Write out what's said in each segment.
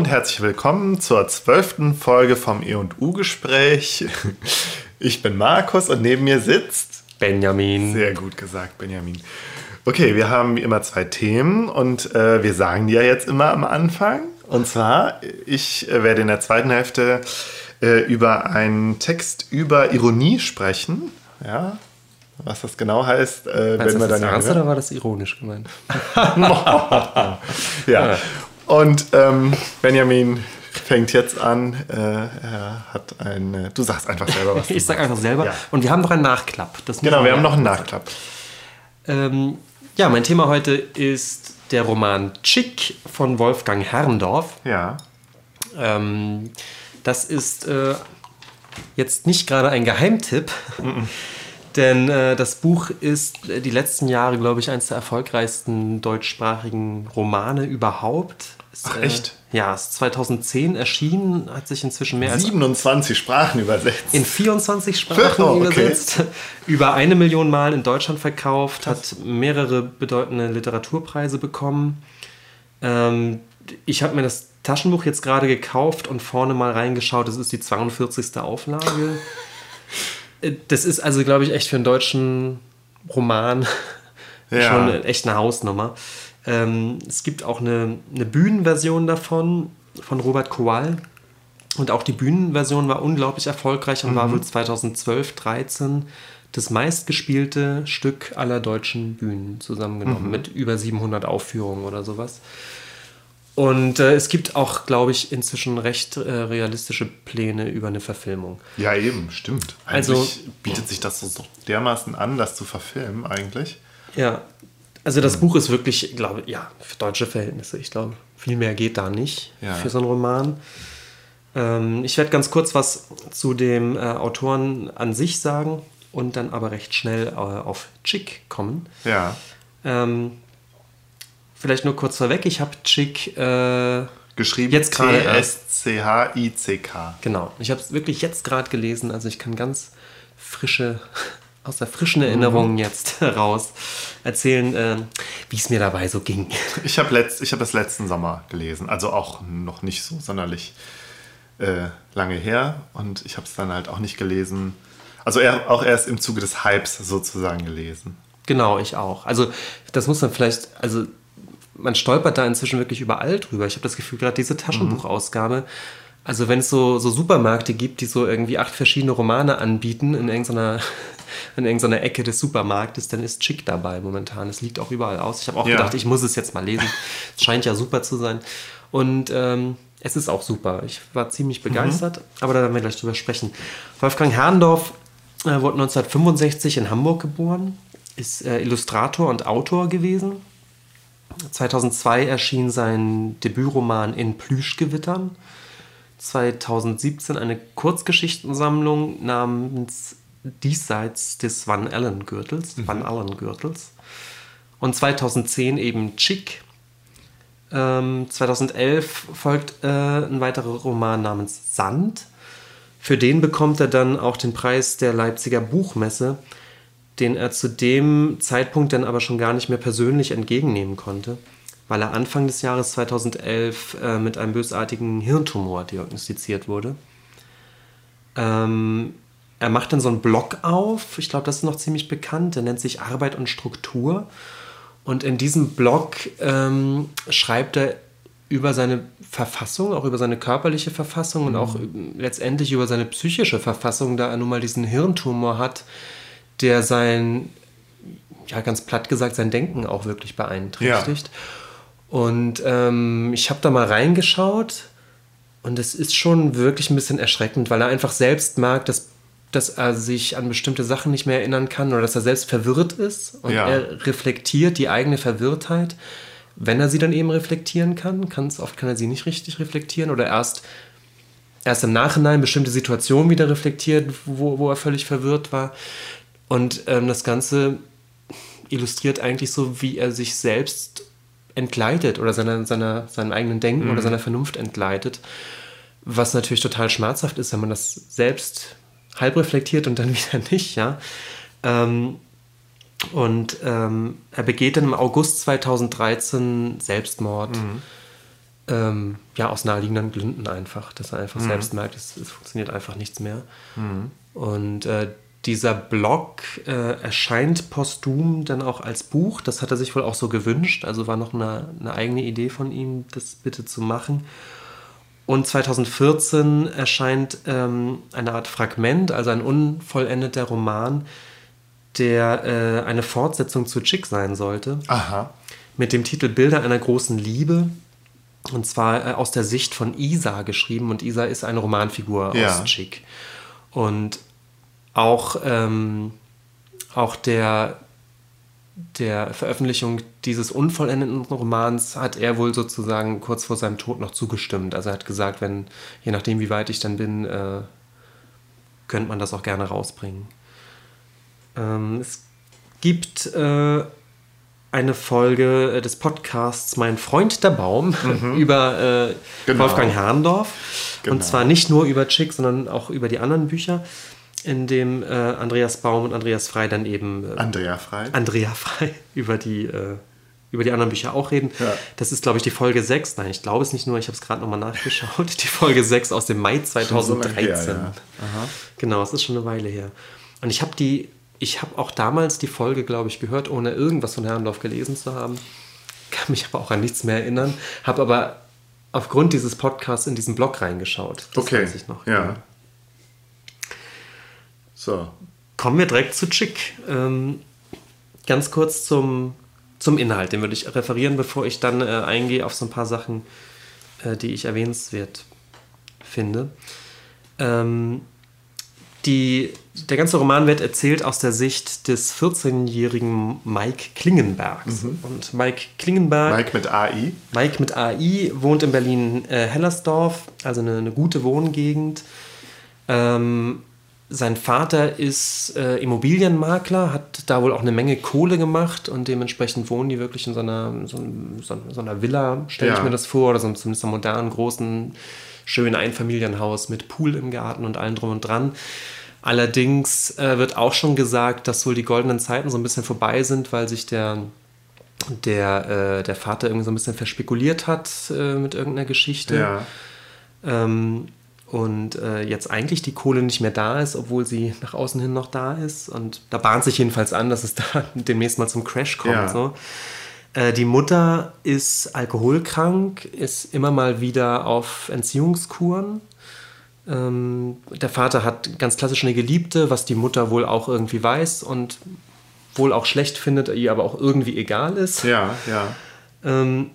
Und herzlich willkommen zur zwölften Folge vom E&U-Gespräch. Ich bin Markus und neben mir sitzt Benjamin. Sehr gut gesagt, Benjamin. Okay, wir haben wie immer zwei Themen und äh, wir sagen die ja jetzt immer am Anfang. Und zwar, ich äh, werde in der zweiten Hälfte äh, über einen Text über Ironie sprechen. Ja, was das genau heißt, äh, wenn wir dann. Ernst oder war das ironisch gemeint? ja. Und ähm, Benjamin fängt jetzt an. Äh, er hat ein. Du sagst einfach selber was. ich sag einfach selber. Ja. Und wir haben noch einen Nachklapp. genau, wir haben noch einen Nachklapp. Ähm, ja, mein Thema heute ist der Roman Chick von Wolfgang Herrndorf. Ja. Ähm, das ist äh, jetzt nicht gerade ein Geheimtipp. Denn äh, das Buch ist äh, die letzten Jahre, glaube ich, eines der erfolgreichsten deutschsprachigen Romane überhaupt. Ist, Ach, echt? Äh, ja, ist 2010 erschienen, hat sich inzwischen mehr als 27 Sprachen übersetzt. In 24 Sprachen oh, okay. übersetzt, über eine Million Mal in Deutschland verkauft, Krass. hat mehrere bedeutende Literaturpreise bekommen. Ähm, ich habe mir das Taschenbuch jetzt gerade gekauft und vorne mal reingeschaut. Das ist die 42. Auflage. Äh, das ist also, glaube ich, echt für einen deutschen Roman ja. schon echt eine Hausnummer. Ähm, es gibt auch eine, eine Bühnenversion davon von Robert Kowal. Und auch die Bühnenversion war unglaublich erfolgreich und mhm. war wohl 2012, 13 das meistgespielte Stück aller deutschen Bühnen zusammengenommen, mhm. mit über 700 Aufführungen oder sowas. Und äh, es gibt auch, glaube ich, inzwischen recht äh, realistische Pläne über eine Verfilmung. Ja, eben, stimmt. Eigentlich also bietet sich das so dermaßen an, das zu verfilmen, eigentlich. Ja, also das. Buch ist wirklich, glaube ja, für deutsche Verhältnisse. Ich glaube, viel mehr geht da nicht ja. für so einen Roman. Ähm, ich werde ganz kurz was zu dem äh, Autoren an sich sagen und dann aber recht schnell äh, auf Chick kommen. Ja. Ähm, vielleicht nur kurz vorweg, ich habe Chick äh, geschrieben jetzt gerade S-C-H-I-C-K. Genau, ich habe es wirklich jetzt gerade gelesen, also ich kann ganz frische aus der frischen Erinnerung mhm. jetzt raus erzählen, äh, wie es mir dabei so ging. Ich habe letzt, hab das letzten Sommer gelesen, also auch noch nicht so sonderlich äh, lange her und ich habe es dann halt auch nicht gelesen, also er, auch erst im Zuge des Hypes sozusagen gelesen. Genau, ich auch. Also das muss man vielleicht, also man stolpert da inzwischen wirklich überall drüber. Ich habe das Gefühl, gerade diese Taschenbuchausgabe, also wenn es so, so Supermärkte gibt, die so irgendwie acht verschiedene Romane anbieten in irgendeiner in irgendeiner Ecke des Supermarktes, dann ist Chick dabei momentan. Es liegt auch überall aus. Ich habe auch ja. gedacht, ich muss es jetzt mal lesen. es scheint ja super zu sein. Und ähm, es ist auch super. Ich war ziemlich begeistert, mhm. aber da werden wir gleich drüber sprechen. Wolfgang Herrndorf äh, wurde 1965 in Hamburg geboren, ist äh, Illustrator und Autor gewesen. 2002 erschien sein Debütroman In Plüschgewittern. 2017 eine Kurzgeschichtensammlung namens diesseits des Van Allen-Gürtels, mhm. Van Allen-Gürtels. Und 2010 eben Chick. Ähm, 2011 folgt äh, ein weiterer Roman namens Sand. Für den bekommt er dann auch den Preis der Leipziger Buchmesse, den er zu dem Zeitpunkt dann aber schon gar nicht mehr persönlich entgegennehmen konnte, weil er Anfang des Jahres 2011 äh, mit einem bösartigen Hirntumor diagnostiziert wurde. Ähm, er macht dann so einen Blog auf, ich glaube, das ist noch ziemlich bekannt, der nennt sich Arbeit und Struktur. Und in diesem Blog ähm, schreibt er über seine Verfassung, auch über seine körperliche Verfassung und auch mhm. letztendlich über seine psychische Verfassung, da er nun mal diesen Hirntumor hat, der sein, ja ganz platt gesagt, sein Denken auch wirklich beeinträchtigt. Ja. Und ähm, ich habe da mal reingeschaut und es ist schon wirklich ein bisschen erschreckend, weil er einfach selbst merkt, dass dass er sich an bestimmte Sachen nicht mehr erinnern kann oder dass er selbst verwirrt ist und ja. er reflektiert die eigene Verwirrtheit. Wenn er sie dann eben reflektieren kann, ganz oft kann er sie nicht richtig reflektieren oder erst, erst im Nachhinein bestimmte Situationen wieder reflektiert, wo, wo er völlig verwirrt war. Und ähm, das Ganze illustriert eigentlich so, wie er sich selbst entgleitet oder seiner, seiner, seinem eigenen Denken mhm. oder seiner Vernunft entgleitet. Was natürlich total schmerzhaft ist, wenn man das selbst halb reflektiert und dann wieder nicht, ja. Ähm, und ähm, er begeht dann im August 2013 Selbstmord. Mhm. Ähm, ja, aus naheliegenden Gründen einfach, dass er einfach mhm. selbst merkt, es, es, funktioniert einfach nichts mehr. Mhm. Und äh, dieser Blog äh, erscheint posthum dann auch als Buch. Das hat er sich wohl auch so gewünscht. Also war noch eine, eine eigene Idee von ihm, das bitte zu machen. Und 2014 erscheint ähm, eine Art Fragment, also ein unvollendeter Roman, der äh, eine Fortsetzung zu Chick sein sollte. Aha. Mit dem Titel Bilder einer großen Liebe. Und zwar äh, aus der Sicht von Isa geschrieben. Und Isa ist eine Romanfigur ja. aus Chick. Und auch, ähm, auch der, der Veröffentlichung dieses unvollendeten Romans hat er wohl sozusagen kurz vor seinem Tod noch zugestimmt. Also er hat gesagt, wenn, je nachdem, wie weit ich dann bin, äh, könnte man das auch gerne rausbringen. Ähm, es gibt äh, eine Folge des Podcasts Mein Freund der Baum mhm. über äh, genau. Wolfgang Herrndorf. Genau. Und zwar nicht nur über Chick, sondern auch über die anderen Bücher in dem äh, Andreas Baum und Andreas Frei dann eben äh, Andrea Frei Andrea Frei über die äh, über die anderen Bücher auch reden. Ja. Das ist, glaube ich, die Folge 6. Nein, ich glaube es nicht nur, ich habe es gerade nochmal nachgeschaut. Die Folge 6 aus dem Mai 2013. So her, ja. Genau, es ist schon eine Weile her. Und ich habe die, ich habe auch damals die Folge, glaube ich, gehört, ohne irgendwas von Herrndorf gelesen zu haben. Kann mich aber auch an nichts mehr erinnern. Habe aber aufgrund dieses Podcasts in diesen Blog reingeschaut. Das okay. weiß ich noch. Ja. ja. So. Kommen wir direkt zu Chick. Ähm, ganz kurz zum, zum Inhalt, den würde ich referieren, bevor ich dann äh, eingehe auf so ein paar Sachen, äh, die ich erwähnenswert finde. Ähm, die, der ganze Roman wird erzählt aus der Sicht des 14-jährigen Mike Klingenbergs. Mhm. Und Mike Klingenberg. Mike mit AI. Mike mit AI wohnt in Berlin-Hellersdorf, äh, also eine, eine, gute Wohngegend. Ähm, sein Vater ist äh, Immobilienmakler, hat da wohl auch eine Menge Kohle gemacht und dementsprechend wohnen die wirklich in so einer, so, so, so einer Villa, stelle ja. ich mir das vor, oder so, zumindest einem modernen, großen, schönen Einfamilienhaus mit Pool im Garten und allem drum und dran. Allerdings äh, wird auch schon gesagt, dass wohl die goldenen Zeiten so ein bisschen vorbei sind, weil sich der, der, äh, der Vater irgendwie so ein bisschen verspekuliert hat äh, mit irgendeiner Geschichte. Ja. Ähm, und äh, jetzt eigentlich die Kohle nicht mehr da ist, obwohl sie nach außen hin noch da ist. Und da bahnt sich jedenfalls an, dass es da demnächst mal zum Crash kommt. Ja. So. Äh, die Mutter ist alkoholkrank, ist immer mal wieder auf Entziehungskuren. Ähm, der Vater hat ganz klassisch eine Geliebte, was die Mutter wohl auch irgendwie weiß und wohl auch schlecht findet, ihr aber auch irgendwie egal ist. Ja, ja. Ähm,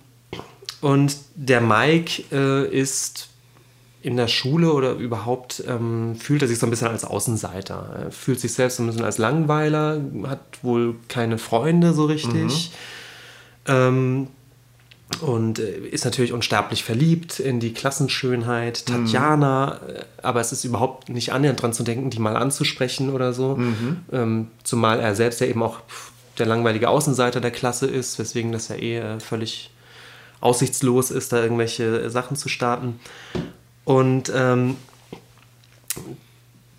und der Mike äh, ist in der Schule oder überhaupt ähm, fühlt er sich so ein bisschen als Außenseiter. Er fühlt sich selbst so ein bisschen als Langweiler, hat wohl keine Freunde so richtig. Mhm. Ähm, und äh, ist natürlich unsterblich verliebt in die Klassenschönheit mhm. Tatjana, mhm. aber es ist überhaupt nicht annähernd dran zu denken, die mal anzusprechen oder so. Mhm. Ähm, zumal er selbst ja eben auch der langweilige Außenseiter der Klasse ist, weswegen das ja eh völlig aussichtslos ist, da irgendwelche Sachen zu starten. Und ähm,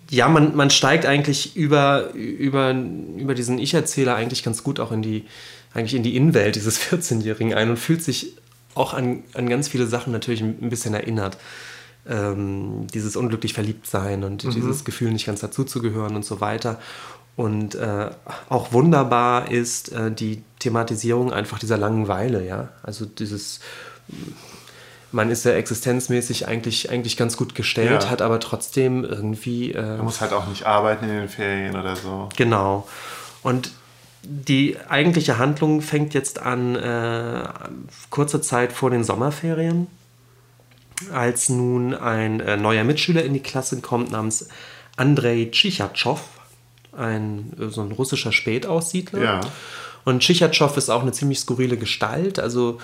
ja, man, man steigt eigentlich über, über, über diesen Ich-Erzähler eigentlich ganz gut auch in die, eigentlich in die Innenwelt dieses 14-Jährigen ein und fühlt sich auch an, an ganz viele Sachen natürlich ein bisschen erinnert. Ähm, dieses unglücklich verliebt sein und mhm. dieses Gefühl, nicht ganz dazuzugehören und so weiter. Und äh, auch wunderbar ist äh, die Thematisierung einfach dieser Langeweile, ja. Also dieses man ist ja existenzmäßig eigentlich, eigentlich ganz gut gestellt, ja. hat aber trotzdem irgendwie. Äh, man muss halt auch nicht arbeiten in den Ferien oder so. Genau. Und die eigentliche Handlung fängt jetzt an, äh, kurze Zeit vor den Sommerferien, als nun ein äh, neuer Mitschüler in die Klasse kommt namens Andrei Tschichatschow, ein, äh, so ein russischer Spätaussiedler. Ja. Und Tschichatschow ist auch eine ziemlich skurrile Gestalt, also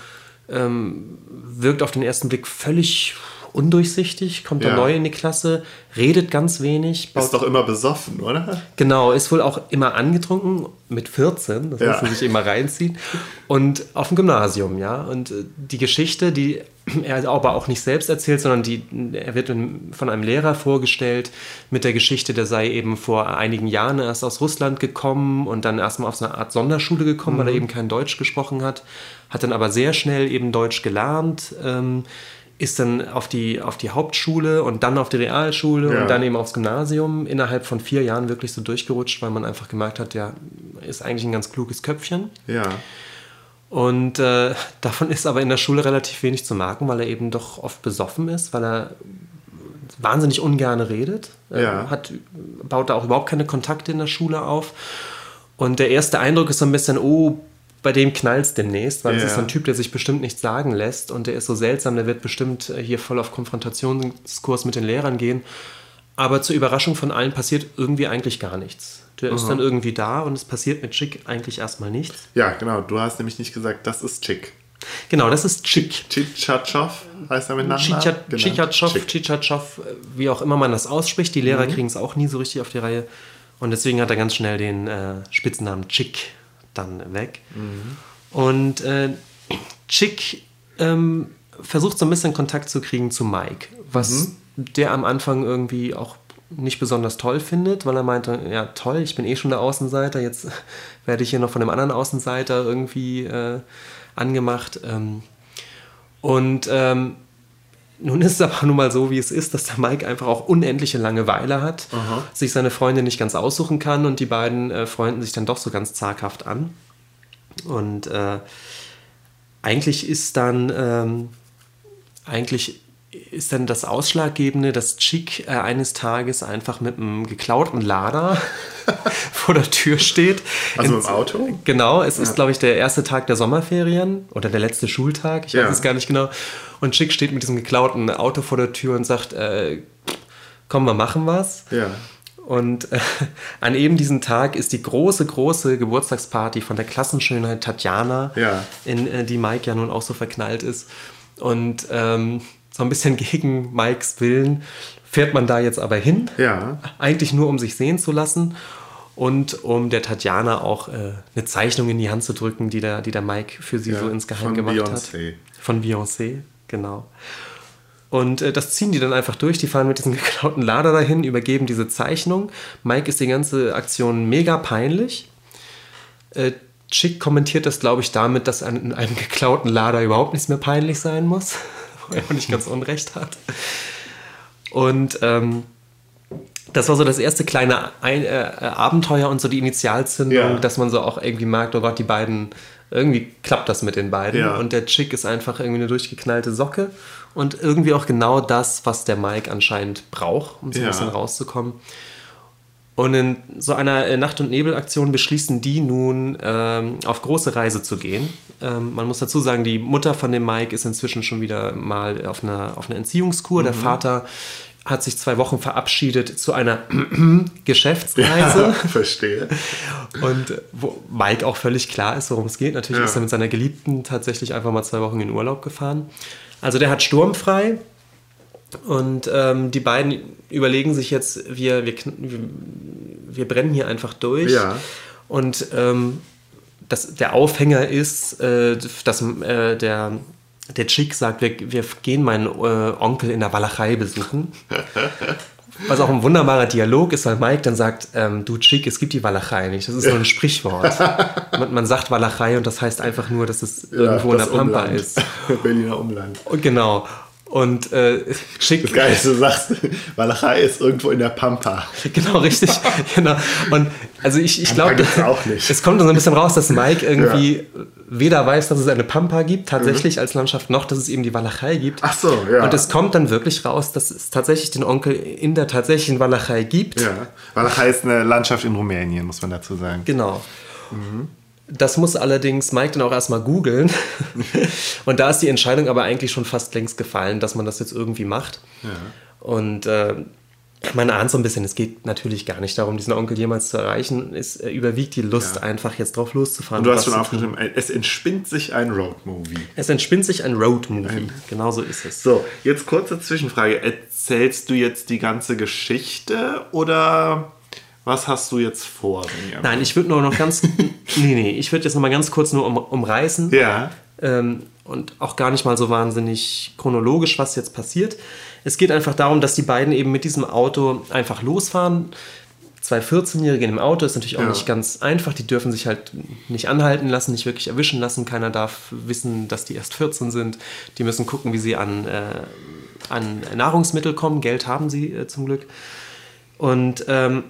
ähm, wirkt auf den ersten Blick völlig undurchsichtig, kommt da Ja. neu in die Klasse, redet ganz wenig, baut Ist doch immer besoffen, oder? Genau, ist wohl auch immer angetrunken mit 14, das Ja. muss man sich immer reinziehen. Und auf dem Gymnasium, ja. Und äh, die Geschichte, die er aber auch nicht selbst erzählt, sondern die, er wird von einem Lehrer vorgestellt mit der Geschichte, der sei eben vor einigen Jahren erst aus Russland gekommen und dann erstmal auf so eine Art Sonderschule gekommen, weil er eben kein Deutsch gesprochen hat, hat dann aber sehr schnell eben Deutsch gelernt. Ähm, ist dann auf die, auf die Hauptschule und dann auf die Realschule Ja. und dann eben aufs Gymnasium innerhalb von vier Jahren wirklich so durchgerutscht, weil man einfach gemerkt hat, ja, ist eigentlich ein ganz kluges Köpfchen. Ja. Und äh, davon ist aber in der Schule relativ wenig zu merken, weil er eben doch oft besoffen ist, weil er wahnsinnig ungern redet. Er Ja. Hat, baut da auch überhaupt keine Kontakte in der Schule auf. Und der erste Eindruck ist so ein bisschen, oh, bei dem knallt es demnächst, weil es Ja. ist so ein Typ, der sich bestimmt nichts sagen lässt und der ist so seltsam, der wird bestimmt äh, hier voll auf Konfrontationskurs mit den Lehrern gehen. Aber zur Überraschung von allen passiert irgendwie eigentlich gar nichts. Der ist dann irgendwie da und es passiert mit Chick eigentlich erstmal nichts. Ja, genau. Du hast nämlich nicht gesagt, das ist Chick. Genau, das ist Chick. Chichatschow heißt er mit Nachnamen? Chichat- Genau. Chichatschow. Chichatschow, äh, wie auch immer man das ausspricht. Die Lehrer kriegen es auch nie so richtig auf die Reihe. Und deswegen hat er ganz schnell den äh, Spitznamen Chick dann weg. Und äh, Chick ähm, versucht so ein bisschen Kontakt zu kriegen zu Mike, was der am Anfang irgendwie auch nicht besonders toll findet, weil er meinte, ja toll, ich bin eh schon der Außenseiter, jetzt werde ich hier noch von dem anderen Außenseiter irgendwie äh, angemacht. Ähm, und ähm, nun ist es aber nun mal so, wie es ist, dass der Mike einfach auch unendliche Langeweile hat, sich seine Freundin nicht ganz aussuchen kann und die beiden äh, freunden sich dann doch so ganz zaghaft an. Und äh, eigentlich ist dann ähm, eigentlich ist dann das Ausschlaggebende, dass Chick äh, eines Tages einfach mit einem geklauten Lader vor der Tür steht. Also In- im Auto? Genau, es ist, glaube ich, der erste Tag der Sommerferien oder der letzte Schultag, ich Ja. weiß es gar nicht genau. Und Chick steht mit diesem geklauten Auto vor der Tür und sagt, äh, komm, wir machen was. Ja. Und äh, an eben diesem Tag ist die große, große Geburtstagsparty von der Klassenschönheit Tatjana, Ja. in äh, die Mike ja nun auch so verknallt ist. Und ähm, so ein bisschen gegen Mikes Willen fährt man da jetzt aber hin. Ja. Eigentlich nur, um sich sehen zu lassen und um der Tatjana auch äh, eine Zeichnung in die Hand zu drücken, die der, die der Mike für sie Ja, so insgeheim von gemacht Beyoncé. hat. Von Beyoncé, genau. Und äh, das ziehen die dann einfach durch. Die fahren mit diesem geklauten Lader dahin, übergeben diese Zeichnung. Mike ist die ganze Aktion mega peinlich. Äh, Chick kommentiert das, glaube ich, damit, dass an einem geklauten Lader überhaupt nichts mehr peinlich sein muss. Wo er auch nicht ganz unrecht hat. Und ähm, das war so das erste kleine Ein äh, äh, Abenteuer und so die Initialzündung, Ja. dass man so auch irgendwie merkt, oh Gott, die beiden, irgendwie klappt das mit den beiden. Ja. Und der Chick ist einfach irgendwie eine durchgeknallte Socke und irgendwie auch genau das, was der Mike anscheinend braucht, um so ein Ja. bisschen rauszukommen. Und in so einer äh, Nacht- und Nebelaktion beschließen die nun, ähm, auf große Reise zu gehen. Ähm, man muss dazu sagen, die Mutter von dem Mike ist inzwischen schon wieder mal auf einer, auf einer Entziehungskur. Der Vater hat sich zwei Wochen verabschiedet zu einer Geschäftsreise. Ja, verstehe. Und äh, wo Mike auch völlig klar ist, worum es geht. Natürlich Ja. ist er mit seiner Geliebten tatsächlich einfach mal zwei Wochen in Urlaub gefahren. Also der hat sturmfrei. Und ähm, die beiden überlegen sich jetzt, wir, wir, wir, brennen hier einfach durch. Ja. Und ähm, das, der Aufhänger ist, äh, dass äh, der, der Chick sagt, wir, wir gehen meinen äh, Onkel in der Walachei besuchen. Was auch ein wunderbarer Dialog ist, weil Mike dann sagt, ähm, du Chick, es gibt die Walachei nicht. Das ist nur ein Sprichwort. man, man sagt Walachei und das heißt einfach nur, dass es irgendwo in der Pampa Umland. ist. Berliner Umland. Und genau. Und äh, Chick, Das Geile ist, du sagst, Walachei ist irgendwo in der Pampa. Genau, richtig. genau. Und also ich, ich glaube, es kommt so ein bisschen raus, dass Mike irgendwie weder weiß, dass es eine Pampa gibt, tatsächlich als Landschaft, noch, dass es eben die Walachei gibt. Ach so, ja. Und es kommt dann wirklich raus, dass es tatsächlich den Onkel in der tatsächlichen Walachei gibt. Ja. Walachei ist eine Landschaft in Rumänien, muss man dazu sagen. Genau. Das muss allerdings Mike dann auch erstmal googeln. Und da ist die Entscheidung aber eigentlich schon fast längst gefallen, dass man das jetzt irgendwie macht. Und äh, man ahnt so ein bisschen, es geht natürlich gar nicht darum, diesen Onkel jemals zu erreichen. Es äh, überwiegt die Lust, Ja. einfach jetzt drauf loszufahren. Und du hast schon aufgeschrieben, es entspinnt sich ein Roadmovie. Es entspinnt sich ein Roadmovie. Genau so ist es. So, jetzt kurze Zwischenfrage. Erzählst du jetzt die ganze Geschichte oder was hast du jetzt vor? Benjamin? Nein, ich würde nur noch ganz. nee, nee, ich würde jetzt noch mal ganz kurz nur um, umreißen. Ja. ähm, und auch gar nicht mal so wahnsinnig chronologisch, was jetzt passiert. Es geht einfach darum, dass die beiden eben mit diesem Auto einfach losfahren. Zwei 14-Jährige im Auto ist natürlich auch Ja. nicht ganz einfach. Die dürfen sich halt nicht anhalten lassen, nicht wirklich erwischen lassen. Keiner darf wissen, dass die erst 14 sind. Die müssen gucken, wie sie an, äh, an Nahrungsmittel kommen. Geld haben sie äh, zum Glück. Und ähm,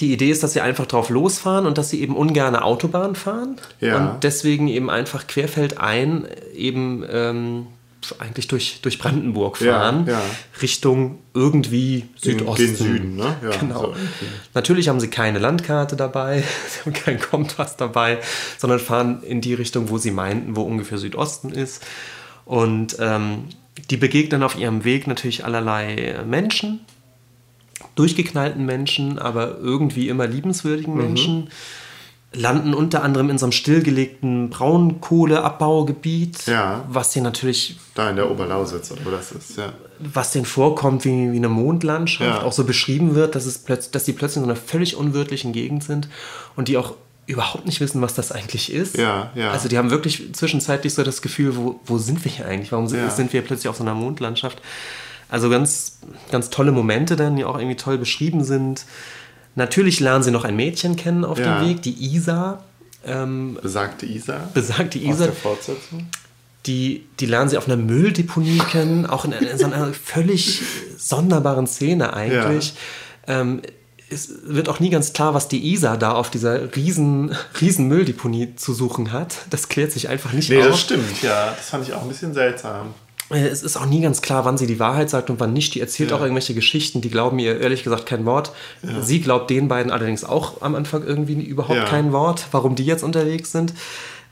die Idee ist, dass sie einfach drauf losfahren und dass sie eben ungerne Autobahn fahren Ja. und deswegen eben einfach querfeldein eben ähm, eigentlich durch, durch Brandenburg Ja, fahren, ja. Richtung irgendwie Gen- Südosten. gen Süden, ne? Ja, genau. so. Natürlich haben sie keine Landkarte dabei, sie haben keinen Kompass dabei, sondern fahren in die Richtung, wo sie meinten, wo ungefähr Südosten ist. Und ähm, die begegnen auf ihrem Weg natürlich allerlei Menschen, durchgeknallten Menschen, aber irgendwie immer liebenswürdigen Mhm. Menschen. Landen unter anderem in so einem stillgelegten Braunkohleabbaugebiet, Ja. was hier natürlich Da in der Oberlausitz oder wo das ist, ja. was denen vorkommt wie, wie eine Mondlandschaft, Ja. auch so beschrieben wird, dass, es plötz, dass die plötzlich in so einer völlig unwirtlichen Gegend sind und die auch überhaupt nicht wissen, was das eigentlich ist. Ja, ja. Also die haben wirklich zwischenzeitlich so das Gefühl, wo, wo sind wir hier eigentlich? Warum sind, Ja. sind wir plötzlich auf so einer Mondlandschaft? Also ganz, ganz tolle Momente dann, die auch irgendwie toll beschrieben sind. Natürlich lernen sie noch ein Mädchen kennen auf Ja. dem Weg, die Isa. Ähm, Besagte Isa. besagte Aus Isa, der Fortsetzung. die, die lernen sie auf einer Mülldeponie kennen, auch in, in so einer völlig sonderbaren Szene eigentlich. Ähm, es wird auch nie ganz klar, was die Isa da auf dieser riesen, riesen Mülldeponie zu suchen hat. Das klärt sich einfach nicht Nee, auf. das stimmt, ja. Das fand ich auch ein bisschen seltsam. Äh, Es ist auch nie ganz klar, wann sie die Wahrheit sagt und wann nicht. Die erzählt Ja. auch irgendwelche Geschichten, die glauben ihr ehrlich gesagt kein Wort. Sie glaubt den beiden allerdings auch am Anfang irgendwie überhaupt Ja. kein Wort, warum die jetzt unterwegs sind.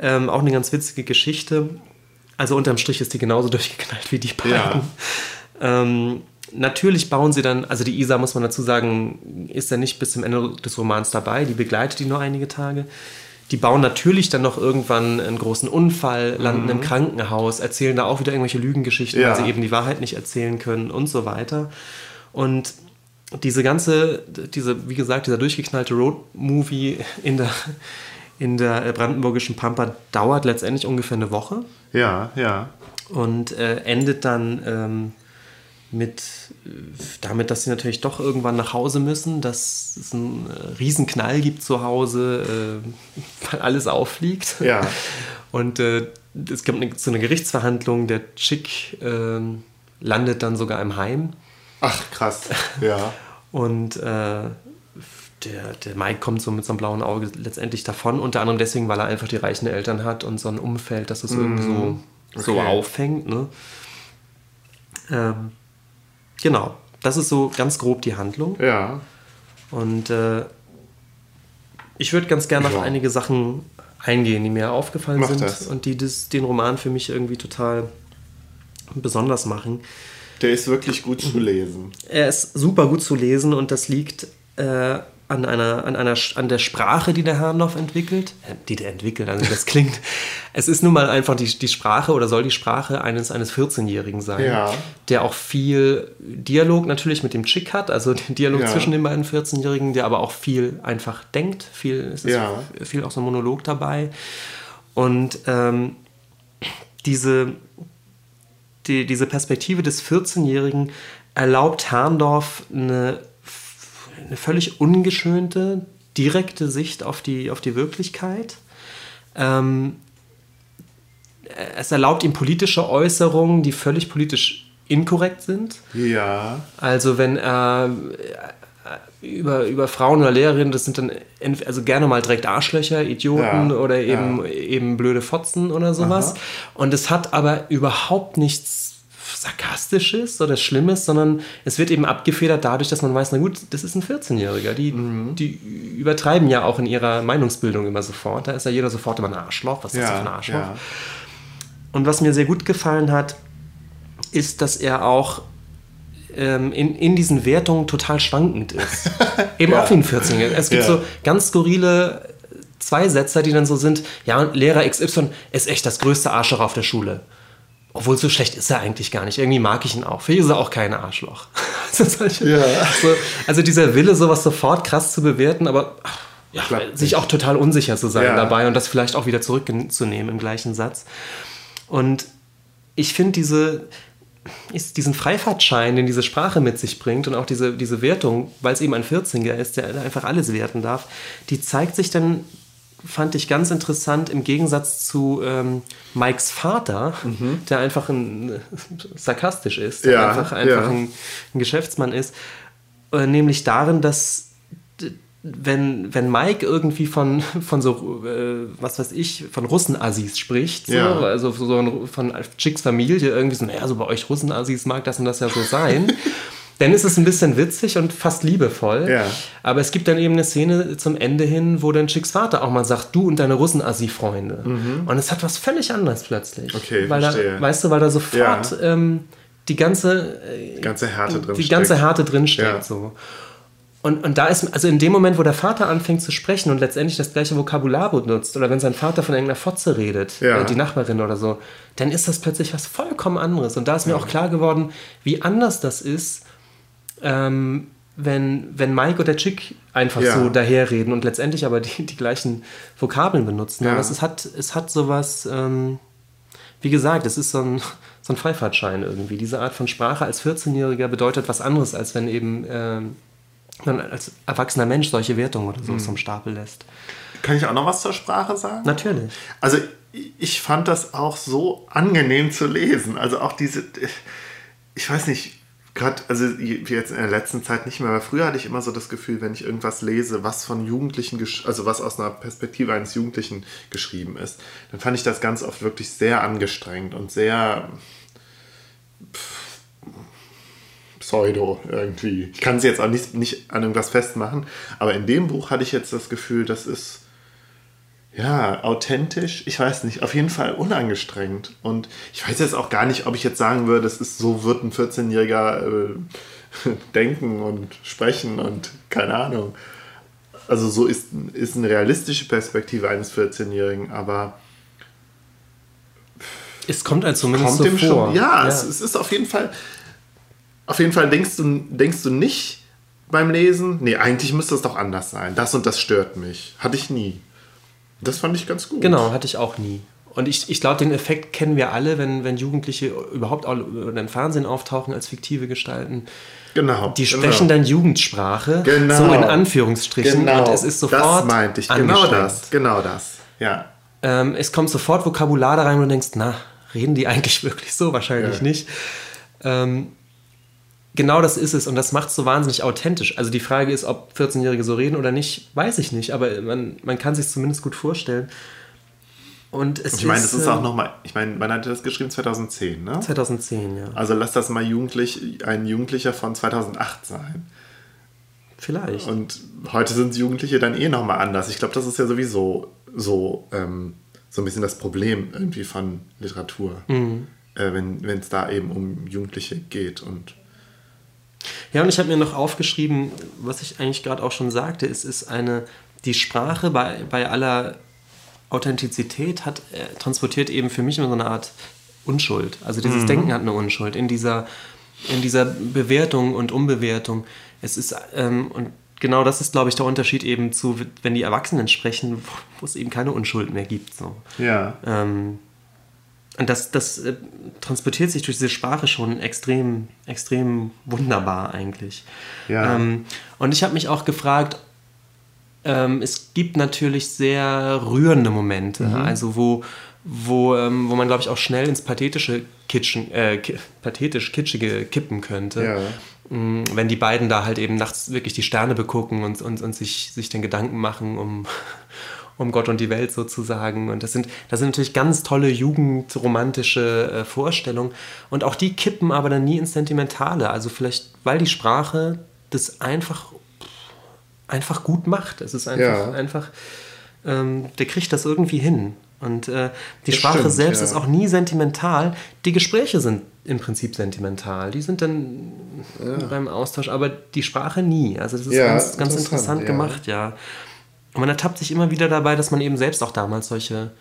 Ähm, auch eine ganz witzige Geschichte. Also unterm Strich ist die genauso durchgeknallt wie die beiden. Ja. Ähm, natürlich bauen sie dann, also die Isa, muss man dazu sagen, ist ja nicht bis zum Ende des Romans dabei, die begleitet die nur einige Tage. Die bauen natürlich dann noch irgendwann einen großen Unfall, landen im Krankenhaus, erzählen da auch wieder irgendwelche Lügengeschichten, Ja. weil sie eben die Wahrheit nicht erzählen können und so weiter. Und diese ganze, diese, wie gesagt, dieser durchgeknallte Road-Movie in der, in der brandenburgischen Pampa dauert letztendlich ungefähr eine Woche Ja, ja. und äh, endet dann ähm, mit äh, damit, dass sie natürlich doch irgendwann nach Hause müssen, dass es einen äh, Riesenknall gibt zu Hause, äh, weil alles auffliegt. Ja. Und äh, es kommt eine, zu einer Gerichtsverhandlung, der Chick ähm, landet dann sogar im Heim Ach, krass. Ja. und äh, der, der Mike kommt so mit so einem blauen Auge letztendlich davon, unter anderem deswegen, weil er einfach die reichen Eltern hat und so ein Umfeld, dass es irgendwie so, so Okay. auffängt. Ne? Ähm, genau, das ist so ganz grob die Handlung. Ja. Und äh, ich würde ganz gerne auf Ja. einige Sachen eingehen, die mir aufgefallen Mach sind das. und die das, den Roman für mich irgendwie total besonders machen. Der ist wirklich gut zu lesen. Er ist super gut zu lesen und das liegt äh, an, einer, an, einer, an der Sprache, die der Herrndorf entwickelt. Die der entwickelt, also das klingt. es ist nun mal einfach die, die Sprache oder soll die Sprache eines, eines 14-Jährigen sein, Ja. der auch viel Dialog natürlich mit dem Chick hat, also den Dialog Ja. zwischen den beiden 14-Jährigen, der aber auch viel einfach denkt. Viel, es ist Ja. viel auch so ein Monolog dabei. Und ähm, diese, die, diese Perspektive des 14-Jährigen erlaubt Herrndorf eine, eine völlig ungeschönte, direkte Sicht auf die, auf die Wirklichkeit. Ähm, es erlaubt ihm politische Äußerungen, die völlig politisch inkorrekt sind. Ja. Also wenn er äh, über, über Frauen oder Lehrerinnen, das sind dann also gerne mal direkt Arschlöcher, Idioten Ja, oder eben, ja. eben blöde Fotzen oder sowas. Aha. Und es hat aber überhaupt nichts Sarkastisches oder Schlimmes, sondern es wird eben abgefedert dadurch, dass man weiß, na gut, das ist ein 14-Jähriger. Die, Mhm. die übertreiben ja auch in ihrer Meinungsbildung immer sofort. Da ist ja jeder sofort immer ein Arschloch. Was ist das denn für ein Ja. Arschloch? ja. Und was mir sehr gut gefallen hat, ist, dass er auch ähm, in, in diesen Wertungen total schwankend ist. Eben ja. auch wie ein 14er. Es gibt ja. so ganz skurrile Zweisätzer, die dann so sind, ja, Lehrer XY ist echt das größte Arschloch auf der Schule. Obwohl so schlecht ist er eigentlich gar nicht. Irgendwie mag ich ihn auch. Für ihn ist er auch kein Arschloch. also, ja. so, also dieser Wille, sowas sofort krass zu bewerten, aber ja, sich auch total unsicher zu sein ja. dabei und das vielleicht auch wieder zurückzunehmen im gleichen Satz. Und ich finde diese, ist diesen Freifahrtschein, den diese Sprache mit sich bringt und auch diese, diese Wertung, weil es eben ein 14er ist, der einfach alles werten darf, die zeigt sich dann, fand ich ganz interessant im Gegensatz zu ähm, Mikes Vater, mhm. der einfach ein, äh, sarkastisch ist, der ja, einfach, einfach ja. ein, ein, Geschäftsmann ist, äh, nämlich darin, dass wenn, wenn Mike irgendwie von, von so, äh, was weiß ich, von Russenassis spricht, so, ja. also so ein, von Chicks Familie, irgendwie so, naja, so bei euch Russenassis mag das und das ja so sein, dann ist es ein bisschen witzig und fast liebevoll. Ja. Aber es gibt dann eben eine Szene zum Ende hin, wo dann Chicks Vater auch mal sagt, du und deine Russenassi-Freunde. Mhm. Und es hat was völlig anderes plötzlich. Okay, weil verstehe. Da, weißt du, weil da sofort ja. ähm, die ganze, äh, ganze Härte drin die ganze Härte drin steckt. So. Und, und da ist, also in dem Moment, wo der Vater anfängt zu sprechen und letztendlich das gleiche Vokabular benutzt, oder wenn sein Vater von irgendeiner Fotze redet, ja. äh, die Nachbarin oder so, dann ist das plötzlich was vollkommen anderes. Und da ist mir ja. auch klar geworden, wie anders das ist, ähm, wenn, wenn Mike oder Chick einfach ja. so daherreden und letztendlich aber die, die gleichen Vokabeln benutzen. Aber es hat, es hat sowas, ähm, wie gesagt, es ist so ein, so ein Freifahrtschein irgendwie. Diese Art von Sprache als 14-Jähriger bedeutet was anderes, als wenn eben. Ähm, man als erwachsener Mensch solche Wertungen oder so mhm. vom Stapel lässt. Kann ich auch noch was zur Sprache sagen? Natürlich. Also ich fand das auch so angenehm zu lesen. Also auch diese, ich weiß nicht, gerade, also jetzt in der letzten Zeit nicht mehr, aber früher hatte ich immer so das Gefühl, wenn ich irgendwas lese, was von Jugendlichen, also was aus einer Perspektive eines Jugendlichen geschrieben ist, dann fand ich das ganz oft wirklich sehr angestrengt und sehr. Pff, Pseudo irgendwie. Ich kann es jetzt auch nicht, nicht an irgendwas festmachen, aber in dem Buch hatte ich jetzt das Gefühl, das ist ja authentisch, ich weiß nicht, auf jeden Fall unangestrengt. Und ich weiß jetzt auch gar nicht, ob ich jetzt sagen würde, das ist so wird ein 14-Jähriger äh, denken und sprechen und keine Ahnung. Also so ist, ist eine realistische Perspektive eines 14-Jährigen, aber es kommt halt zumindest kommt so vor. Schon, ja, ja. Es, es, ist auf jeden Fall, auf jeden Fall denkst du, denkst du nicht beim Lesen, nee, eigentlich müsste es doch anders sein. Das und das stört mich. Hatte ich nie. Das fand ich ganz gut. Genau, hatte ich auch nie. Und ich, ich glaube, den Effekt kennen wir alle, wenn, wenn Jugendliche überhaupt auch im Fernsehen auftauchen als fiktive Gestalten. Genau. Die sprechen genau. dann Jugendsprache, genau. so in Anführungsstrichen. Genau. Und es ist sofort. Das meinte ich. Genau das. Genau das. Ja. Ähm, es kommt sofort Vokabular da rein und du denkst, na, reden die eigentlich wirklich so? Wahrscheinlich ja. nicht. Ähm, genau das ist es und das macht es so wahnsinnig authentisch. Also die Frage ist, ob 14-Jährige so reden oder nicht, weiß ich nicht, aber man, man kann sich zumindest gut vorstellen. Und es ich meine, das ist auch ähm, nochmal, ich meine, wann hat das geschrieben? 2010, ne? 2010, ja. Also lass das mal jugendlich, ein Jugendlicher von 2008 sein. Vielleicht. Und heute sind Jugendliche dann eh nochmal anders. Ich glaube, das ist ja sowieso so, ähm, so ein bisschen das Problem irgendwie von Literatur. Mhm. Äh, wenn es da eben um Jugendliche geht und ja, und ich habe mir noch aufgeschrieben, was ich eigentlich gerade auch schon sagte, es ist eine, die Sprache bei, bei aller Authentizität hat, äh, transportiert eben für mich immer so eine Art Unschuld. Also dieses mhm. Denken hat eine Unschuld in dieser, in dieser Bewertung und Umbewertung. Es ist, ähm, und genau das ist, glaube ich, der Unterschied eben zu, wenn die Erwachsenen sprechen, wo es eben keine Unschuld mehr gibt. So. Ja. Ähm, und das, das äh, transportiert sich durch diese Sprache schon extrem, extrem wunderbar eigentlich. Ja. Ähm, und ich habe mich auch gefragt, ähm, es gibt natürlich sehr rührende Momente, mhm. also wo, wo, ähm, wo man, glaube ich, auch schnell ins pathetische Kitschen, äh, pathetisch kitschige kippen könnte. Ja. Mm, wenn die beiden da halt eben nachts wirklich die Sterne begucken und, und, und sich, sich den Gedanken machen um, um Gott und die Welt sozusagen. Und das sind, das sind natürlich ganz tolle jugendromantische äh, Vorstellungen. Und auch die kippen aber dann nie ins Sentimentale. Also vielleicht, weil die Sprache das einfach, einfach gut macht. Es ist einfach, ja. einfach ähm, der kriegt das irgendwie hin. Und äh, die das Sprache stimmt, selbst ja. ist auch nie sentimental. Die Gespräche sind im Prinzip sentimental. Die sind dann ja. beim Austausch, aber die Sprache nie. Also das ist ganz, ganz interessant, gemacht, ja. Und man ertappt sich immer wieder dabei, dass man eben selbst auch damals solche,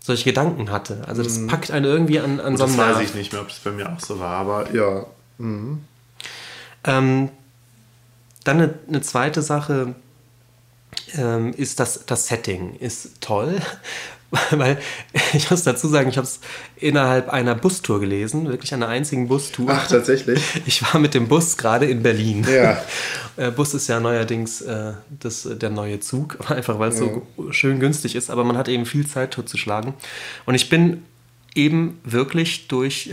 solche Gedanken hatte. Also das mhm. packt einen irgendwie an, an so einem Das weiß ich nicht mehr, ob das bei mir auch so war, aber ja. Mhm. Ähm, dann eine, eine zweite Sache, ähm, ist das, das Setting ist toll, weil ich muss dazu sagen, ich habe es innerhalb einer Bustour gelesen, wirklich einer einzigen Bustour. Ach, tatsächlich? Ich war mit dem Bus gerade in Berlin. Ja. Äh, Bus ist ja neuerdings äh, das, der neue Zug, einfach weil es ja. so schön günstig ist, aber man hat eben viel Zeit totzuschlagen. Und ich bin eben wirklich durch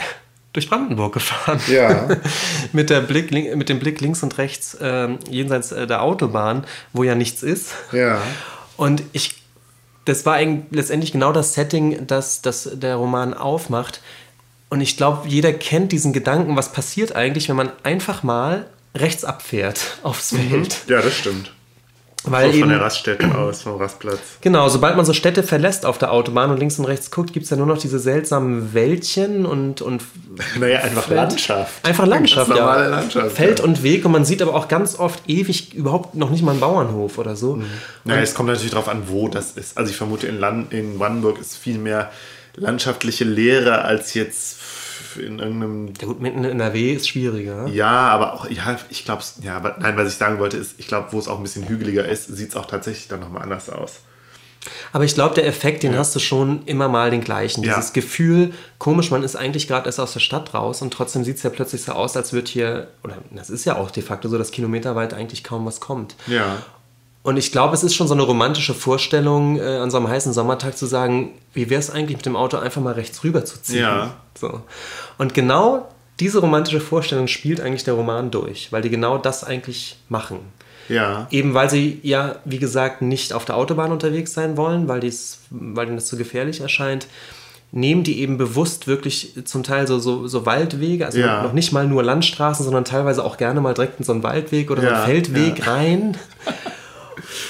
durch Brandenburg gefahren. Ja. mit, der Blick, mit dem Blick links und rechts äh, jenseits äh, der Autobahn, wo ja nichts ist. Ja. Und ich, das war letztendlich genau das Setting, das, das der Roman aufmacht. Und ich glaube, jeder kennt diesen Gedanken, was passiert eigentlich, wenn man einfach mal rechts abfährt aufs mhm. Feld. Ja, das stimmt. Weil von eben, der Raststätte aus, vom Rastplatz. Genau, sobald man so Städte verlässt auf der Autobahn und links und rechts guckt, gibt es ja nur noch diese seltsamen Wäldchen und. und naja, einfach Feld. Landschaft. Einfach Landschaft, ja. Normale Landschaft. Feld ja. und Weg und man sieht aber auch ganz oft ewig überhaupt noch nicht mal einen Bauernhof oder so. Mhm. Naja, es kommt natürlich darauf an, wo das ist. Also ich vermute, in, Land, in Brandenburg ist viel mehr landschaftliche Leere als jetzt in irgendeinem. Ja, gut, mitten in NRW ist schwieriger. Ja, aber auch, ja, ich glaube, ja, aber nein, was ich sagen wollte, ist, ich glaube, wo es auch ein bisschen hügeliger ist, sieht es auch tatsächlich dann nochmal anders aus. Aber ich glaube, der Effekt, den ja. hast du schon immer mal den gleichen. Dieses ja. Gefühl, komisch, man ist eigentlich gerade erst aus der Stadt raus und trotzdem sieht es ja plötzlich so aus, als würde hier, oder das ist ja auch de facto so, dass kilometerweit eigentlich kaum was kommt. Ja. Und ich glaube, es ist schon so eine romantische Vorstellung, äh, an so einem heißen Sommertag zu sagen, wie wäre es eigentlich mit dem Auto einfach mal rechts rüber zu ziehen. Ja. So. Und genau diese romantische Vorstellung spielt eigentlich der Roman durch, weil die genau das eigentlich machen. Ja. Eben weil sie ja, wie gesagt, nicht auf der Autobahn unterwegs sein wollen, weil, dies, weil ihnen das zu gefährlich erscheint, nehmen die eben bewusst wirklich zum Teil so, so, so Waldwege, also ja. noch nicht mal nur Landstraßen, sondern teilweise auch gerne mal direkt in so einen Waldweg oder ja, so einen Feldweg rein.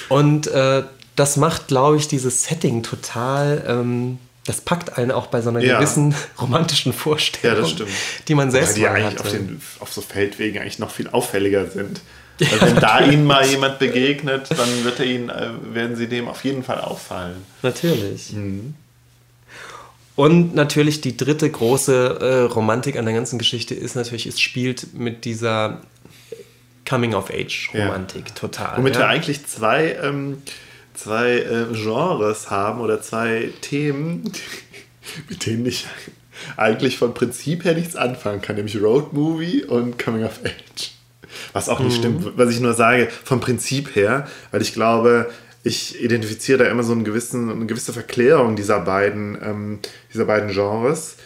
Und äh, das macht, glaube ich, dieses Setting total. Ähm, das packt einen auch bei so einer ja. gewissen romantischen Vorstellung, ja, die man selbst Weil die ja eigentlich auf, den, auf, so Feldwegen eigentlich noch viel auffälliger sind. Also wenn da ihnen mal jemand begegnet, dann wird er ihnen, äh, werden sie dem auf jeden Fall auffallen. Natürlich. Mhm. Und natürlich die dritte große äh, Romantik an der ganzen Geschichte ist natürlich, es spielt mit dieser Coming-of-Age-Romantik, ja. total. Womit wir eigentlich zwei, ähm, zwei äh, Genres haben oder zwei Themen, mit denen ich eigentlich von Prinzip her nichts anfangen kann, nämlich Road Movie und Coming-of-Age. Was auch nicht mhm. stimmt, was ich nur sage, vom Prinzip her, weil ich glaube, ich identifiziere da immer so einen gewissen, eine gewisse Verklärung dieser beiden, ähm, dieser beiden Genres,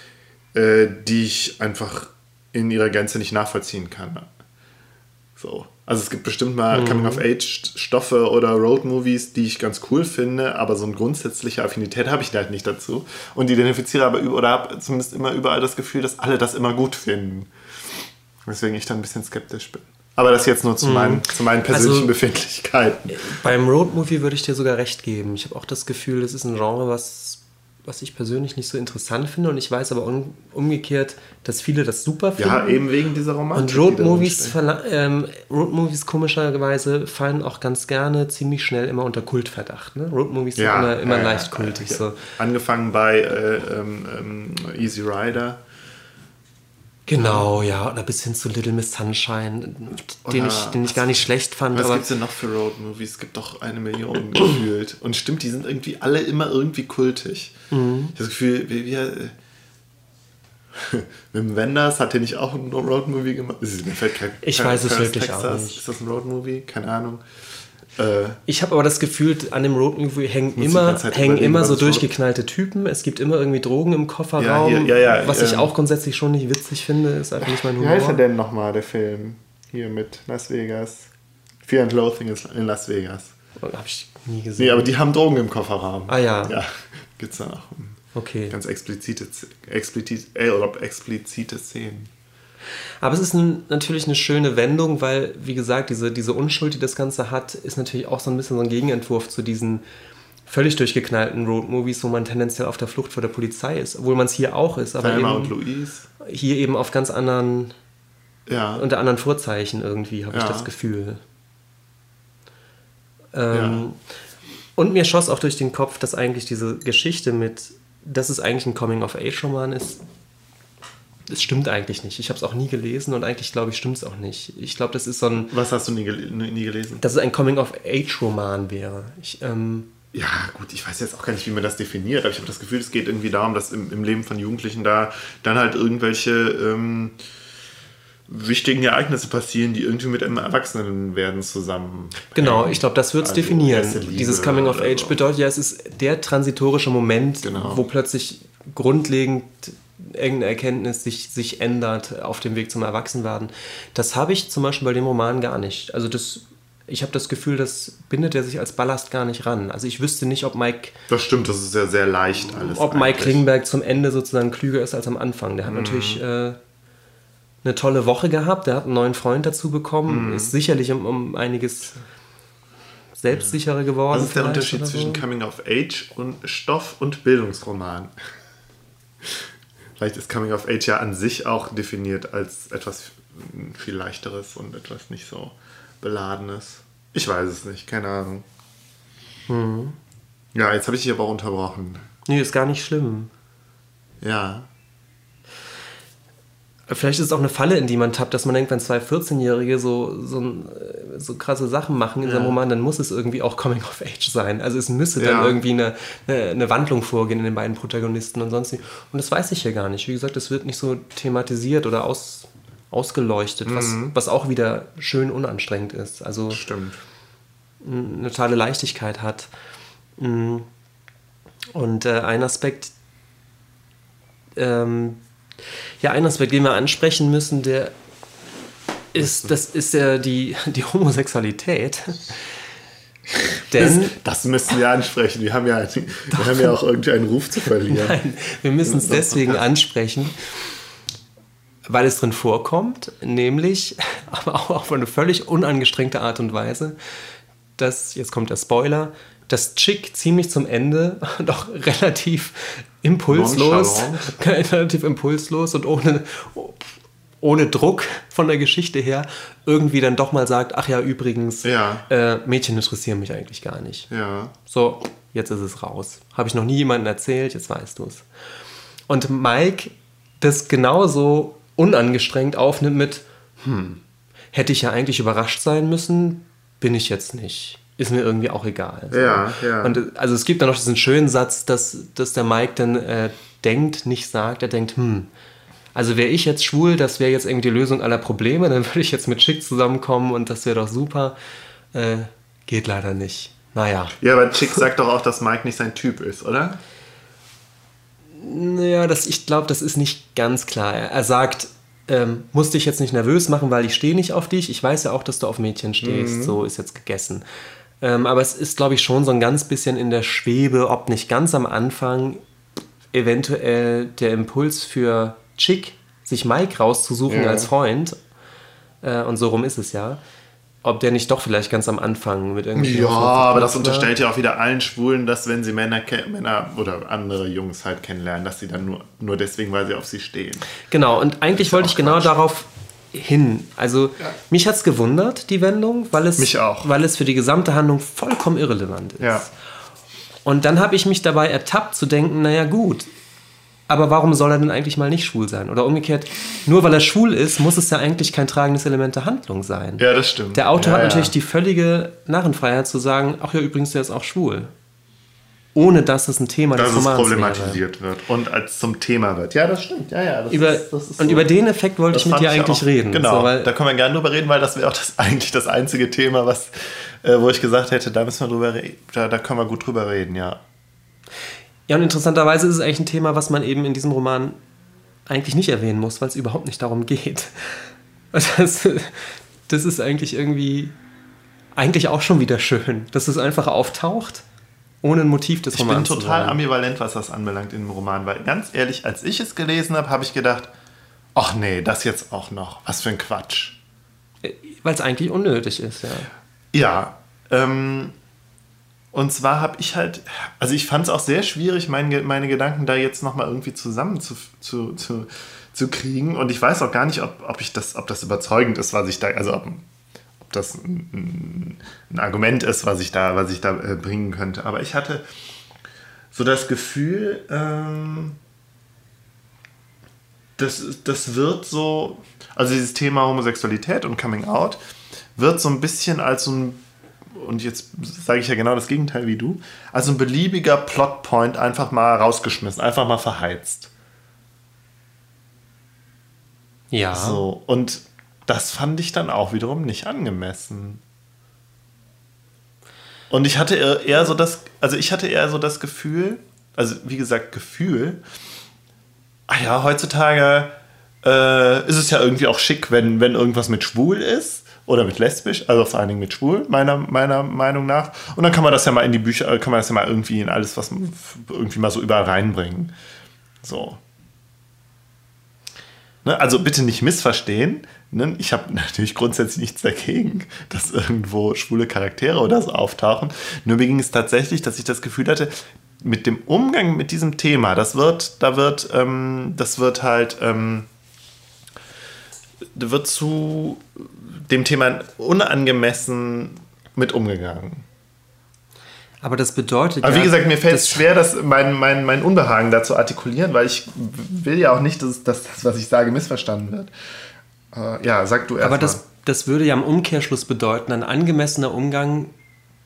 äh, die ich einfach in ihrer Gänze nicht nachvollziehen kann. So. Also es gibt bestimmt mal mhm. Coming-of-Age-Stoffe oder Road-Movies, die ich ganz cool finde, aber so eine grundsätzliche Affinität habe ich halt nicht dazu. Und identifiziere aber über, oder habe zumindest immer überall das Gefühl, dass alle das immer gut finden. Weswegen ich da ein bisschen skeptisch bin. Aber das jetzt nur zu, mhm. meinen, zu meinen persönlichen also, Befindlichkeiten. Beim Road-Movie würde ich dir sogar recht geben. Ich habe auch das Gefühl, das ist ein Genre, was was ich persönlich nicht so interessant finde. Und ich weiß aber um, umgekehrt, dass viele das super finden. Ja, eben wegen dieser Romantik. Und Roadmovies, ähm, Roadmovies komischerweise fallen auch ganz gerne ziemlich schnell immer unter Kultverdacht. Ne? Roadmovies ja, sind immer, immer ja, leicht kultig. So. Angefangen bei äh, ähm, ähm Easy Rider Genau, ja, oder bis hin zu Little Miss Sunshine, den, ich, den ich gar nicht schlecht fand. Was gibt es denn noch für Road-Movies? Es gibt doch eine Million gefühlt. Und stimmt, die sind irgendwie alle immer irgendwie kultig. Mhm. Ich habe das Gefühl, wie, wie äh, Wim Wenders hat der nicht auch ein Road-Movie gemacht? Mir fällt kein, ich weiß es wirklich Texas. auch nicht. Ist das ein Road-Movie? Keine Ahnung. Äh, ich habe aber das Gefühl, an dem Roadmovie hängen immer, hängen immer so durchgeknallte Typen. Es gibt immer irgendwie Drogen im Kofferraum. Ja, hier, ja, ja, was ich ähm, auch grundsätzlich schon nicht witzig finde, ist einfach nicht mein Humor. Wie heißt er denn nochmal, der Film? Hier mit Las Vegas. Fear and Loathing in Las Vegas. Oh, habe ich nie gesehen. Nee, aber die haben Drogen im Kofferraum. Ah ja. Ja, gibt es da auch. Okay. Ganz explizite, explizite, äh, explizite Szenen. Aber es ist ein, natürlich eine schöne Wendung, weil, wie gesagt, diese, diese Unschuld, die das Ganze hat, ist natürlich auch so ein bisschen so ein Gegenentwurf zu diesen völlig durchgeknallten Roadmovies, wo man tendenziell auf der Flucht vor der Polizei ist, obwohl man es hier auch ist, aber Thelma eben, und Louise. hier eben auf ganz anderen, Ja. unter anderen Vorzeichen irgendwie, habe ich Ja. das Gefühl. Ähm, Und mir schoss auch durch den Kopf, dass eigentlich diese Geschichte mit, dass es eigentlich ein Coming-of-Age-Roman ist, das stimmt eigentlich nicht. Ich habe es auch nie gelesen und eigentlich glaube ich, stimmt es auch nicht. Ich glaube, das ist so ein, Was hast du nie, gel nie gelesen? dass es ein Coming-of-Age-Roman wäre. Ich, ähm, Ja, gut, ich weiß jetzt auch gar nicht, wie man das definiert, aber ich habe das Gefühl, es geht irgendwie darum, dass im, im Leben von Jugendlichen da dann halt irgendwelche ähm, wichtigen Ereignisse passieren, die irgendwie mit einem Erwachsenenwerden zusammen. Genau, ich glaube, das wird es Also definieren. Dieses Coming of Age so. bedeutet ja, es ist der transitorische Moment, Genau. wo plötzlich grundlegend irgendeine Erkenntnis sich, sich ändert auf dem Weg zum Erwachsenwerden. Das habe ich zum Beispiel bei dem Roman gar nicht. Also das, ich habe das Gefühl, das bindet er sich als Ballast gar nicht ran. Also ich wüsste nicht, ob Mike, Das stimmt, das ist ja sehr leicht alles. ob Mike eigentlich. Klingberg zum Ende sozusagen klüger ist als am Anfang. Der hat natürlich äh, eine tolle Woche gehabt, der hat einen neuen Freund dazu bekommen, ist sicherlich um, um einiges selbstsicherer geworden. Was ist der Unterschied oder zwischen so. Coming of Age und Stoff- und Bildungsroman? Vielleicht ist Coming of Age ja an sich auch definiert als etwas viel leichteres und etwas nicht so beladenes. Ich weiß es nicht, keine Ahnung. Mhm. Ja, jetzt habe ich dich aber auch unterbrochen. Nee, ist gar nicht schlimm. Ja. Vielleicht ist es auch eine Falle, in die man tappt, dass man denkt, wenn zwei 14-Jährige so, so, äh, so krasse Sachen machen in seinem Ja. Roman, dann muss es irgendwie auch Coming of Age sein. Also es müsste Ja. dann irgendwie eine, eine, eine Wandlung vorgehen in den beiden Protagonisten und sonst. Und das weiß ich hier gar nicht. Wie gesagt, es wird nicht so thematisiert oder aus, ausgeleuchtet, was, Mhm. was auch wieder schön unanstrengend ist. Also Stimmt. eine totale Leichtigkeit hat. Mm. Und äh, ein Aspekt, ähm, ja, ein Aspekt, den wir ansprechen müssen, der ist, das ist ja die, die Homosexualität. Denn Das müssen wir ansprechen. Wir haben ja, wir haben ja auch irgendwie einen Ruf zu verlieren. Nein, wir müssen es deswegen ansprechen, weil es drin vorkommt, nämlich, aber auch auf eine völlig unangestrengte Art und Weise, dass, jetzt kommt der Spoiler, dass Chick ziemlich zum Ende doch relativ impulslos, relativ impulslos und ohne, ohne Druck von der Geschichte her irgendwie dann doch mal sagt, ach ja, übrigens, Ja. äh, Mädchen interessieren mich eigentlich gar nicht. Ja. So, jetzt ist es raus. Habe ich noch nie jemandem erzählt, jetzt weißt du es. Und Mike das genauso unangestrengt aufnimmt mit, hm, hätte ich ja eigentlich überrascht sein müssen, bin ich jetzt nicht. Ist mir irgendwie auch egal. So. Ja, ja. Und also es gibt dann noch diesen schönen Satz, dass, dass der Mike dann äh, denkt, nicht sagt, er denkt, hm, also wäre ich jetzt schwul, das wäre jetzt irgendwie die Lösung aller Probleme, dann würde ich jetzt mit Chick zusammenkommen und das wäre doch super. Äh, geht leider nicht. Naja. Ja, aber Chick sagt doch auch, dass Mike nicht sein Typ ist, oder? Naja, das, ich glaube, das ist nicht ganz klar. Er, sagt, ähm, musst dich jetzt nicht nervös machen, weil ich stehe nicht auf dich. Ich weiß ja auch, dass du auf Mädchen stehst. So ist jetzt gegessen. Ähm, aber es ist, glaube ich, schon so ein ganz bisschen in der Schwebe, ob nicht ganz am Anfang eventuell der Impuls für Chick, sich Mike rauszusuchen Ja. als Freund, äh, und so rum ist es ja, ob der nicht doch vielleicht ganz am Anfang mit irgendwie. Ja, aber das war. unterstellt ja auch wieder allen Schwulen, dass wenn sie Männer, Männer oder andere Jungs halt kennenlernen, dass sie dann nur, nur deswegen, weil sie auf sie stehen. Genau, und eigentlich wollte ich genau Quatsch. darauf hin. Also mich hat es gewundert, die Wendung, weil es, Mich auch. weil es für die gesamte Handlung vollkommen irrelevant ist. Ja. Und dann habe ich mich dabei ertappt zu denken, naja gut, aber warum soll er denn eigentlich mal nicht schwul sein? Oder umgekehrt, nur weil er schwul ist, muss es ja eigentlich kein tragendes Element der Handlung sein. Ja, das stimmt. Der Autor ja, hat natürlich ja. die völlige Narrenfreiheit zu sagen, ach ja, übrigens, der ist auch schwul. Ohne dass es ein Thema dass des es Romans wäre. problematisiert wird und als zum Thema wird. Ja, das stimmt. Ja, ja. Das Über, ist, das ist und so. über den Effekt wollte ich mit dir eigentlich auch- reden. Genau, So, weil, da können wir gerne drüber reden, weil das wäre auch das, eigentlich das einzige Thema, was, äh, wo ich gesagt hätte, da müssen wir drüber reden. Da, da können wir gut drüber reden, ja. Ja, und interessanterweise ist es eigentlich ein Thema, was man eben in diesem Roman eigentlich nicht erwähnen muss, weil es überhaupt nicht darum geht. Das, das ist eigentlich irgendwie, eigentlich auch schon wieder schön, dass es einfach auftaucht, ohne ein Motiv des Ich bin Romans zu total sein. ambivalent, was das anbelangt in dem Roman, weil ganz ehrlich, als ich es gelesen habe, habe ich gedacht, ach nee, das jetzt auch noch. Was für ein Quatsch. Weil es eigentlich unnötig ist, ja. Ja, ähm, Und zwar habe ich halt, also ich fand es auch sehr schwierig, meine, meine Gedanken da jetzt nochmal irgendwie zusammen zu, zu, zu, zu kriegen. Und ich weiß auch gar nicht, ob, ob, ich das, ob das überzeugend ist, was ich da, also ob das ein, ein Argument ist, was ich da, was ich da äh, bringen könnte. Aber ich hatte so das Gefühl, ähm, das, das wird so, also dieses Thema Homosexualität und Coming Out wird so ein bisschen als so ein und jetzt sage ich ja genau das Gegenteil wie du, also ein beliebiger Plotpoint einfach mal rausgeschmissen, einfach mal verheizt. Ja. So, und das fand ich dann auch wiederum nicht angemessen. Und ich hatte eher so das, also ich hatte eher so das Gefühl, also wie gesagt, Gefühl, ah ja, heutzutage äh, ist es ja irgendwie auch schick, wenn, wenn irgendwas mit schwul ist oder mit lesbisch, also vor allen Dingen mit schwul, meiner, meiner Meinung nach. Und dann kann man das ja mal in die Bücher, kann man das ja mal irgendwie in alles, was irgendwie mal so überall reinbringen. So. Ne? Also bitte nicht missverstehen. Ne? Ich habe natürlich grundsätzlich nichts dagegen, dass irgendwo schwule Charaktere oder so auftauchen. Nur mir ging es tatsächlich, dass ich das Gefühl hatte, mit dem Umgang mit diesem Thema, das wird, da wird, ähm, das wird halt, ähm, wird zu dem Thema unangemessen mit umgegangen. Aber das bedeutet. Aber wie gesagt, mir fällt es schwer, das, mein, mein, mein Unbehagen dazu artikulieren, weil ich will ja auch nicht, dass, dass das, was ich sage, missverstanden wird. Äh, ja, sag du erst. Aber das, das würde ja im Umkehrschluss bedeuten, ein angemessener Umgang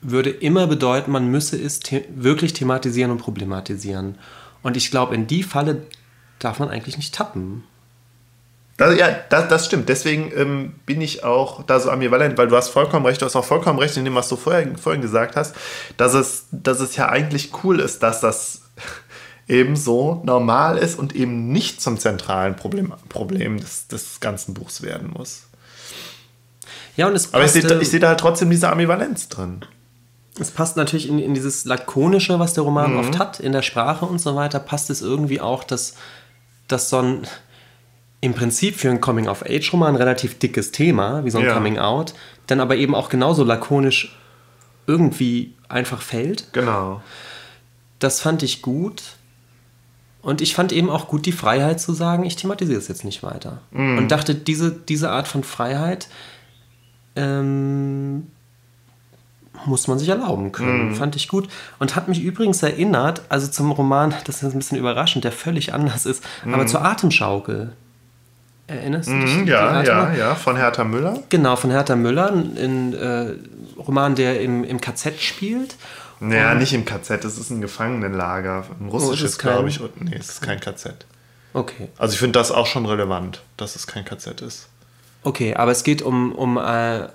würde immer bedeuten, man müsse es the wirklich thematisieren und problematisieren. Und ich glaube, in die Falle darf man eigentlich nicht tappen. Das, ja, das, das stimmt. Deswegen ähm, bin ich auch da so ambivalent, weil du hast vollkommen recht, du hast auch vollkommen recht in dem, was du vorher, vorhin gesagt hast, dass es, dass es ja eigentlich cool ist, dass das eben so normal ist und eben nicht zum zentralen Problem, Problem des, des ganzen Buchs werden muss. Ja, und es Aber ich sehe, ich sehe da halt trotzdem diese Ambivalenz drin. Es passt natürlich in, in dieses Lakonische, was der Roman mhm. oft hat, in der Sprache und so weiter, passt es irgendwie auch, dass, dass so ein im Prinzip für einen Coming-of-Age-Roman relativ dickes Thema, wie so ein ja. Coming-out, dann aber eben auch genauso lakonisch irgendwie einfach fällt. Genau. Das fand ich gut. Und ich fand eben auch gut die Freiheit zu sagen, ich thematisiere es jetzt nicht weiter. Mm. Und dachte, diese, diese Art von Freiheit ähm, muss man sich erlauben können. Mm. Fand ich gut. Und hat mich übrigens erinnert, also zum Roman, das ist ein bisschen überraschend, der völlig anders ist, mm. aber zur Atemschaukel. Erinnerst du dich? Mm, ja, ja, ja, von Hertha Müller. Genau, von Hertha Müller, ein äh, Roman, der im, im KZ spielt. Naja, nicht im KZ, das ist ein Gefangenenlager, ein oh, russisches, oh, glaube ich. Und, nee, es ist kein KZ. Okay. Also ich finde das auch schon relevant, dass es kein KZ ist. Okay, aber es geht um, um äh,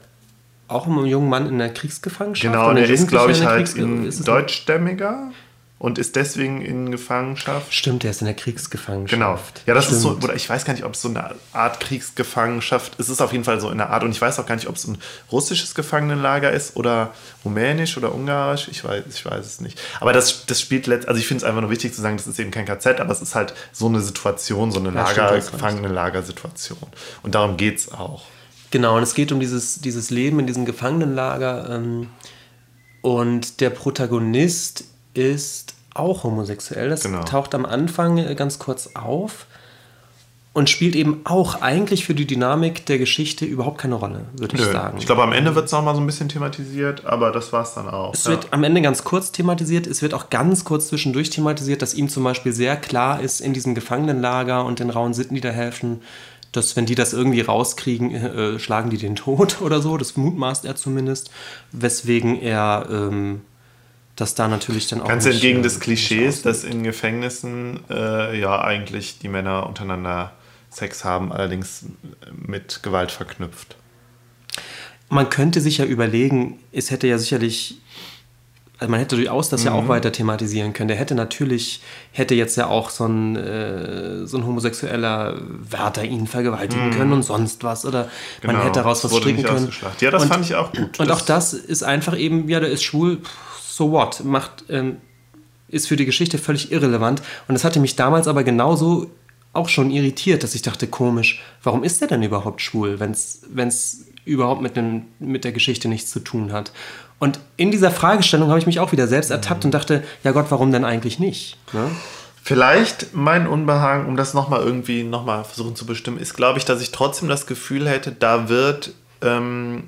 auch um einen jungen Mann in der Kriegsgefangenschaft. Genau, der ist, glaube ich, halt ein deutschstämmiger und ist deswegen in Gefangenschaft. Stimmt, der ist in der Kriegsgefangenschaft. Genau. Ja, das Stimmt. ist so, oder ich weiß gar nicht, ob es so eine Art Kriegsgefangenschaft ist. Es ist auf jeden Fall so in der Art und ich weiß auch gar nicht, ob es ein russisches Gefangenenlager ist oder rumänisch oder ungarisch. Ich weiß, ich weiß es nicht. Aber das, das spielt letzt, also ich finde es einfach nur wichtig zu sagen, das ist eben kein KZ, aber es ist halt so eine Situation, so eine Lager, Gefangenenlagersituation. Und darum geht es auch. Genau, und es geht um dieses, dieses Leben in diesem Gefangenenlager. Ähm, und der Protagonist ist auch homosexuell. Das genau. taucht am Anfang äh, ganz kurz auf und spielt eben auch eigentlich für die Dynamik der Geschichte überhaupt keine Rolle, würde ich sagen. Ich glaube, am Ende wird es nochmal so ein bisschen thematisiert, aber das war es dann auch. Es ja. wird am Ende ganz kurz thematisiert, es wird auch ganz kurz zwischendurch thematisiert, dass ihm zum Beispiel sehr klar ist in diesem Gefangenenlager und den rauen Sitten, die da helfen, dass wenn die das irgendwie rauskriegen, äh, schlagen die den tot oder so, das mutmaßt er zumindest, weswegen er... Ähm, dass da natürlich dann auch. Ganz nicht, entgegen äh, des Klischees, dass in Gefängnissen äh, ja eigentlich die Männer untereinander Sex haben, allerdings mit Gewalt verknüpft. Man könnte sich ja überlegen, es hätte ja sicherlich also man hätte durchaus das mhm. ja auch mhm. weiter thematisieren können. Der hätte natürlich, hätte jetzt ja auch so ein, äh, so ein homosexueller Wärter ihn vergewaltigen mhm. können und sonst was. Oder genau. man hätte daraus was stricken können. Ja, das und, fand ich auch gut. Und das auch das ist einfach eben, ja, der ist schwul, so what? Macht, ähm, ist für die Geschichte völlig irrelevant. Und das hatte mich damals aber genauso auch schon irritiert, dass ich dachte, komisch, warum ist der denn überhaupt schwul, wenn es überhaupt mit, dem, mit der Geschichte nichts zu tun hat. Und in dieser Fragestellung habe ich mich auch wieder selbst ertappt und dachte, ja Gott, warum denn eigentlich nicht? Ne? Vielleicht mein Unbehagen, um das nochmal irgendwie nochmal versuchen zu bestimmen, ist, glaube ich, dass ich trotzdem das Gefühl hätte, da wird ähm,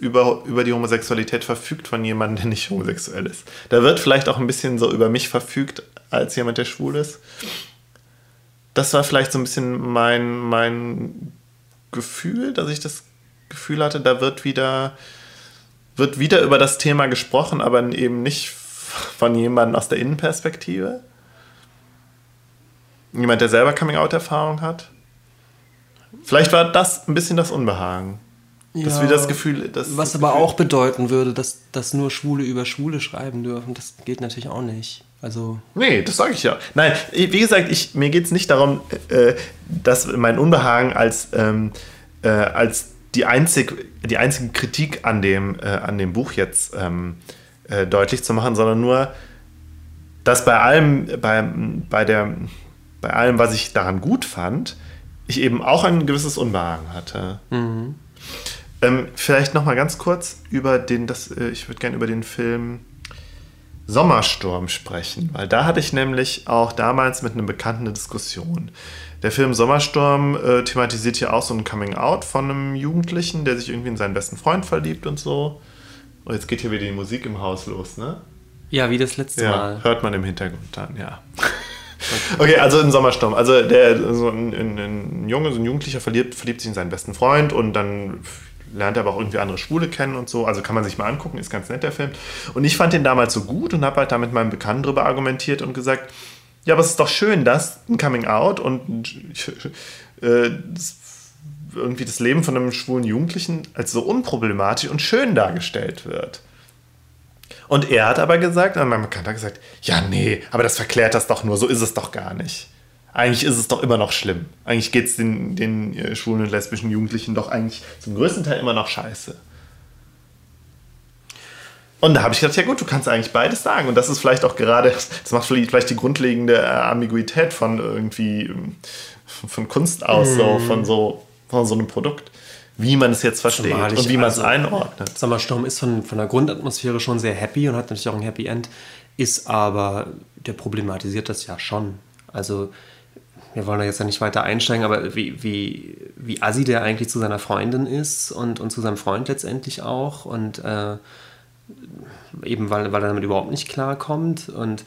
über, über die Homosexualität verfügt von jemandem, der nicht homosexuell ist. Da wird vielleicht auch ein bisschen so über mich verfügt, als jemand, der schwul ist. Das war vielleicht so ein bisschen mein, mein Gefühl, dass ich das Gefühl hatte, da wird wieder, wird wieder über das Thema gesprochen, aber eben nicht von jemandem aus der Innenperspektive. Jemand, der selber Coming-out-Erfahrung hat. Vielleicht war das ein bisschen das Unbehagen. Dass ja, wir das Gefühl. Das was aber auch bedeuten würde, dass, dass nur Schwule über Schwule schreiben dürfen. Das geht natürlich auch nicht. Also. Nee, das sage ich ja. Nein, wie gesagt, ich, mir geht es nicht darum, äh, dass mein Unbehagen als, ähm, äh, als die, einzig, die einzige Kritik an dem, äh, an dem Buch jetzt ähm, äh, deutlich zu machen, sondern nur, dass bei allem, bei, bei der bei allem, was ich daran gut fand, ich eben auch ein gewisses Unbehagen hatte. Mhm. Ähm, vielleicht noch mal ganz kurz über den, das, äh, ich würde gerne über den Film Sommersturm sprechen, weil da hatte ich nämlich auch damals mit einem Bekannten eine Diskussion. Der Film Sommersturm äh, thematisiert ja auch so ein Coming Out von einem Jugendlichen, der sich irgendwie in seinen besten Freund verliebt und so. Und jetzt geht hier wieder die Musik im Haus los, ne? Ja, wie das letzte ja, Mal. Hört man im Hintergrund dann, ja. Okay, also ein Sommersturm. Also der, so ein, ein, ein Junge, so ein Jugendlicher verliebt, verliebt sich in seinen besten Freund und dann lernt er aber auch irgendwie andere Schwule kennen und so. Also kann man sich mal angucken, ist ganz nett der Film. Und ich fand den damals so gut und habe halt da mit meinem Bekannten drüber argumentiert und gesagt, ja, aber es ist doch schön, dass ein Coming Out und äh, irgendwie das Leben von einem schwulen Jugendlichen als so unproblematisch und schön dargestellt wird. Und er hat aber gesagt, mein Bekannter hat gesagt, ja, nee, aber das verklärt das doch nur, so ist es doch gar nicht. Eigentlich ist es doch immer noch schlimm. Eigentlich geht es den, den äh, schwulen und lesbischen Jugendlichen doch eigentlich zum größten Teil immer noch scheiße. Und da habe ich gedacht, ja gut, du kannst eigentlich beides sagen. Und das ist vielleicht auch gerade, das macht vielleicht die grundlegende äh, Ambiguität von irgendwie, ähm, von Kunst aus, mm. so, mhm. von so, von so einem Produkt wie man es jetzt versteht und wie man es also, einordnet. Sommersturm ist von, von der Grundatmosphäre schon sehr happy und hat natürlich auch ein Happy End, ist aber, der problematisiert das ja schon. Also, wir wollen da jetzt ja nicht weiter einsteigen, aber wie, wie, wie assi der eigentlich zu seiner Freundin ist und, und zu seinem Freund letztendlich auch und äh, eben weil, weil er damit überhaupt nicht klarkommt und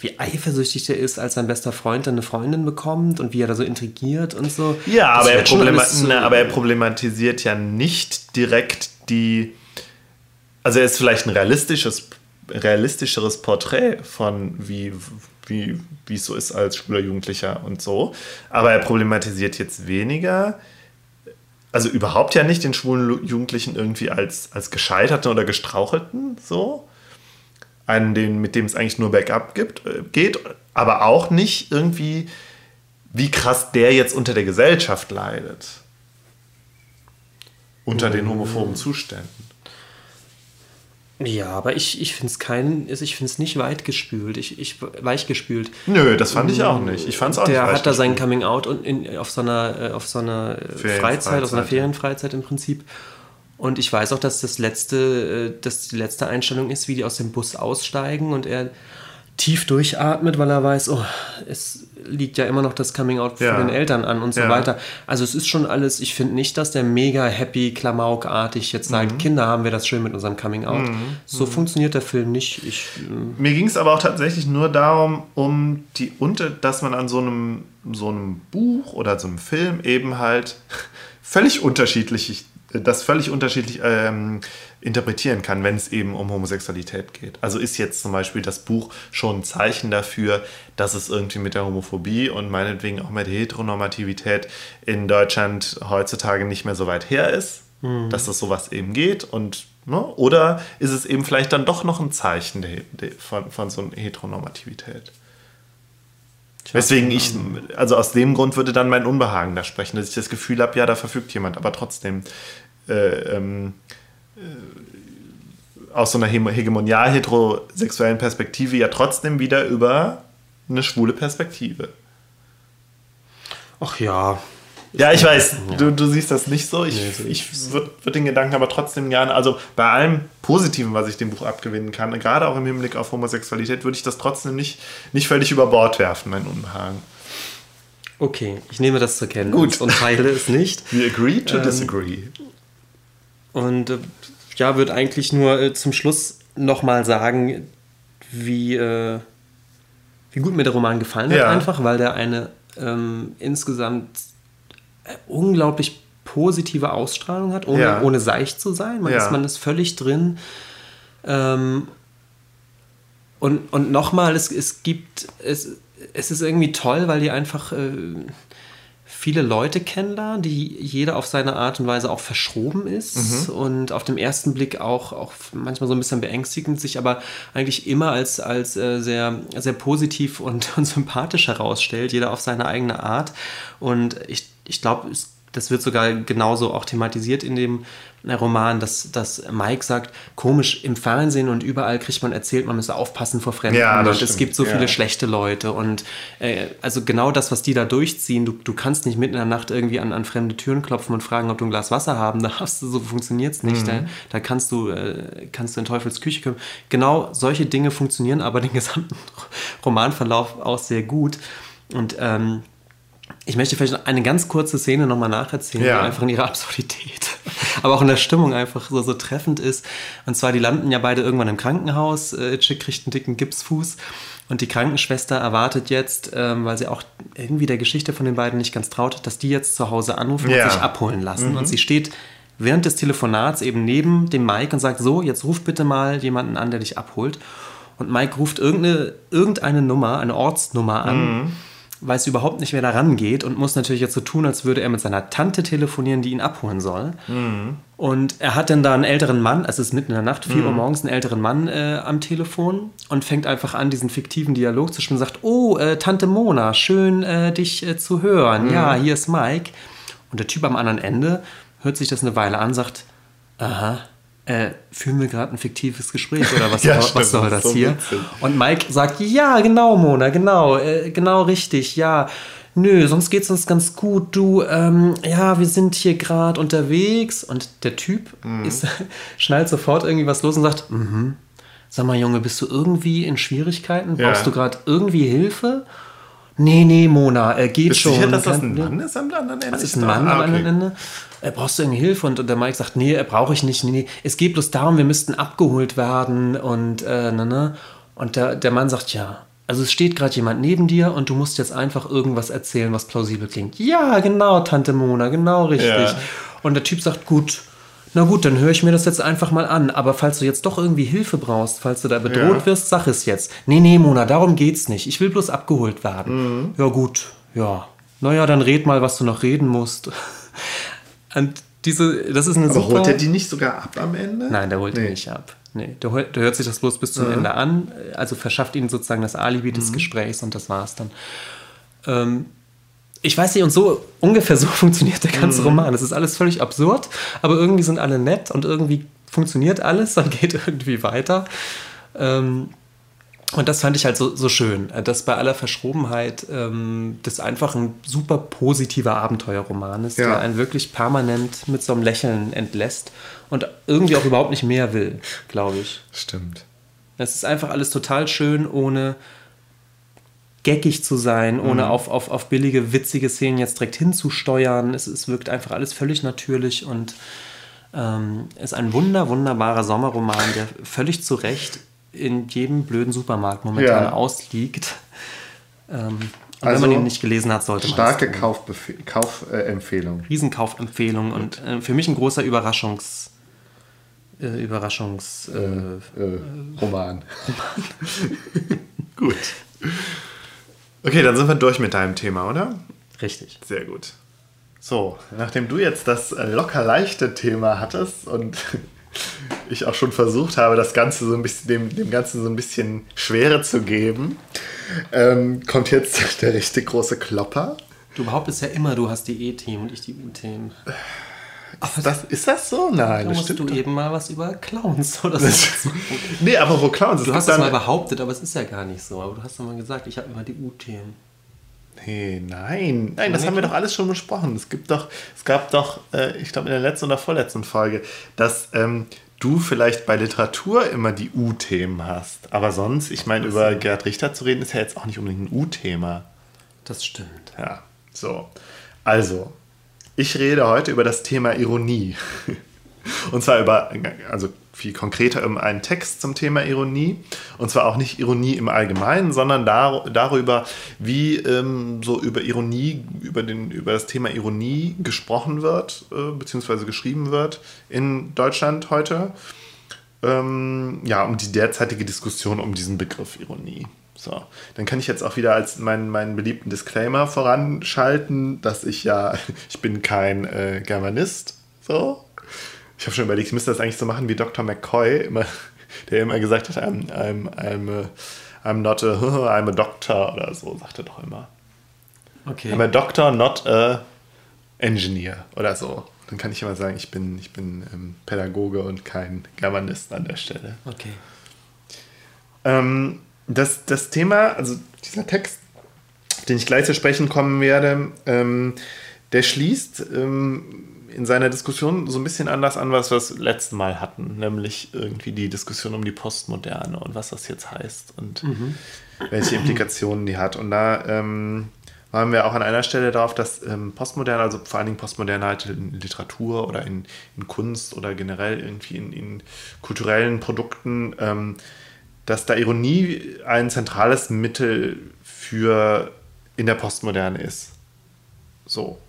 wie eifersüchtig der ist, als sein bester Freund dann eine Freundin bekommt und wie er da so intrigiert und so. Ja, aber er, so na, aber er, problematisiert ja nicht direkt die. Also er ist vielleicht ein realistisches, realistischeres Porträt von wie, wie, es so ist als schwuler Jugendlicher und so. Aber er problematisiert jetzt weniger. Also überhaupt ja nicht den schwulen Jugendlichen irgendwie als, als Gescheiterten oder Gestrauchelten so, einen, den, mit dem es eigentlich nur Backup gibt, äh, geht, aber auch nicht irgendwie, wie krass der jetzt unter der Gesellschaft leidet. Unter den homophoben Zuständen. Ja, aber ich, ich finde es kein, also ich finde es nicht weit gespült, ich, ich weichgespült. Nö, das fand ich auch nicht. Ich fand es auch Der nicht hat da sein Coming Out und in, auf so einer, äh, auf so einer Freizeit, auf so einer Ferienfreizeit im Prinzip. Und ich weiß auch, dass das letzte, äh, dass die letzte Einstellung ist, wie die aus dem Bus aussteigen und er tief durchatmet, weil er weiß, oh, es liegt ja immer noch das Coming Out ja. von den Eltern an und so ja. weiter. Also es ist schon alles, ich finde nicht, dass der mega happy, klamaukartig jetzt sagt, mhm. Kinder haben wir das schön mit unserem Coming Out. Mhm. So mhm. funktioniert der Film nicht. Ich, äh Mir ging es aber auch tatsächlich nur darum, um die unter, dass man an so einem, so einem Buch oder so einem Film eben halt völlig unterschiedlich das völlig unterschiedlich ähm, interpretieren kann, wenn es eben um Homosexualität geht. Also ist jetzt zum Beispiel das Buch schon ein Zeichen dafür, dass es irgendwie mit der Homophobie und meinetwegen auch mit der Heteronormativität in Deutschland heutzutage nicht mehr so weit her ist, mhm. dass das sowas eben geht und ne? oder ist es eben vielleicht dann doch noch ein Zeichen der, der, von, von so einer Heteronormativität? Weswegen ich, also aus dem Grund würde dann mein Unbehagen da sprechen, dass ich das Gefühl habe, ja, da verfügt jemand, aber trotzdem äh, ähm, äh, aus so einer hegemonial heterosexuellen Perspektive ja trotzdem wieder über eine schwule Perspektive. Ach ja, Ja, ich weiß, ja. Du, du siehst das nicht so. Ich, nee, ich würde würd den Gedanken aber trotzdem gerne, also bei allem Positiven, was ich dem Buch abgewinnen kann, gerade auch im Hinblick auf Homosexualität, würde ich das trotzdem nicht, nicht völlig über Bord werfen, mein Unbehagen. Okay, ich nehme das zur Kenntnis Gut. und teile es nicht. We agree to ähm, disagree. Und äh, ja, würde eigentlich nur äh, zum Schluss nochmal sagen, wie, äh, wie gut mir der Roman gefallen hat, ja. einfach, weil der eine ähm, insgesamt unglaublich positive Ausstrahlung hat, ohne, ja. ohne seicht zu sein. Man, ja. ist, man ist völlig drin. Ähm, und und nochmal, es, es gibt, es, es ist irgendwie toll, weil die einfach äh, viele Leute kennenlernen, die jeder auf seine Art und Weise auch verschroben ist mhm. und auf den ersten Blick auch, auch manchmal so ein bisschen beängstigend, sich aber eigentlich immer als, als äh, sehr, sehr positiv und, und sympathisch herausstellt, jeder auf seine eigene Art. Und ich, ich glaube, es das wird sogar genauso auch thematisiert in dem äh, Roman, dass, dass Mike sagt, komisch, im Fernsehen und überall kriegt man erzählt, man müsse aufpassen vor Fremden ja, und stimmt. es gibt so ja. viele schlechte Leute und äh, also genau das, was die da durchziehen, du, du kannst nicht mitten in der Nacht irgendwie an, an fremde Türen klopfen und fragen, ob du ein Glas Wasser haben darfst, so funktioniert es nicht, mhm. da, da kannst du, äh, kannst du in Teufels Küche kommen. Genau solche Dinge funktionieren aber den gesamten Romanverlauf auch sehr gut und ähm, ich möchte vielleicht eine ganz kurze Szene nochmal nacherzählen, ja. die einfach in ihrer Absurdität, aber auch in der Stimmung einfach so, so treffend ist. Und zwar, die landen ja beide irgendwann im Krankenhaus. Äh, Chick kriegt einen dicken Gipsfuß. Und die Krankenschwester erwartet jetzt, ähm, weil sie auch irgendwie der Geschichte von den beiden nicht ganz traut, dass die jetzt zu Hause anrufen ja. und sich abholen lassen. Mhm. Und sie steht während des Telefonats eben neben dem Mike und sagt: So, jetzt ruf bitte mal jemanden an, der dich abholt. Und Mike ruft irgendeine, irgendeine Nummer, eine Ortsnummer an. Mhm weiß überhaupt nicht, wer da rangeht und muss natürlich jetzt so tun, als würde er mit seiner Tante telefonieren, die ihn abholen soll. Mhm. Und er hat dann da einen älteren Mann, es ist mitten in der Nacht, 4 mhm. Uhr morgens, einen älteren Mann äh, am Telefon und fängt einfach an, diesen fiktiven Dialog zu spielen und sagt, oh, äh, Tante Mona, schön äh, dich äh, zu hören. Mhm. Ja, hier ist Mike. Und der Typ am anderen Ende hört sich das eine Weile an, sagt, aha, äh, führen wir gerade ein fiktives Gespräch oder was, ja, was stimmt, soll das so hier? Witzig. Und Mike sagt, ja, genau, Mona, genau, äh, genau richtig, ja. Nö, sonst geht es uns ganz gut. Du, ähm, ja, wir sind hier gerade unterwegs. Und der Typ mhm. ist, schnallt sofort irgendwie was los und sagt, mhm. Sag mal, Junge, bist du irgendwie in Schwierigkeiten? Brauchst ja. du gerade irgendwie Hilfe? Nee, nee, Mona, er geht Bist schon. Sicher, dass das ein Mann ist am anderen Ende? Das ist ein Mann ah, okay. am anderen Ende. Äh, brauchst du irgendwie Hilfe? Und, und der Mike sagt, nee, äh, brauche ich nicht. Nee, nee, es geht bloß darum, wir müssten abgeholt werden und äh, ne, ne. Und der, der Mann sagt, ja, also es steht gerade jemand neben dir und du musst jetzt einfach irgendwas erzählen, was plausibel klingt. Ja, genau, Tante Mona, genau richtig. Ja. Und der Typ sagt, gut, na gut, dann höre ich mir das jetzt einfach mal an. Aber falls du jetzt doch irgendwie Hilfe brauchst, falls du da bedroht ja. wirst, sag es jetzt. Nee, nee, Mona, darum geht's nicht. Ich will bloß abgeholt werden. Mhm. Ja, gut, ja. Naja, dann red mal, was du noch reden musst. Und diese, das ist eine Aber super... holt er die nicht sogar ab am Ende? Nein, der holt nee. die nicht ab. Nee, der, der, hört sich das bloß bis zum mhm. Ende an. Also verschafft ihnen sozusagen das Alibi des mhm. Gesprächs und das war's dann. Ähm, ich weiß nicht, und so ungefähr so funktioniert der ganze mhm. Roman. Es ist alles völlig absurd, aber irgendwie sind alle nett und irgendwie funktioniert alles und geht irgendwie weiter. Ähm, und das fand ich halt so, so schön, dass bei aller Verschrobenheit ähm, das einfach ein super positiver Abenteuerroman ist, ja. der einen wirklich permanent mit so einem Lächeln entlässt und irgendwie auch überhaupt nicht mehr will, glaube ich. Stimmt. Es ist einfach alles total schön, ohne geckig zu sein, ohne mhm. auf, auf, auf billige, witzige Szenen jetzt direkt hinzusteuern. Es, es wirkt einfach alles völlig natürlich und ähm, ist ein wunder, wunderbarer Sommerroman, der völlig zu Recht in jedem blöden Supermarkt momentan ja. ausliegt. Ähm, und also, wenn man ihn nicht gelesen hat, sollte man Starke Kaufempfehlung. Riesenkaufempfehlung und äh, für mich ein großer Überraschungs... Äh, Überraschungs... Äh, äh Roman. Roman. Gut. Okay, dann sind wir durch mit deinem Thema, oder? Richtig. Sehr gut. So, nachdem du jetzt das locker leichte Thema hattest und ich auch schon versucht habe, das Ganze so ein bisschen, dem, dem Ganzen so ein bisschen Schwere zu geben, ähm, kommt jetzt der richtig große Klopper. Du behauptest ja immer, du hast die E-Themen und ich die U-Themen. Ist das, ist das so? Nein, da musst du doch. eben mal was über Clowns oder so. nee, aber wo Clowns? Du hast das mal behauptet, aber es ist ja gar nicht so. Aber du hast doch mal gesagt, ich habe immer die U-Themen. Nee, nein, nein, das haben wir doch alles schon besprochen. Es gibt doch, es gab doch, äh, ich glaube in der letzten oder vorletzten Folge, dass ähm, du vielleicht bei Literatur immer die U-Themen hast. Aber sonst, ich meine, über Gerhard Richter zu reden, ist ja jetzt auch nicht unbedingt ein U-Thema. Das stimmt. Ja, so. Also, ich rede heute über das Thema Ironie. Und zwar über, also viel konkreter um einen Text zum Thema Ironie. Und zwar auch nicht Ironie im Allgemeinen, sondern dar darüber, wie ähm, so über Ironie, über, den, über das Thema Ironie gesprochen wird, äh, beziehungsweise geschrieben wird in Deutschland heute. Ähm, ja, um die derzeitige Diskussion um diesen Begriff Ironie. So, dann kann ich jetzt auch wieder als meinen, meinen beliebten Disclaimer voranschalten, dass ich ja, ich bin kein äh, Germanist, so, ich habe schon überlegt, ich müsste das eigentlich so machen wie Dr. McCoy, immer, der immer gesagt hat, I'm, I'm, I'm, I'm not a, I'm a doctor oder so, sagt er doch immer. Okay. I'm a doctor, not a engineer oder so. Dann kann ich immer sagen, ich bin, ich bin ähm, Pädagoge und kein Germanist an der Stelle. Okay. Ähm, das, das Thema, also dieser Text, den ich gleich zu sprechen kommen werde, ähm, der schließt ähm, in seiner Diskussion so ein bisschen anders an, was wir das letzte Mal hatten, nämlich irgendwie die Diskussion um die Postmoderne und was das jetzt heißt und mhm. welche Implikationen die hat. Und da ähm, waren wir auch an einer Stelle darauf, dass ähm, Postmoderne, also vor allen Dingen Postmoderne halt in Literatur oder in, in Kunst oder generell irgendwie in, in kulturellen Produkten, ähm, dass da Ironie ein zentrales Mittel für in der Postmoderne ist. So.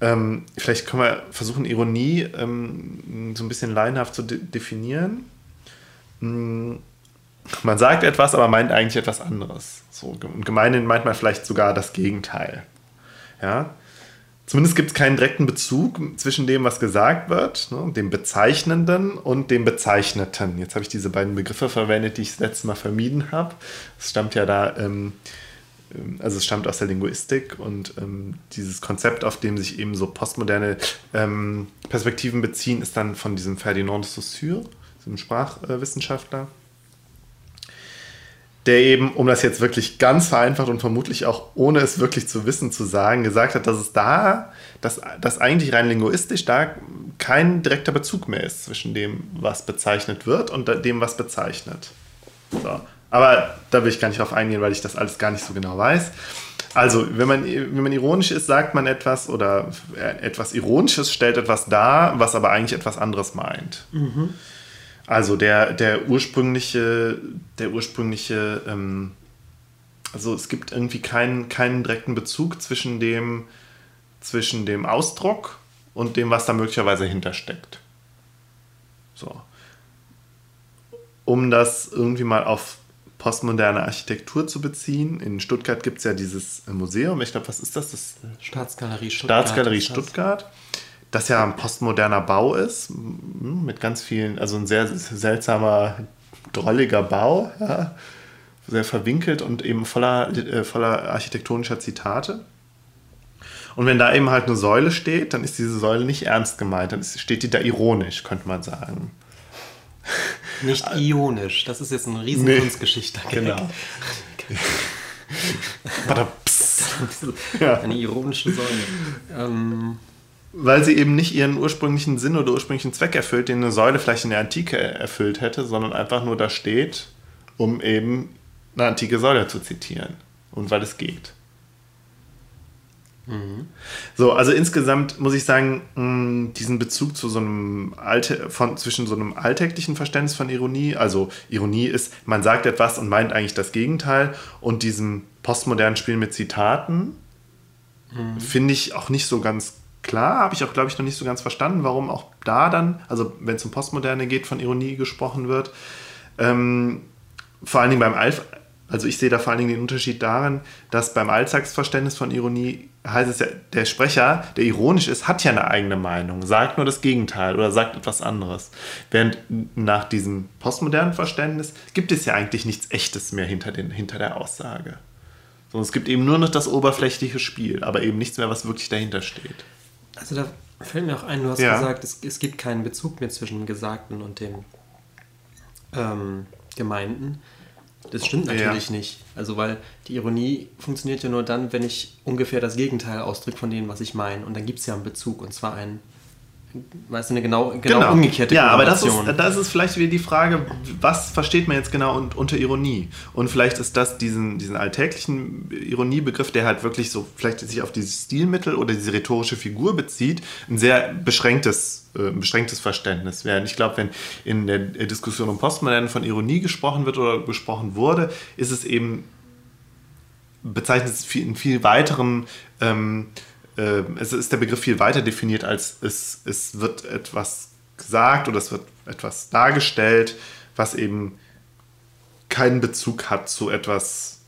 Ähm, vielleicht können wir versuchen, Ironie ähm, so ein bisschen laienhaft zu de definieren. Hm, man sagt etwas, aber meint eigentlich etwas anderes. So, gemeinhin meint man vielleicht sogar das Gegenteil. Ja? Zumindest gibt es keinen direkten Bezug zwischen dem, was gesagt wird, ne, dem Bezeichnenden und dem Bezeichneten. Jetzt habe ich diese beiden Begriffe verwendet, die ich das letzte Mal vermieden habe. Es stammt ja da ähm, ähm, also es stammt aus der Linguistik und ähm, dieses Konzept, auf dem sich eben so postmoderne ähm, Perspektiven beziehen, ist dann von diesem Ferdinand de Saussure, diesem Sprachwissenschaftler, der eben, um das jetzt wirklich ganz vereinfacht und vermutlich auch ohne es wirklich zu wissen zu sagen, gesagt hat, dass es da, dass, dass eigentlich rein linguistisch da kein direkter Bezug mehr ist zwischen dem, was bezeichnet wird und dem, was bezeichnet. So. Aber da will ich gar nicht drauf eingehen, weil ich das alles gar nicht so genau weiß. Also, wenn man, wenn man ironisch ist, sagt man etwas oder etwas Ironisches stellt etwas dar, was aber eigentlich etwas anderes meint. Mhm. Also der, der ursprüngliche, der ursprüngliche, ähm, also es gibt irgendwie keinen, keinen direkten Bezug zwischen dem, zwischen dem Ausdruck und dem, was da möglicherweise hintersteckt. So. Um das irgendwie mal auf postmoderne Architektur zu beziehen. In Stuttgart gibt es ja dieses Museum, ich glaube, was ist das? das Staatsgalerie Stuttgart. Staatsgalerie Stuttgart, das ja ein postmoderner Bau ist, mit ganz vielen, also ein sehr seltsamer, drolliger Bau, ja, sehr verwinkelt und eben voller, äh, voller architektonischer Zitate. Und wenn da eben halt eine Säule steht, dann ist diese Säule nicht ernst gemeint, dann steht die da ironisch, könnte man sagen. Nicht ionisch. Das ist jetzt eine riesen nee, Kunstgeschichte. Genau. ja. Eine ironische Säule. Ähm. Weil sie eben nicht ihren ursprünglichen Sinn oder ursprünglichen Zweck erfüllt, den eine Säule vielleicht in der Antike erfüllt hätte, sondern einfach nur da steht, um eben eine antike Säule zu zitieren. Und weil es geht. So, also insgesamt muss ich sagen, diesen Bezug zu so einem Alte, von, zwischen so einem alltäglichen Verständnis von Ironie, also Ironie ist, man sagt etwas und meint eigentlich das Gegenteil, und diesem postmodernen Spiel mit Zitaten, mhm. finde ich auch nicht so ganz klar, habe ich auch, glaube ich, noch nicht so ganz verstanden, warum auch da dann, also wenn es um Postmoderne geht, von Ironie gesprochen wird. Ähm, vor allen Dingen beim Alf also ich sehe da vor allen Dingen den Unterschied darin, dass beim Alltagsverständnis von Ironie heißt es ja, der Sprecher, der ironisch ist, hat ja eine eigene Meinung, sagt nur das Gegenteil oder sagt etwas anderes. Während nach diesem postmodernen Verständnis gibt es ja eigentlich nichts Echtes mehr hinter, den, hinter der Aussage. Sondern es gibt eben nur noch das oberflächliche Spiel, aber eben nichts mehr, was wirklich dahinter steht. Also da fällt mir auch ein, du hast ja. gesagt, es, es, gibt keinen Bezug mehr zwischen dem Gesagten und dem ähm, Gemeinten. Das stimmt natürlich ja. nicht. Also, weil die Ironie funktioniert ja nur dann, wenn ich ungefähr das Gegenteil ausdrücke von dem, was ich meine. Und dann gibt es ja einen Bezug, und zwar einen weißt du, eine genau, genau, genau. umgekehrte Ja, aber das ist, das ist vielleicht wieder die Frage, was versteht man jetzt genau unter Ironie? Und vielleicht ist das diesen, diesen alltäglichen Ironiebegriff, der halt wirklich so vielleicht sich auf dieses Stilmittel oder diese rhetorische Figur bezieht, ein sehr beschränktes, äh, beschränktes Verständnis. Während ich glaube, wenn in der Diskussion um Postmoderne von Ironie gesprochen wird oder gesprochen wurde, ist es eben bezeichnet es in viel weiterem ähm, äh, es ist der Begriff viel weiter definiert, als es, es wird etwas gesagt oder es wird etwas dargestellt, was eben keinen Bezug hat zu etwas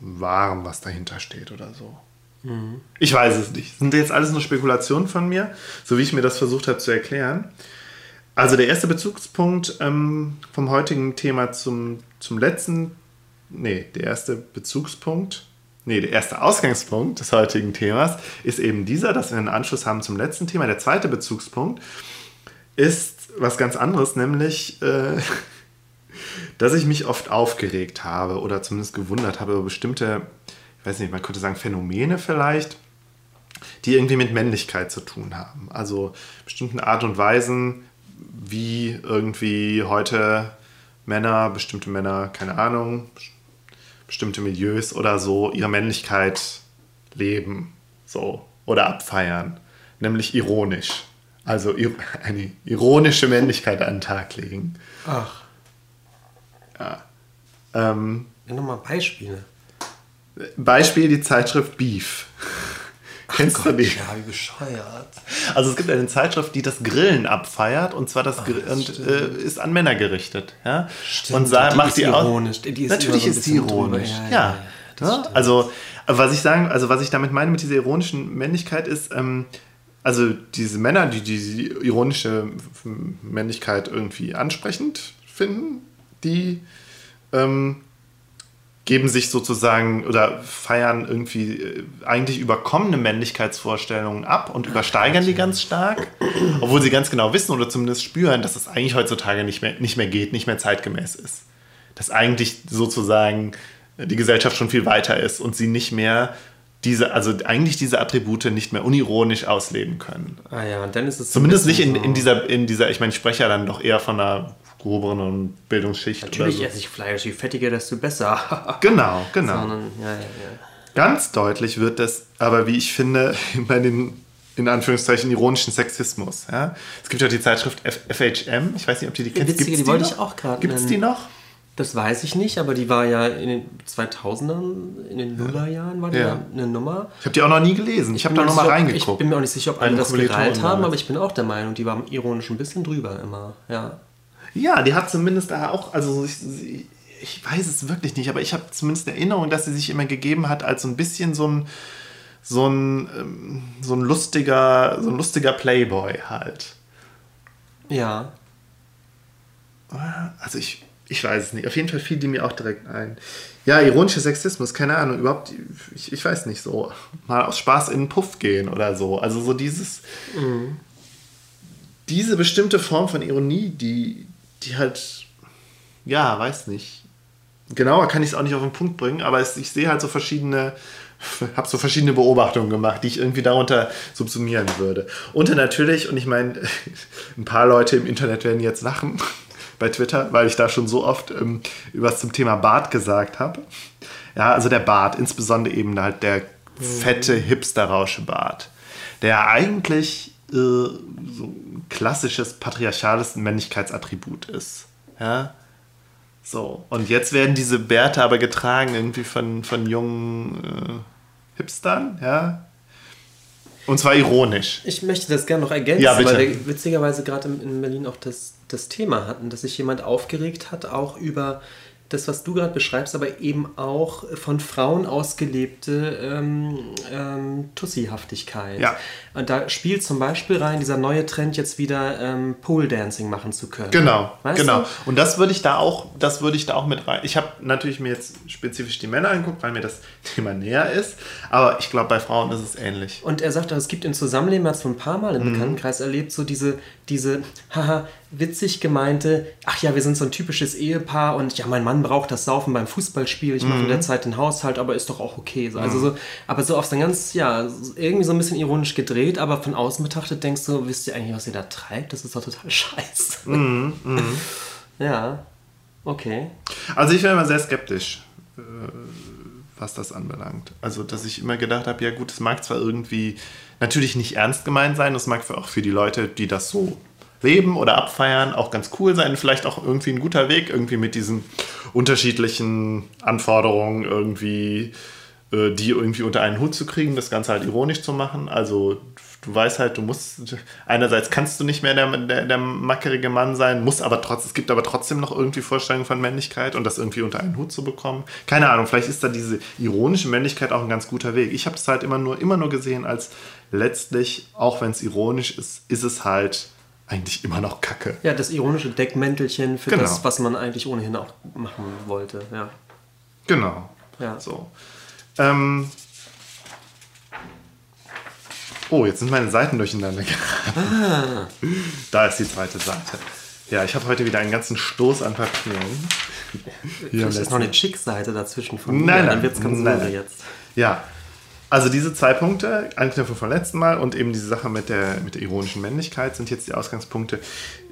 Wahrem, was dahinter steht oder so. Mhm. Ich weiß es nicht. Das sind jetzt alles nur Spekulationen von mir, so wie ich mir das versucht habe zu erklären. Also der erste Bezugspunkt ähm, vom heutigen Thema zum, zum letzten, nee, der erste Bezugspunkt nee, der erste Ausgangspunkt des heutigen Themas ist eben dieser, dass wir einen Anschluss haben zum letzten Thema. Der zweite Bezugspunkt ist was ganz anderes, nämlich, äh, dass ich mich oft aufgeregt habe oder zumindest gewundert habe über bestimmte, ich weiß nicht, man könnte sagen Phänomene vielleicht, die irgendwie mit Männlichkeit zu tun haben. Also bestimmten Art und Weisen, wie irgendwie heute Männer, bestimmte Männer, keine Ahnung, bestimmte Milieus oder so ihre Männlichkeit leben so oder abfeiern, nämlich ironisch. Also eine ironische Männlichkeit an den Tag legen. Ach. Ja. Ähm, Nochmal Beispiele. Beispiel die Zeitschrift Beef. Kennst Gott, du die? Ja, wie bescheuert. Also es gibt eine Zeitschrift, die das Grillen abfeiert und zwar das Ach, und äh, ist an Männer gerichtet, ja. Stimmt, und die macht die ironisch. Die ist Natürlich ist die ironisch. Ja, ja, ja also was ich sagen, also was ich damit meine mit dieser ironischen Männlichkeit ist, ähm, also diese Männer, die diese ironische Männlichkeit irgendwie ansprechend finden, die ähm, geben sich sozusagen oder feiern irgendwie äh, eigentlich überkommene Männlichkeitsvorstellungen ab und übersteigern die ganz stark, obwohl sie ganz genau wissen oder zumindest spüren, dass es eigentlich heutzutage nicht mehr, nicht mehr geht, nicht mehr zeitgemäß ist. Dass eigentlich sozusagen die Gesellschaft schon viel weiter ist und sie nicht mehr diese, also eigentlich diese Attribute nicht mehr unironisch ausleben können. Ah ja, und dann ist es zumindest nicht in, in dieser, in dieser, ich meine, ich spreche ja dann doch eher von einer gehobenen Bildungsschicht. Natürlich so. esse ich Fleisch, je fettiger, desto besser. genau, genau. Sondern, ja, ja, ja. Ganz deutlich wird das, aber wie ich finde, bei den in Anführungszeichen ironischen Sexismus. Ja? Es gibt ja die Zeitschrift F FHM, ich weiß nicht, ob die die kennst. Witzige, Gibt's die, die wollte noch? ich auch gerade Gibt es die noch? Das weiß ich nicht, aber die war ja in den 2000ern, in den Nullerjahren war die ja. eine Nummer. Ich habe die auch noch nie gelesen. Ich habe da noch mal reingeguckt. Ich bin mir auch nicht sicher, ob alle das gereilt haben, aber ich bin auch der Meinung, die war ironisch ein bisschen drüber immer. Ja. Ja, die hat zumindest da auch, also ich, ich weiß es wirklich nicht, aber ich habe zumindest Erinnerung, dass sie sich immer gegeben hat als so ein bisschen so ein, so ein, ähm, so ein lustiger, so ein lustiger Playboy halt. Ja. Also ich, ich weiß es nicht. Auf jeden Fall fiel die mir auch direkt ein. Ja, ironischer Sexismus, keine Ahnung, überhaupt, ich, ich weiß nicht, so mal aus Spaß in den Puff gehen oder so. Also so dieses, mhm. diese bestimmte Form von Ironie, die, die halt, ja, weiß nicht. Genauer kann ich es auch nicht auf den Punkt bringen, aber es, ich sehe halt so verschiedene, habe so verschiedene Beobachtungen gemacht, die ich irgendwie darunter subsumieren würde. Und natürlich, und ich meine, ein paar Leute im Internet werden jetzt lachen bei Twitter, weil ich da schon so oft ähm, was zum Thema Bart gesagt habe. Ja, also der Bart, insbesondere eben halt der fette Hipster-Rauschebart, der eigentlich äh, so klassisches patriarchales Männlichkeitsattribut ist. Ja? So, und jetzt werden diese Bärte aber getragen irgendwie von, von jungen äh, Hipstern, ja. Und zwar ironisch. Ich möchte das gerne noch ergänzen, ja, weil wir witzigerweise gerade in Berlin auch das, das Thema hatten, dass sich jemand aufgeregt hat, auch über das, was du gerade beschreibst, aber eben auch von Frauen ausgelebte ähm, ähm, Tussihaftigkeit. Ja. Und da spielt zum Beispiel rein dieser neue Trend, jetzt wieder ähm, Pole Dancing machen zu können. Genau, weißt genau. Du? Und das würde ich da auch, das würde ich da auch mit rein. Ich habe natürlich mir jetzt spezifisch die Männer angeguckt, weil mir das Thema näher ist. Aber ich glaube, bei Frauen ist es ähnlich. Und er sagt, es gibt im Zusammenleben, hat es ein paar Mal im mhm. Bekanntenkreis erlebt, so diese, diese, haha, witzig gemeinte, ach ja, wir sind so ein typisches Ehepaar und ja, mein Mann braucht das Saufen beim Fußballspiel, ich mache in der Zeit den Haushalt, aber ist doch auch okay. So, also so, aber so auf so ein ganz, ja, irgendwie so ein bisschen ironisch gedreht, aber von außen betrachtet denkst du, wisst ihr eigentlich, was ihr da treibt? Das ist doch total scheiße. Ja, okay. Also ich war immer sehr skeptisch, äh, was das anbelangt. Also dass ich immer gedacht habe, ja gut, es mag zwar irgendwie natürlich nicht ernst gemeint sein, es mag auch für die Leute, die das so leben oder abfeiern, auch ganz cool sein, vielleicht auch irgendwie ein guter Weg, irgendwie mit diesen unterschiedlichen Anforderungen irgendwie äh, die irgendwie unter einen Hut zu kriegen, das Ganze halt ironisch zu machen. Also du weißt halt, du musst, einerseits kannst du nicht mehr der, der, der mackerige Mann sein, muss aber trotzdem, es gibt aber trotzdem noch irgendwie Vorstellungen von Männlichkeit und das irgendwie unter einen Hut zu bekommen. Keine Ahnung, vielleicht ist da diese ironische Männlichkeit auch ein ganz guter Weg. Ich habe das halt immer nur, immer nur gesehen als letztlich, auch wenn es ironisch ist, ist es halt eigentlich immer noch Kacke. Ja, das ironische Deckmäntelchen für Genau. das, was man eigentlich ohnehin auch machen wollte. Ja. Genau. Ja. So. Ähm. Oh, jetzt sind meine Seiten durcheinander geraten. Da ist die zweite Seite. Ja, ich habe heute wieder einen ganzen Stoß an Papieren. Hier ist noch eine Chick-Seite dazwischen von Nein, mir, nein, dann wird es ganz nein, nein. jetzt. Ja, also diese zwei Punkte, Anknüpfung vom letzten Mal und eben diese Sache mit der, mit der ironischen Männlichkeit sind jetzt die Ausgangspunkte,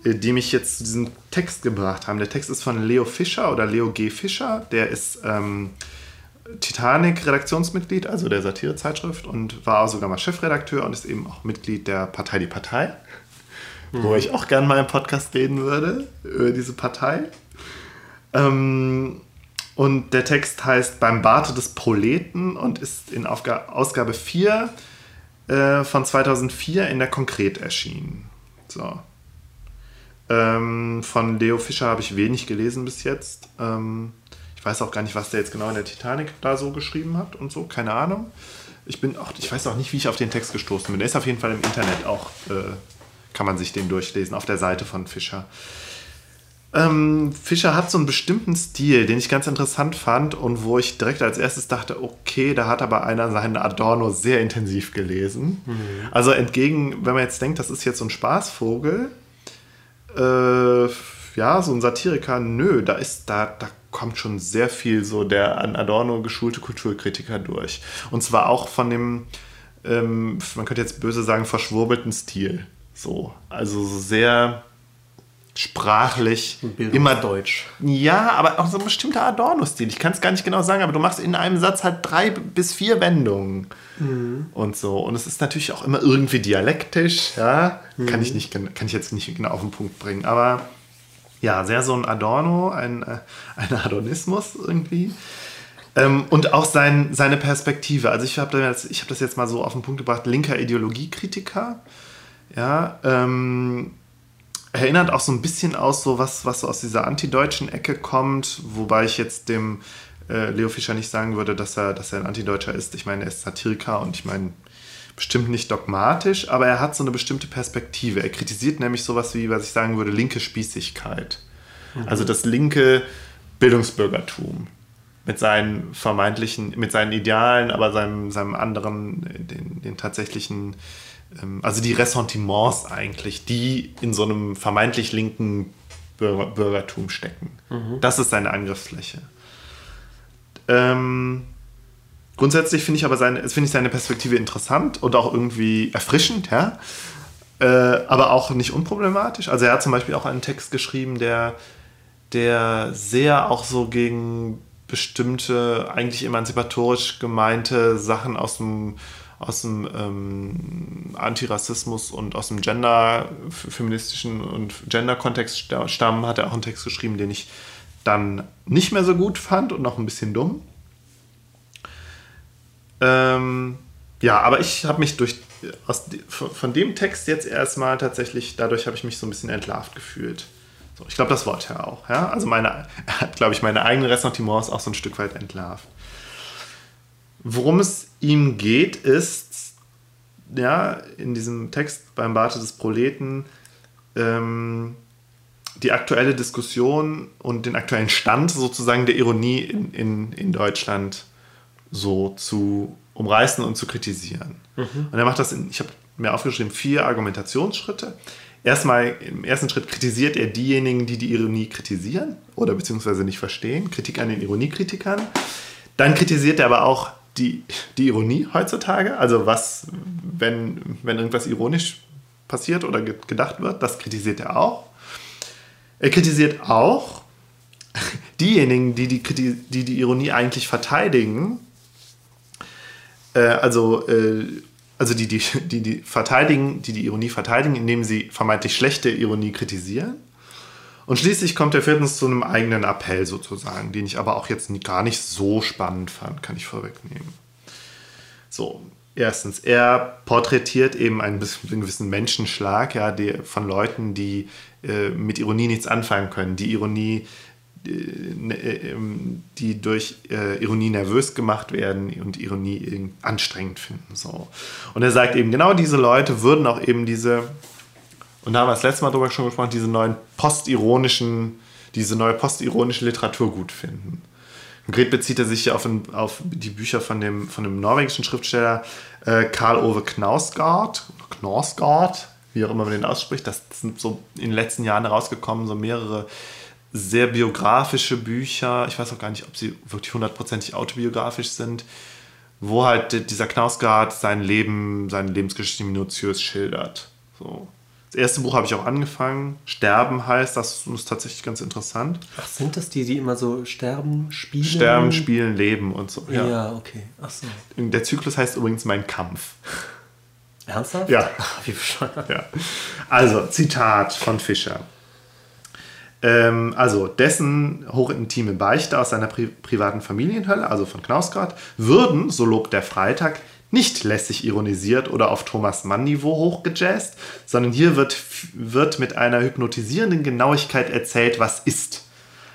äh, die mich jetzt zu diesem Text gebracht haben. Der Text ist von Leo Fischer oder Leo G. Fischer, der ist ähm, Titanic-Redaktionsmitglied, also der Satirezeitschrift und war sogar mal Chefredakteur und ist eben auch Mitglied der Partei Die Partei, wo ich auch gerne mal im Podcast reden würde, über diese Partei. Ähm, und der Text heißt Beim Barte des Proleten und ist in Aufga Ausgabe 4 äh, von 2004 in der Konkret erschienen. So. Ähm, von Leo Fischer habe ich wenig gelesen bis jetzt. Ähm, ich weiß auch gar nicht, was der jetzt genau in der Titanic da so geschrieben hat und so, keine Ahnung. Ich bin auch, ich weiß auch nicht, wie ich auf den Text gestoßen bin. Der ist auf jeden Fall im Internet auch, äh, kann man sich den durchlesen, auf der Seite von Fischer. Ähm, Fischer hat so einen bestimmten Stil, den ich ganz interessant fand und wo ich direkt als erstes dachte, okay, da hat aber einer seinen Adorno sehr intensiv gelesen. Also entgegen, wenn man jetzt denkt, das ist jetzt so ein Spaßvogel, äh, ja, so ein Satiriker, nö, da ist, da, da kommt schon sehr viel so der an Adorno geschulte Kulturkritiker durch. Und zwar auch von dem, ähm, man könnte jetzt böse sagen, verschwurbelten Stil. So, also so sehr sprachlich, immer Deutsch. ja, aber auch so ein bestimmter Adorno-Stil. Ich kann es gar nicht genau sagen, aber du machst in einem Satz halt drei bis vier Wendungen und so. Und es ist natürlich auch immer irgendwie dialektisch, ja. Kann ich nicht, kann ich jetzt nicht genau auf den Punkt bringen. Aber ja, sehr so ein Adorno, ein, äh, ein Adonismus irgendwie. Ähm, und auch sein, seine Perspektive. Also ich habe das, ich hab das jetzt mal so auf den Punkt gebracht, linker Ideologiekritiker. Ja, ähm, erinnert auch so ein bisschen aus so was, was so aus dieser antideutschen Ecke kommt, wobei ich jetzt dem äh, Leo Fischer nicht sagen würde, dass er, dass er ein Antideutscher ist. Ich meine, er ist Satiriker und ich meine, bestimmt nicht dogmatisch, aber er hat so eine bestimmte Perspektive. Er kritisiert nämlich sowas wie, was ich sagen würde, linke Spießigkeit. Also das linke Bildungsbürgertum mit seinen vermeintlichen, mit seinen Idealen, aber seinem, seinem anderen, den, den tatsächlichen, also die Ressentiments eigentlich, die in so einem vermeintlich linken Bürger, Bürgertum stecken. Das ist seine Angriffsfläche. Ähm, grundsätzlich finde ich aber seine, finde ich seine Perspektive interessant und auch irgendwie erfrischend, ja. Äh, aber auch nicht unproblematisch. Also er hat zum Beispiel auch einen Text geschrieben, der, der sehr auch so gegen bestimmte, eigentlich emanzipatorisch gemeinte Sachen aus dem, aus dem ähm, Antirassismus und aus dem Gender, feministischen und Gender-Kontext sta- stammen, hat er auch einen Text geschrieben, den ich dann nicht mehr so gut fand und noch ein bisschen dumm. Ähm, ja, aber ich habe mich durch aus, von dem Text jetzt erstmal tatsächlich, dadurch habe ich mich so ein bisschen entlarvt gefühlt. So, ich glaube, das Wort ja auch. Ja? Also meine, hat, glaube ich, meine eigenen Ressentiments auch so ein Stück weit entlarvt. Worum es ihm geht, ist, ja, in diesem Text beim Barte des Proleten, ähm, die aktuelle Diskussion und den aktuellen Stand sozusagen der Ironie in, in, in Deutschland so zu umreißen und zu kritisieren. Und er macht das in, ich habe mir aufgeschrieben, vier Argumentationsschritte. erstmal im ersten Schritt kritisiert er diejenigen, die die Ironie kritisieren oder beziehungsweise nicht verstehen. Kritik an den Ironiekritikern. Dann kritisiert er aber auch die, die Ironie heutzutage. Also was, wenn, wenn irgendwas ironisch passiert oder gedacht wird, das kritisiert er auch. Er kritisiert auch diejenigen, die die, die, die Ironie eigentlich verteidigen. Äh, also äh, also die, die, die, die verteidigen, die die Ironie verteidigen, indem sie vermeintlich schlechte Ironie kritisieren. Und schließlich kommt er viertens zu einem eigenen Appell sozusagen, den ich aber auch jetzt gar nicht so spannend fand, kann ich vorwegnehmen. So, erstens, er porträtiert eben einen, einen gewissen Menschenschlag ja, der, von Leuten, die äh, mit Ironie nichts anfangen können, die Ironie Ne, äh, ähm, die durch äh, Ironie nervös gemacht werden und Ironie anstrengend finden. So. Und er sagt eben, genau diese Leute würden auch eben diese, und da haben wir das letzte Mal drüber schon gesprochen, diese neuen postironischen, diese neue postironische Literatur gut finden. Konkret bezieht er sich ja auf, auf die Bücher von dem, von dem norwegischen Schriftsteller äh, Karl Ove Knausgard, Knausgard, wie auch immer man den ausspricht. Das sind so in den letzten Jahren herausgekommen, so mehrere sehr biografische Bücher. Ich weiß auch gar nicht, ob sie wirklich hundertprozentig autobiografisch sind, wo halt dieser Knausgard sein Leben, seine Lebensgeschichte minutiös schildert. So. Das erste Buch habe ich auch angefangen. Sterben heißt, das ist tatsächlich ganz interessant. Ach, sind das die, die immer so sterben, spielen? Sterben, spielen, leben und so. Ja, ja okay. Ach so. Der Zyklus heißt übrigens Mein Kampf. Ernsthaft? Ja. Ach, wie bescheuert. Ja. Also, Zitat von Fischer. Ähm, also dessen hochintime Beichte aus seiner pri privaten Familienhölle, also von Knausgard, würden, so lobt der Freitag, nicht lässig ironisiert oder auf Thomas Mann-Niveau hochgejazzt, sondern hier wird, wird mit einer hypnotisierenden Genauigkeit erzählt, was ist.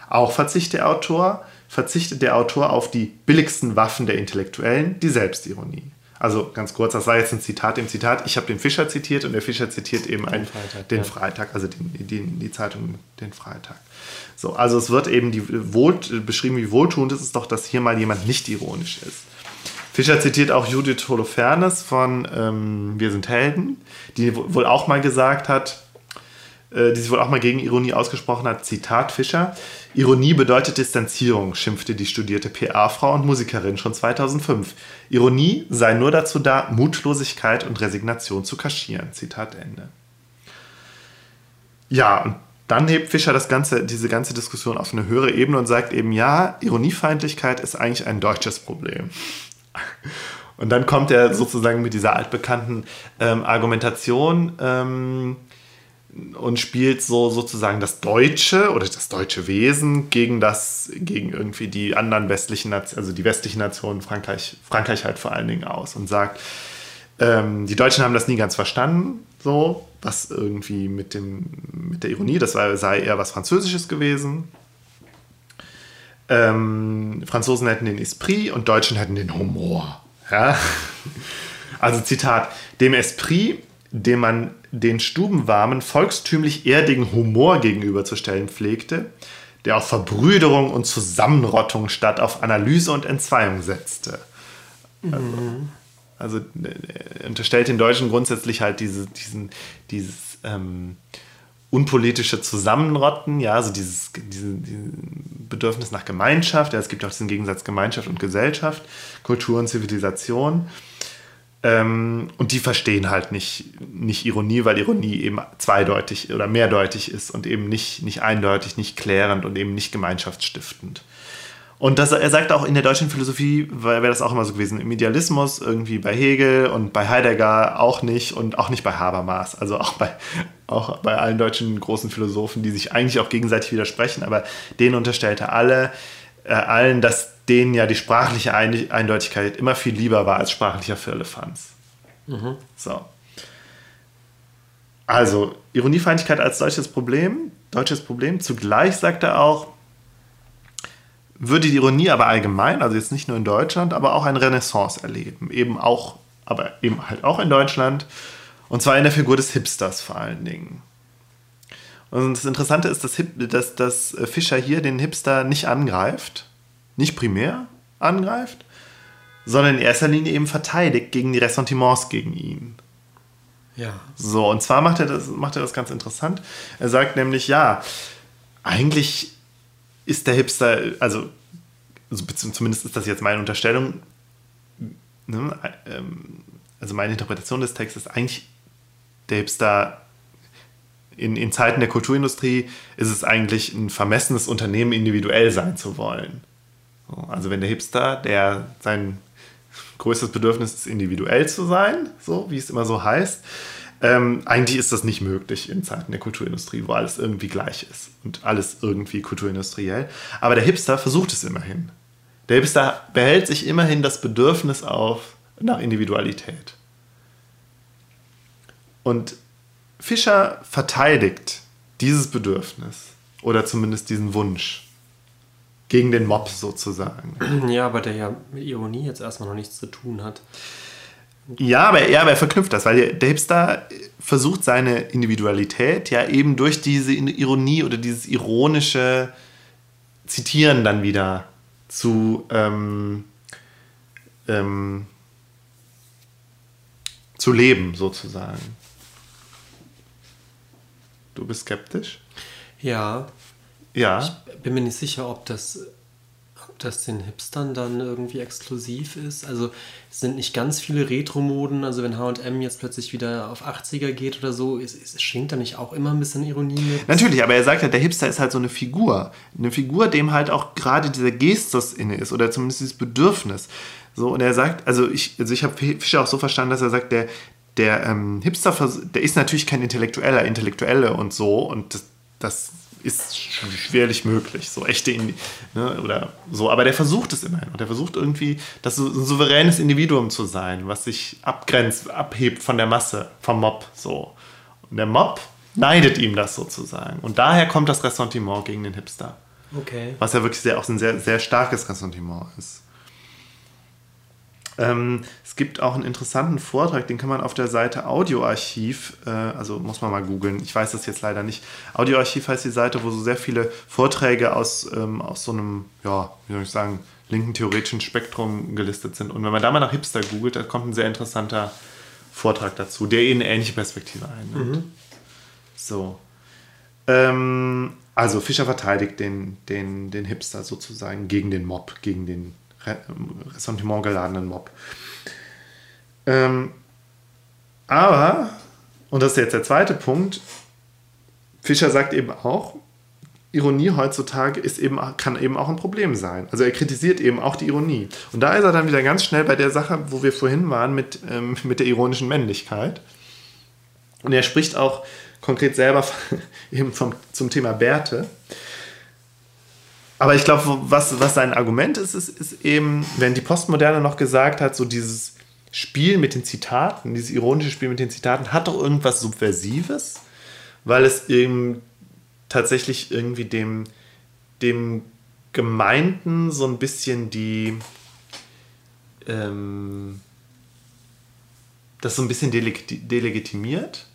Auch verzichtet der Autor, verzichtet der Autor auf die billigsten Waffen der Intellektuellen, die Selbstironie. Also ganz kurz, das war jetzt ein Zitat im Zitat. Ich habe den Fischer zitiert und der Fischer zitiert eben den, einen, Freitag, den ja. Freitag, also den, den, die Zeitung den Freitag. So, also es wird eben die wohl, beschrieben, wie wohltuend es ist doch, dass hier mal jemand nicht ironisch ist. Fischer zitiert auch Judith Holofernes von ähm, Wir sind Helden, die wohl auch mal gesagt hat, äh, die sich wohl auch mal gegen Ironie ausgesprochen hat. Zitat Fischer. Ironie bedeutet Distanzierung, schimpfte die studierte PR-Frau und Musikerin schon 2005. Ironie sei nur dazu da, Mutlosigkeit und Resignation zu kaschieren. Zitat Ende. Ja, und dann hebt Fischer das ganze, diese ganze Diskussion auf eine höhere Ebene und sagt eben, ja, Ironiefeindlichkeit ist eigentlich ein deutsches Problem. Und dann kommt er sozusagen mit dieser altbekannten ähm, Argumentation, ähm, und spielt so sozusagen das Deutsche oder das deutsche Wesen gegen das, gegen irgendwie die anderen westlichen Nationen, also die westlichen Nationen, Frankreich, Frankreich halt vor allen Dingen aus und sagt, ähm, die Deutschen haben das nie ganz verstanden, so, was irgendwie mit, dem, mit der Ironie, das sei eher was Französisches gewesen. Ähm, Franzosen hätten den Esprit und Deutschen hätten den Humor. Ja? Also Zitat, dem Esprit dem man den stubenwarmen, volkstümlich erdigen Humor gegenüberzustellen pflegte, der auf Verbrüderung und Zusammenrottung statt auf Analyse und Entzweiung setzte. Also, also unterstellt den Deutschen grundsätzlich halt diese, diesen, dieses ähm, unpolitische Zusammenrotten, ja, also dieses, diese, dieses Bedürfnis nach Gemeinschaft, ja, es gibt auch diesen Gegensatz Gemeinschaft und Gesellschaft, Kultur und Zivilisation. Ähm, und die verstehen halt nicht, nicht Ironie, weil Ironie eben zweideutig oder mehrdeutig ist und eben nicht, nicht eindeutig, nicht klärend und eben nicht gemeinschaftsstiftend. Und das, er sagt auch in der deutschen Philosophie, wäre das auch immer so gewesen, im Idealismus irgendwie bei Hegel und bei Heidegger auch nicht und auch nicht bei Habermas. Also auch bei, auch bei allen deutschen großen Philosophen, die sich eigentlich auch gegenseitig widersprechen, aber denen unterstellte alle, äh, allen, dass denen ja die sprachliche Eindeutigkeit immer viel lieber war als sprachlicher Firlefanz. Mhm. So. Also, Ironiefeindlichkeit als deutsches Problem, deutsches Problem. Zugleich sagt er auch, würde die Ironie aber allgemein, also jetzt nicht nur in Deutschland, aber auch eine Renaissance erleben. Eben auch, aber eben halt auch in Deutschland. Und zwar in der Figur des Hipsters vor allen Dingen. Und das Interessante ist, dass, dass, dass Fischer hier den Hipster nicht angreift, nicht primär angreift, sondern in erster Linie eben verteidigt gegen die Ressentiments gegen ihn. Ja. So, und zwar macht er, das, macht er das ganz interessant. Er sagt nämlich, ja, eigentlich ist der Hipster, also, also zumindest ist das jetzt meine Unterstellung, ne, ähm, also meine Interpretation des Textes, eigentlich der Hipster in, in Zeiten der Kulturindustrie ist es eigentlich ein vermessenes Unternehmen, individuell sein zu wollen. Also wenn der Hipster, der sein größtes Bedürfnis ist, individuell zu sein, so wie es immer so heißt, ähm, eigentlich ist das nicht möglich in Zeiten der Kulturindustrie, wo alles irgendwie gleich ist und alles irgendwie kulturindustriell. Aber der Hipster versucht es immerhin. Der Hipster behält sich immerhin das Bedürfnis auf nach Individualität. Und Fischer verteidigt dieses Bedürfnis oder zumindest diesen Wunsch gegen den Mob sozusagen. Ja, aber der ja mit Ironie jetzt erstmal noch nichts zu tun hat. Ja, aber er, aber er verknüpft das, weil der, der Hipster versucht seine Individualität ja eben durch diese Ironie oder dieses ironische Zitieren dann wieder zu ähm, ähm, zu leben sozusagen. Du bist skeptisch? Ja. Ja. Ich bin mir nicht sicher, ob das, das den Hipstern dann irgendwie exklusiv ist. Also es sind nicht ganz viele Retro-Moden. Also wenn HM jetzt plötzlich wieder auf 80er geht oder so, es, es schwingt da nicht auch immer ein bisschen Ironie mit. Natürlich, aber er sagt ja, der Hipster ist halt so eine Figur. Eine Figur, dem halt auch gerade dieser Gestus inne ist oder zumindest dieses Bedürfnis. So, und er sagt, also ich, also ich habe Fischer auch so verstanden, dass er sagt, der, der ähm, Hipster, der ist natürlich kein Intellektueller, Intellektuelle und so und das, das ist schwerlich möglich, so echte ne, oder so, aber der versucht es immerhin und der versucht irgendwie, das so ein souveränes Individuum zu sein, was sich abgrenzt, abhebt von der Masse, vom Mob, so. Und der Mob neidet ihm das sozusagen und daher kommt das Ressentiment gegen den Hipster. Okay. Was ja wirklich sehr, auch ein sehr, sehr starkes Ressentiment ist. Ähm, es gibt auch einen interessanten Vortrag, den kann man auf der Seite Audioarchiv, äh, also muss man mal googeln, ich weiß das jetzt leider nicht. Audioarchiv heißt die Seite, wo so sehr viele Vorträge aus, ähm, aus so einem, ja, wie soll ich sagen, linken theoretischen Spektrum gelistet sind. Und wenn man da mal nach Hipster googelt, da kommt ein sehr interessanter Vortrag dazu, der eben eine ähnliche Perspektive einnimmt. Mhm. So. Ähm, also Fischer verteidigt den, den, den Hipster sozusagen gegen den Mob, gegen den Ressentiment geladenen Mob. Ähm, aber, und das ist jetzt der zweite Punkt, Fischer sagt eben auch, Ironie heutzutage ist eben, kann eben auch ein Problem sein. Also er kritisiert eben auch die Ironie. Und da ist er dann wieder ganz schnell bei der Sache, wo wir vorhin waren mit, ähm, mit der ironischen Männlichkeit. Und er spricht auch konkret selber eben vom, zum Thema Bärte. Aber ich glaube, was, was sein Argument ist, ist, ist eben, wenn die Postmoderne noch gesagt hat, so dieses Spiel mit den Zitaten, dieses ironische Spiel mit den Zitaten, hat doch irgendwas Subversives, weil es eben tatsächlich irgendwie dem, dem Gemeinten so ein bisschen die, ähm, das so ein bisschen delegitimiert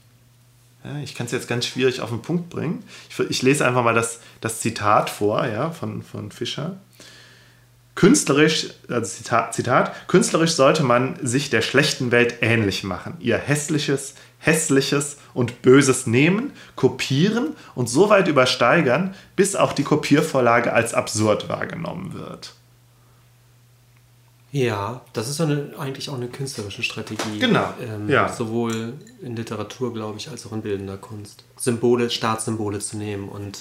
ja, ich kann es jetzt ganz schwierig auf den Punkt bringen. Ich, ich, lese einfach mal das, das Zitat vor ja, von, von Fischer. Künstlerisch, also Zitat, Zitat, künstlerisch sollte man sich der schlechten Welt ähnlich machen, ihr hässliches, hässliches und Böses nehmen, kopieren und so weit übersteigern, bis auch die Kopiervorlage als absurd wahrgenommen wird. Ja, das ist eine, eigentlich auch eine künstlerische Strategie. Genau. Ähm, ja. Sowohl in Literatur, glaube ich, als auch in bildender Kunst. Symbole, Staatssymbole zu nehmen und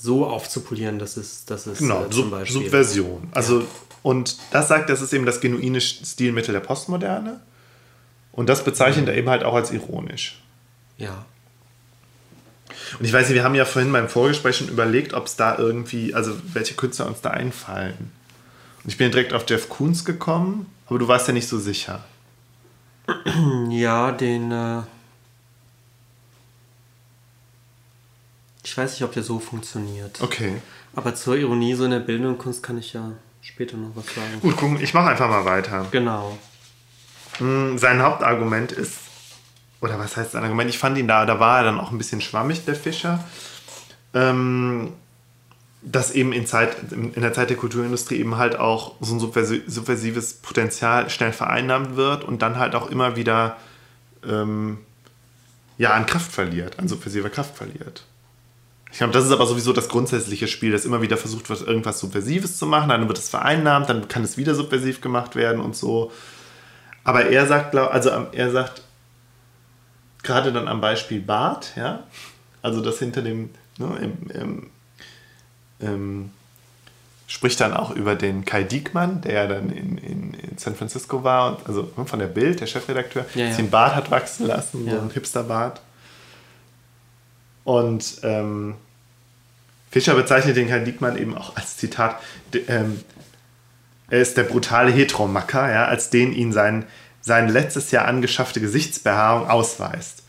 so aufzupolieren, dass es, dass es genau, äh, zum Beispiel. Subversion. Also, ja. und das sagt, das ist eben das genuine Stilmittel der Postmoderne. Und das bezeichnet mhm. er eben halt auch als ironisch. Ja. Und ich weiß nicht, wir haben ja vorhin beim Vorgespräch schon überlegt, ob es da irgendwie, also welche Künstler uns da einfallen. Ich bin direkt auf Jeff Koons gekommen, aber du warst ja nicht so sicher. Ja, den. Äh ich weiß nicht, ob der so funktioniert. Okay. Aber zur Ironie so in der Bildung und Kunst kann ich ja später noch was sagen. Gut, gucken, ich mache einfach mal weiter. Genau. Hm, sein Hauptargument ist, oder was heißt sein Argument? Ich fand ihn da, da war er dann auch ein bisschen schwammig, der Fischer. Ähm, dass eben in, Zeit, in der Zeit der Kulturindustrie eben halt auch so ein subversives Potenzial schnell vereinnahmt wird und dann halt auch immer wieder ähm, ja, an Kraft verliert, an subversiver Kraft verliert. Ich glaube, das ist aber sowieso das grundsätzliche Spiel, das immer wieder versucht wird, irgendwas Subversives zu machen, dann wird es vereinnahmt, dann kann es wieder subversiv gemacht werden und so. Aber er sagt, also er sagt, gerade dann am Beispiel Bart, ja, also das hinter dem, ne, im, im, im, spricht dann auch über den Kai Diekmann, der ja dann in, in, in San Francisco war, und, also von der Bild, der Chefredakteur, ja, ja. den Bart hat wachsen lassen, ja. so ein Hipster-Bart. Und ähm, Fischer bezeichnet den Kai Diekmann eben auch als Zitat, ähm, er ist der brutale Heteromacker, ja, als den ihn sein, sein letztes Jahr angeschaffte Gesichtsbehaarung ausweist.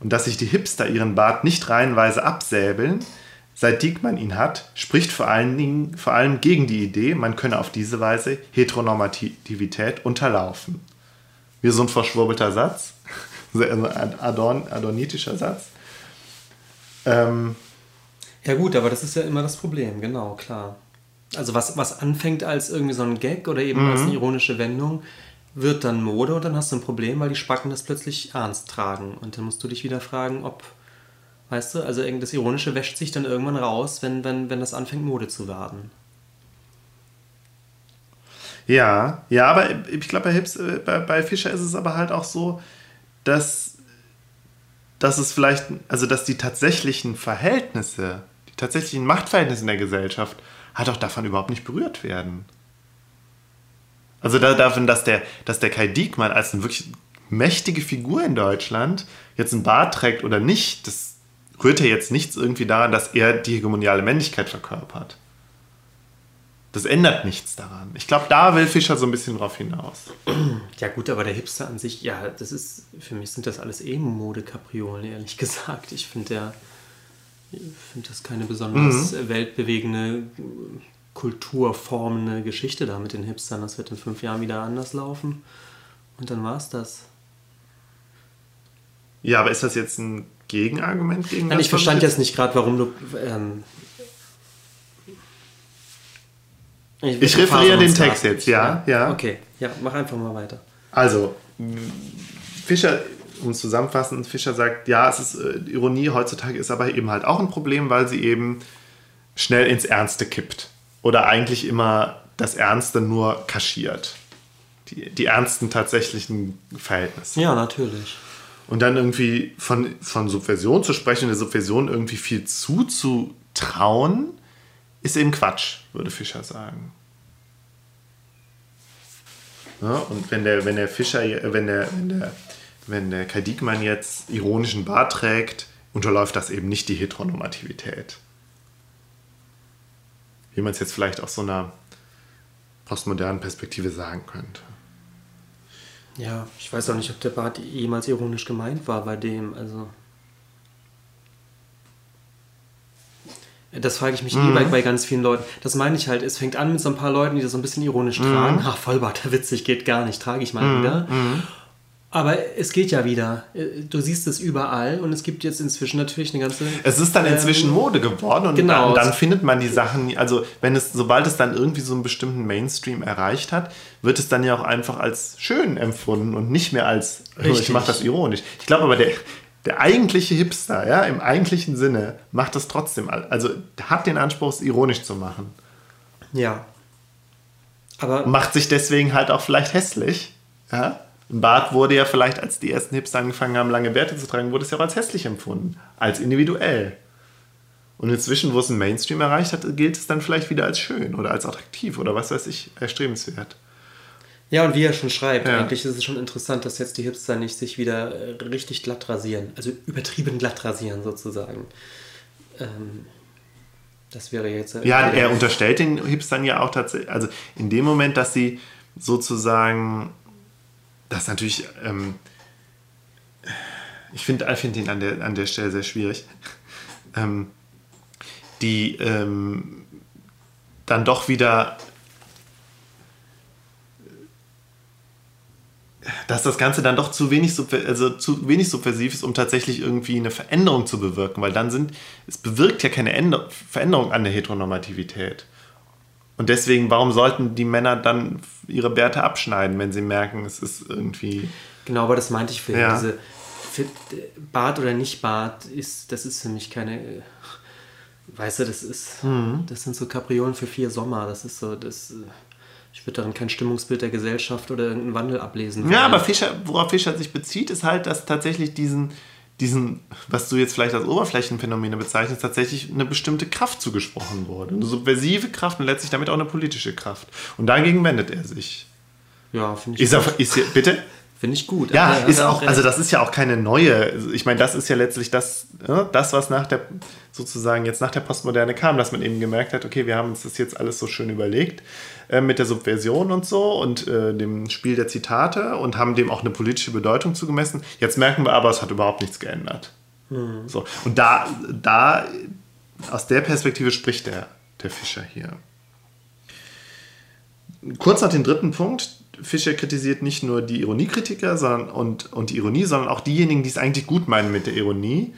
Und dass sich die Hipster ihren Bart nicht reihenweise absäbeln, seit Diekmann ihn hat, spricht vor allen Dingen vor allem gegen die Idee, man könne auf diese Weise Heteronormativität unterlaufen. Wie so ein verschwurbelter Satz, also ein Adorn, adornitischer Satz. Ähm, ja gut, aber das ist ja immer das Problem, genau, klar. Also was, was anfängt als irgendwie so ein Gag oder eben mhm. als eine ironische Wendung, wird dann Mode und dann hast du ein Problem, weil die Spacken das plötzlich ernst tragen. Und dann musst du dich wieder fragen, ob, weißt du, also das Ironische wäscht sich dann irgendwann raus, wenn, wenn, wenn das anfängt, Mode zu werden. Ja, ja, aber ich glaube, bei, äh, bei, bei Fischer ist es aber halt auch so, dass, dass es vielleicht, also dass die tatsächlichen Verhältnisse, die tatsächlichen Machtverhältnisse in der Gesellschaft halt auch davon überhaupt nicht berührt werden. Also da, davon, dass der, dass der Kai Diekmann als eine wirklich mächtige Figur in Deutschland jetzt einen Bart trägt oder nicht, das rührt ja jetzt nichts irgendwie daran, dass er die hegemoniale Männlichkeit verkörpert. Das ändert nichts daran. Ich glaube, da will Fischer so ein bisschen drauf hinaus. Ja gut, aber der Hipster an sich, ja, das ist, für mich sind das alles eh Modekapriolen, ehrlich gesagt. Ich finde der, ich finde das keine besonders mhm. weltbewegende kulturformende Geschichte da mit den Hipstern. Das wird in fünf Jahren wieder anders laufen. Und dann war es das. Ja, aber ist das jetzt ein Gegenargument gegen Nein, ich verstand jetzt nicht gerade, warum du. Ähm, ich, ich referiere den Text jetzt, ja, ja, ja. Okay, ja, mach einfach mal weiter. Also, Fischer, um es zusammenfassend, Fischer sagt, ja, es ist äh, Ironie heutzutage ist aber eben halt auch ein Problem, weil sie eben schnell ins Ernste kippt oder eigentlich immer das Ernste nur kaschiert. Die, die ernsten tatsächlichen Verhältnisse. Ja, natürlich. Und dann irgendwie von, von Subversion zu sprechen, der Subversion irgendwie viel zuzutrauen, ist eben Quatsch, würde Fischer sagen. Ja, und wenn der, wenn der Fischer, wenn der, wenn der, wenn der Kai Diekmann jetzt ironischen Bart trägt, unterläuft das eben nicht die Heteronormativität wie man es jetzt vielleicht aus so einer postmodernen Perspektive sagen könnte. Ja, ich weiß auch nicht, ob der Bart jemals ironisch gemeint war bei dem. Also. Das frage ich mich mhm. eh bei, bei ganz vielen Leuten. Das meine ich halt, es fängt an mit so ein paar Leuten, die das so ein bisschen ironisch mhm. tragen. Ach, Vollbart, witzig, geht gar nicht, trage ich mal mhm. wieder. Mhm. Aber es geht ja wieder. Du siehst es überall und es gibt jetzt inzwischen natürlich eine ganze. Es ist dann inzwischen ähm, Mode geworden und genau. dann, dann, findet man die Sachen, also wenn es, sobald es dann irgendwie so einen bestimmten Mainstream erreicht hat, wird es dann ja auch einfach als schön empfunden und nicht mehr als, Richtig. ich mache das ironisch. Ich glaube aber, der, der eigentliche Hipster, ja, im eigentlichen Sinne, macht das trotzdem, also hat den Anspruch, es ironisch zu machen. Ja. Aber. Macht sich deswegen halt auch vielleicht hässlich, ja ein Bart wurde ja vielleicht, als die ersten Hipster angefangen haben, lange Bärte zu tragen, wurde es ja auch als hässlich empfunden, als individuell. Und inzwischen, wo es einen Mainstream erreicht hat, gilt es dann vielleicht wieder als schön oder als attraktiv oder was weiß ich, erstrebenswert. Ja, und wie er schon schreibt, ja. eigentlich ist es schon interessant, dass jetzt die Hipster nicht sich wieder äh, richtig glatt rasieren, also übertrieben glatt rasieren sozusagen. Ähm, das wäre jetzt. Äh, ja, er unterstellt den Hipstern ja auch tatsächlich, also in dem Moment, dass sie sozusagen das ist natürlich, ähm, ich finde find ihn an der, an der Stelle sehr schwierig, ähm, die ähm, dann doch wieder, dass das Ganze dann doch zu wenig, also zu wenig subversiv ist, um tatsächlich irgendwie eine Veränderung zu bewirken, weil dann sind, es bewirkt ja keine Änder Veränderung an der Heteronormativität. Und deswegen, warum sollten die Männer dann ihre Bärte abschneiden, wenn sie merken, es ist irgendwie. Genau, aber das meinte ich für Ja. diese Bart oder nicht Bart ist, das ist für mich keine, weißt du, das ist, Mhm. das sind so Kapriolen für vier Sommer. Das ist so, das, ich würde darin kein Stimmungsbild der Gesellschaft oder irgendeinen Wandel ablesen. Ja, aber Fischer, worauf Fischer sich bezieht, ist halt, dass tatsächlich diesen, diesen, was du jetzt vielleicht als Oberflächenphänomene bezeichnest, tatsächlich eine bestimmte Kraft zugesprochen wurde. Eine subversive Kraft und letztlich damit auch eine politische Kraft. Und dagegen wendet er sich. ja, finde ich, Ist er, ist hier, bitte? Finde ich gut. Ja, hat ist auch, also das ist ja auch keine neue, ich meine, das ist ja letztlich das, ja, das, was nach der, sozusagen jetzt nach der Postmoderne kam, dass man eben gemerkt hat, okay, wir haben uns das jetzt alles so schön überlegt äh, mit der Subversion und so und äh, dem Spiel der Zitate und haben dem auch eine politische Bedeutung zugemessen. Jetzt merken wir aber, es hat überhaupt nichts geändert. So, und da, da, aus der Perspektive spricht der, der Fischer hier. Kurz nach dem dritten Punkt. Fischer kritisiert nicht nur die Ironiekritiker sondern, und, und die Ironie, sondern auch diejenigen, die es eigentlich gut meinen mit der Ironie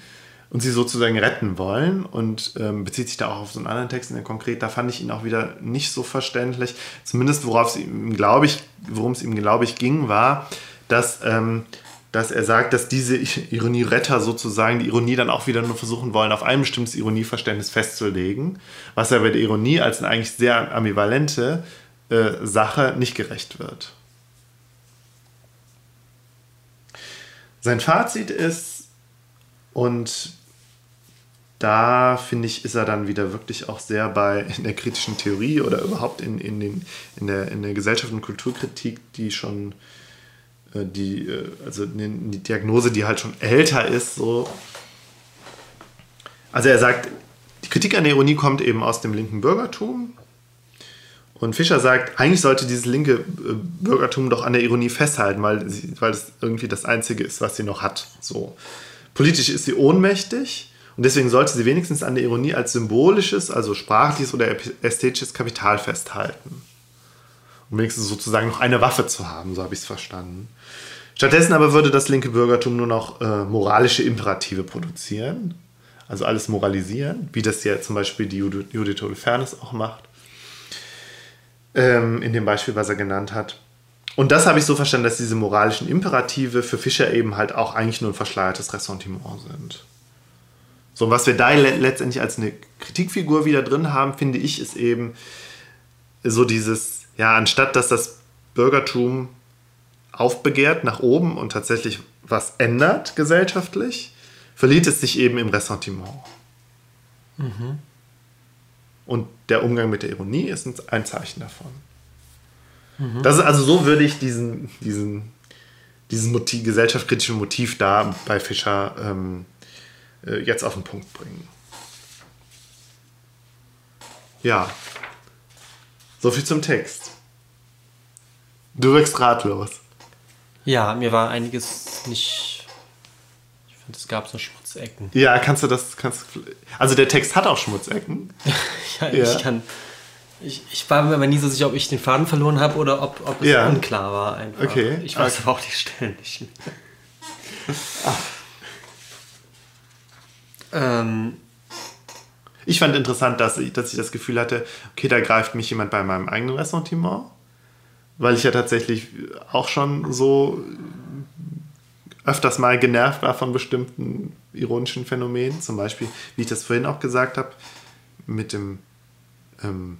und sie sozusagen retten wollen und ähm, bezieht sich da auch auf so einen anderen Text, in der konkret, da fand ich ihn auch wieder nicht so verständlich. Zumindest worauf es ihm, glaube ich, worum es ihm, glaube ich, ging, war, dass, ähm, dass er sagt, dass diese Ironieretter sozusagen die Ironie dann auch wieder nur versuchen wollen, auf ein bestimmtes Ironieverständnis festzulegen, was aber der Ironie als eine eigentlich sehr ambivalente äh, Sache nicht gerecht wird. Sein Fazit ist, und da finde ich, ist er dann wieder wirklich auch sehr bei in der kritischen Theorie oder überhaupt in, in, den, in, der, in der Gesellschaft- und Kulturkritik, die schon äh, die, äh, also die die Diagnose, die halt schon älter ist, so. Also er sagt, die Kritik an der Ironie kommt eben aus dem linken Bürgertum. Und Fischer sagt, eigentlich sollte dieses linke äh, Bürgertum doch an der Ironie festhalten, weil, sie, weil es irgendwie das Einzige ist, was sie noch hat. So. Politisch ist sie ohnmächtig und deswegen sollte sie wenigstens an der Ironie als symbolisches, also sprachliches oder ästhetisches Kapital festhalten. Um wenigstens sozusagen noch eine Waffe zu haben, so habe ich es verstanden. Stattdessen aber würde das linke Bürgertum nur noch äh, moralische Imperative produzieren, also alles moralisieren, wie das ja zum Beispiel die Judith Holofernes auch macht ähm, in dem Beispiel, was er genannt hat. Und das habe ich so verstanden, dass diese moralischen Imperative für Fischer eben halt auch eigentlich nur ein verschleiertes Ressentiment sind. So, was wir da le letztendlich als eine Kritikfigur wieder drin haben, finde ich, ist eben so dieses, ja, anstatt dass das Bürgertum aufbegehrt nach oben und tatsächlich was ändert gesellschaftlich, verliert es sich eben im Ressentiment. Und der Umgang mit der Ironie ist ein- Zeichen davon. Das ist, also so würde ich diesen, diesen, dieses Motiv, gesellschaftskritische Motiv da bei Fischer ähm, äh, jetzt auf den Punkt bringen. Ja. So viel zum Text. Du wirkst ratlos. Ja, mir war einiges nicht. Ich finde, es gab so Schmutzecken. Ja, kannst du das, kannst also der Text hat auch Schmutzecken. Ja, Ja. ich kann. Ich, ich war mir aber nie so sicher, ob ich den Faden verloren habe oder ob, ob es Ja. unklar war einfach. Okay. Ich weiß aber auch die Stellen nicht mehr. Ähm, Ich fand interessant, dass ich, dass ich das Gefühl hatte, okay, da greift mich jemand bei meinem eigenen Ressentiment, weil ich ja tatsächlich auch schon so öfters mal genervt war von bestimmten ironischen Phänomenen, zum Beispiel, wie ich das vorhin auch gesagt habe, mit dem ähm,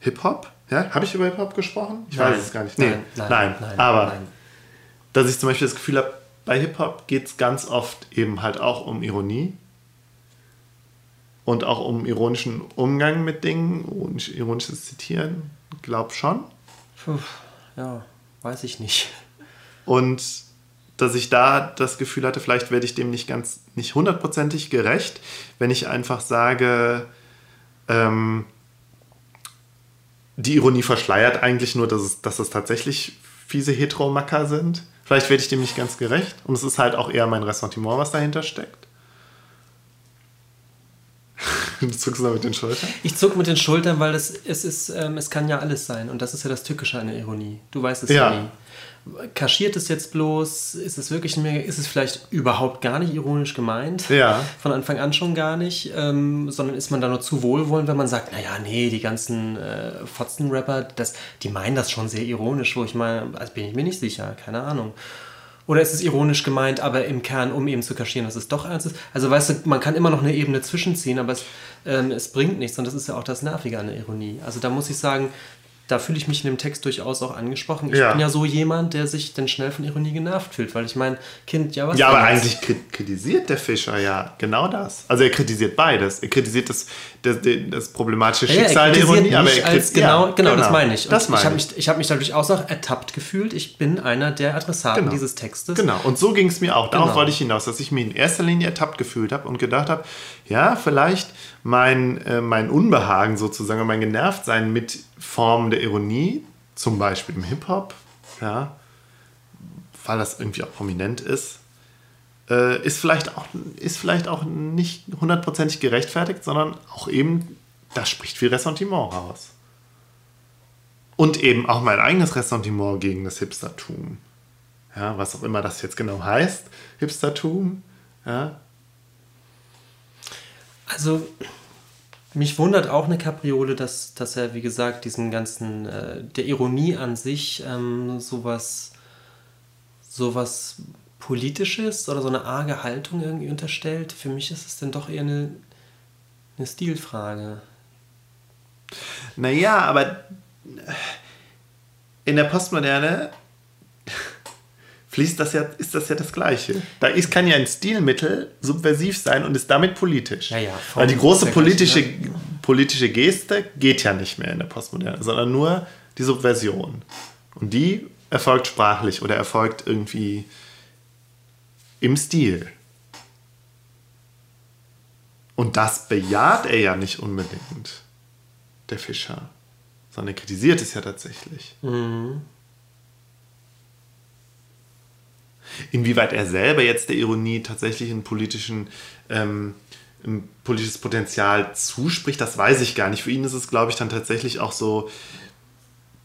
Hip-Hop. Ja, habe ich über Hip-Hop gesprochen? Ich Nein. weiß es gar nicht. Nein, nein, nein, nein, aber dass ich zum Beispiel das Gefühl habe, bei Hip-Hop geht es ganz oft eben halt auch um Ironie und auch um ironischen Umgang mit Dingen, ironisch, ironisches Zitieren, glaub schon. puh, ja, weiß ich nicht. Und dass ich da das Gefühl hatte, vielleicht werde ich dem nicht ganz, nicht hundertprozentig gerecht, wenn ich einfach sage, ähm, die Ironie verschleiert eigentlich nur, dass es, dass es tatsächlich fiese Heteromacker sind. Vielleicht werde ich dem nicht ganz gerecht. Und es ist halt auch eher mein Ressentiment, was dahinter steckt. Du zuckst da mit den Schultern. Ich zuck mit den Schultern, weil es, es ist, ähm, es kann ja alles sein. Und das ist ja das Tückische an der Ironie. Du weißt es ja, Ja. nie. Kaschiert es jetzt bloß? Ist es wirklich mehr, ist es vielleicht überhaupt gar nicht ironisch gemeint? Ja. Von Anfang an schon gar nicht, ähm, sondern ist man da nur zu wohlwollend, wenn man sagt, naja, nee, die ganzen äh, Fotzen-Rapper, das, die meinen das schon sehr ironisch, wo ich mal, also bin ich mir nicht sicher, keine Ahnung. Oder ist es ironisch gemeint, aber im Kern, um eben zu kaschieren, dass es doch ernst ist? Also weißt du, man kann immer noch eine Ebene zwischenziehen, aber es, ähm, es bringt nichts und das ist ja auch das Nervige an der Ironie. Also da muss ich sagen, da fühle ich mich in dem Text durchaus auch angesprochen. Ich Ja. bin ja so jemand, der sich dann schnell von Ironie genervt fühlt, weil ich mein Kind, ja was Ja, aber eigentlich kri- kritisiert der Fischer ja genau das. Also er kritisiert beides. Er kritisiert das, das, das problematische Ja, ja, er Schicksal der Ironie, aber mich er als genau, ja, genau, das meine ich. Und Das ich meine habe ich. mich, ich hab mich dadurch auch auch ertappt gefühlt. Ich bin einer der Adressaten Genau. dieses Textes. Genau, und so ging es mir auch. Darauf Genau. wollte ich hinaus, dass ich mich in erster Linie ertappt gefühlt habe und gedacht habe, ja, vielleicht mein, äh, mein Unbehagen sozusagen, mein Genervtsein mit Formen der Ironie, zum Beispiel im Hip-Hop, ja, weil das irgendwie auch prominent ist, äh, ist, vielleicht auch, ist vielleicht auch nicht hundertprozentig gerechtfertigt, sondern auch eben, da spricht viel Ressentiment raus. Und eben auch mein eigenes Ressentiment gegen das Hipstertum ja, was auch immer das jetzt genau heißt, Hipstertum, ja, Also, mich wundert auch eine Kapriole, dass, dass er, wie gesagt, diesen ganzen, äh, der Ironie an sich ähm, sowas, sowas Politisches oder so eine arge Haltung irgendwie unterstellt. Für mich ist es dann doch eher eine, eine Stilfrage. Naja, aber in der Postmoderne fließt das ja, ist das ja das Gleiche. Da ist, kann ja ein Stilmittel subversiv sein und ist damit politisch. Ja, ja, Weil die große politische, gleich, politische Geste geht ja nicht mehr in der Postmoderne, sondern nur die Subversion. Und die erfolgt sprachlich oder erfolgt irgendwie im Stil. Und das bejaht er ja nicht unbedingt, der Fischer, sondern er kritisiert es ja tatsächlich. Inwieweit er selber jetzt der Ironie tatsächlich einen politischen, ähm, ein politisches Potenzial zuspricht, das weiß ich gar nicht. Für ihn ist es, glaube ich, dann tatsächlich auch so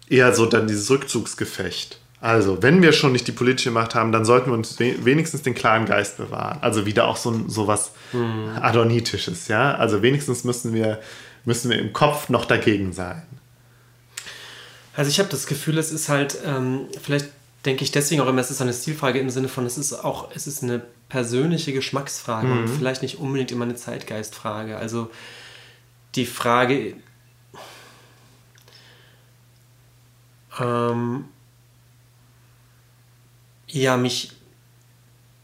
eher so dann dieses Rückzugsgefecht. Also, wenn wir schon nicht die politische Macht haben, dann sollten wir uns we- wenigstens den klaren Geist bewahren. Also wieder auch so, so was Adonitisches, ja. Also wenigstens müssen wir, müssen wir im Kopf noch dagegen sein. Also ich habe das Gefühl, es ist halt, ähm, vielleicht denke ich deswegen auch immer, es ist eine Stilfrage im Sinne von, es ist auch, es ist eine persönliche Geschmacksfrage und vielleicht nicht unbedingt immer eine Zeitgeistfrage. Also die Frage, ähm, ja, mich,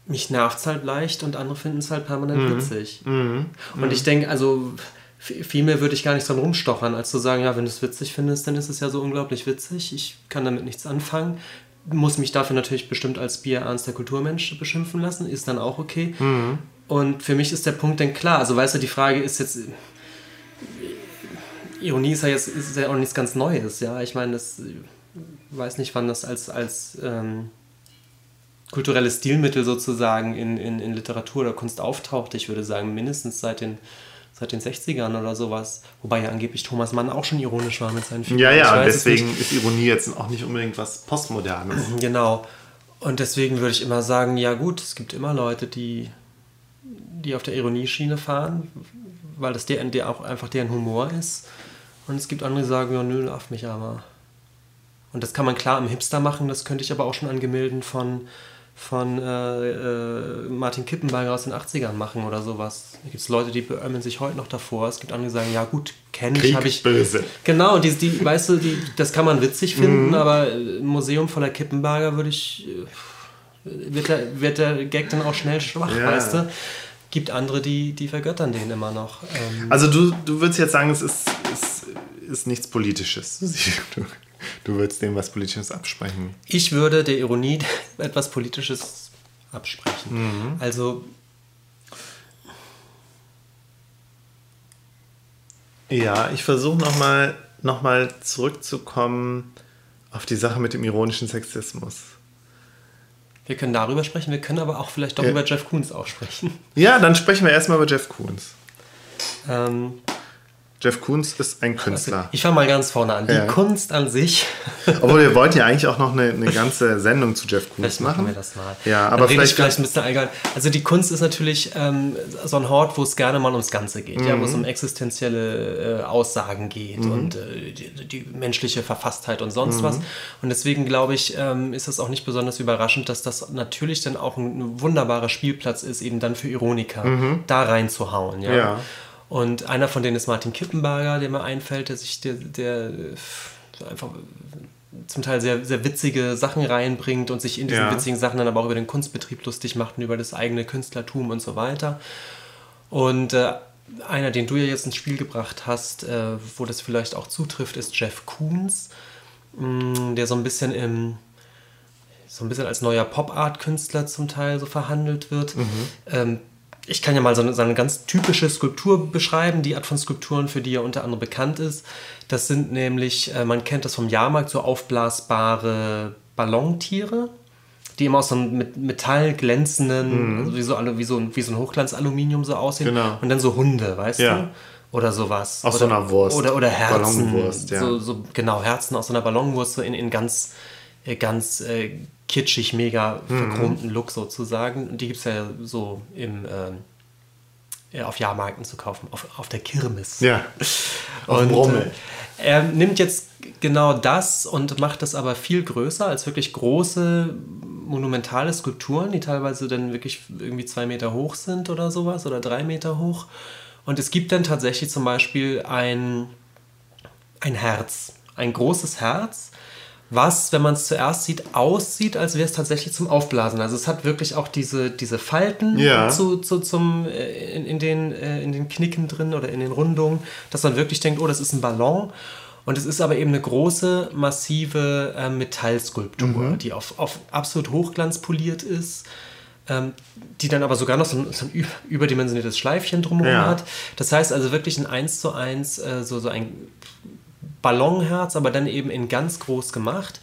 mich nervt es halt leicht und andere finden es halt permanent witzig. Und ich denke, also viel mehr würde ich gar nicht dran rumstochern, als zu sagen, ja, wenn du es witzig findest, dann ist es ja so unglaublich witzig. Ich kann damit nichts anfangen. Muss mich dafür natürlich bestimmt als Bier Ernst der Kulturmensch beschimpfen lassen, ist dann auch okay. Und für mich ist der Punkt dann klar. Also weißt du, die Frage ist jetzt, Ironie ist ja jetzt ist ja auch nichts ganz Neues, ja. Ich meine, das ich weiß nicht, wann das als, als ähm, kulturelles Stilmittel sozusagen in, in, in Literatur oder Kunst auftaucht. Ich würde sagen, mindestens seit den, seit den 60ern oder sowas. Wobei ja angeblich Thomas Mann auch schon ironisch war mit seinen Figuren. Ja, ja, deswegen ist Ironie jetzt auch nicht unbedingt was Postmodernes. nicht. Genau. Und deswegen würde ich immer sagen, ja gut, es gibt immer Leute, die, die auf der Ironieschiene fahren, weil das der, der auch einfach deren Humor ist. Und es gibt andere, die sagen, ja nö, nervt mich aber. Und das kann man klar im Hipster machen, das könnte ich aber auch schon an Gemälden von, von äh, äh, Martin Kippenberger aus den 80ern machen oder sowas. Da gibt es Leute, die beömmeln sich heute noch davor. Es gibt andere, die sagen, ja gut, kenne ich, habe ist ich. böse. Genau, die, die, weißt du, die, das kann man witzig finden, aber äh, ein Museum voller Kippenberger würde ich. äh, Wird der, wird der Gag dann auch schnell schwach, Ja. weißt du? Gibt andere, die, die vergöttern den immer noch. Ähm, Also du, du würdest jetzt sagen, es ist, es ist nichts Politisches. Du, würdest dem was Politisches absprechen. Ich würde der Ironie etwas Politisches absprechen. Also, Ja, ich versuche nochmal noch mal zurückzukommen auf die Sache mit dem ironischen Sexismus. wir können darüber sprechen, wir können aber auch vielleicht doch Ja. über Jeff Koons auch sprechen. Ja, dann sprechen wir erstmal über Jeff Koons. Ähm, Jeff Koons ist ein Künstler. Ich fange mal ganz vorne an. Die Ja. Kunst an sich. Obwohl, wir wollten ja eigentlich auch noch eine, eine ganze Sendung zu Jeff Koons Vielleicht machen machen. wir das mal. Ja, aber vielleicht, vielleicht ein bisschen allgemein. Also die Kunst ist natürlich ähm, so ein Hort, wo es gerne mal ums Ganze geht, ja, wo Mhm. es um existenzielle äh, Aussagen geht und äh, die, die menschliche Verfasstheit und sonst Mhm. was. Und deswegen glaube ich, ähm, ist es auch nicht besonders überraschend, dass das natürlich dann auch ein wunderbarer Spielplatz ist, eben dann für Ironiker, da reinzuhauen. Ja. Mhm. Ja. Und einer von denen ist Martin Kippenberger, der mir einfällt, der sich der, der äh, einfach zum Teil sehr, sehr witzige Sachen reinbringt und sich in diesen Ja. witzigen Sachen dann aber auch über den Kunstbetrieb lustig macht und über das eigene Künstlertum und so weiter. Und äh, einer, den du ja jetzt ins Spiel gebracht hast, äh, wo das vielleicht auch zutrifft, ist Jeff Koons, mh, der so ein bisschen im so ein bisschen als neuer Pop-Art-Künstler zum Teil so verhandelt wird. Ähm, ich kann ja mal so eine, so eine ganz typische Skulptur beschreiben, die Art von Skulpturen, für die er unter anderem bekannt ist. Das sind nämlich, äh, man kennt das vom Jahrmarkt, so aufblasbare Ballontiere, die immer aus so einem mit Metall glänzenden, also wie, so, wie, so, ein- wie so ein Hochglanzaluminium so aussehen. Genau. Und dann so Hunde, weißt Ja. du? Oder sowas. Aus oder, so einer Wurst. Oder, oder Herzen. Ballonwurst, ja. so, so, genau, Herzen aus so einer Ballonwurst, so in, in ganz, äh, ganz äh, kitschig, mega Mhm. verchromten Look sozusagen. Und die gibt es ja so im, ja, auf Jahrmärkten zu kaufen, auf, auf der Kirmes. ja, auf Und, Brummel. äh, er nimmt jetzt genau das und macht das aber viel größer als wirklich große, monumentale Skulpturen, die teilweise dann wirklich irgendwie zwei Meter hoch sind oder sowas oder drei Meter hoch. Und es gibt dann tatsächlich zum Beispiel ein, ein Herz, ein großes Herz, was, wenn man es zuerst sieht, aussieht, als wäre es tatsächlich zum Aufblasen. Also es hat wirklich auch diese, diese Falten Ja. zu, zu, zum, äh, in, in, den, äh, in den Knicken drin oder in den Rundungen, dass man wirklich denkt, oh, das ist ein Ballon. Und es ist aber eben eine große, massive äh, Metallskulptur, die auf, auf absolut Hochglanz poliert ist, ähm, die dann aber sogar noch so ein, so ein überdimensioniertes Schleifchen drumherum Ja. hat. Das heißt also wirklich ein 1 zu 1, äh, so, so ein Ballonherz, aber dann eben in ganz groß gemacht.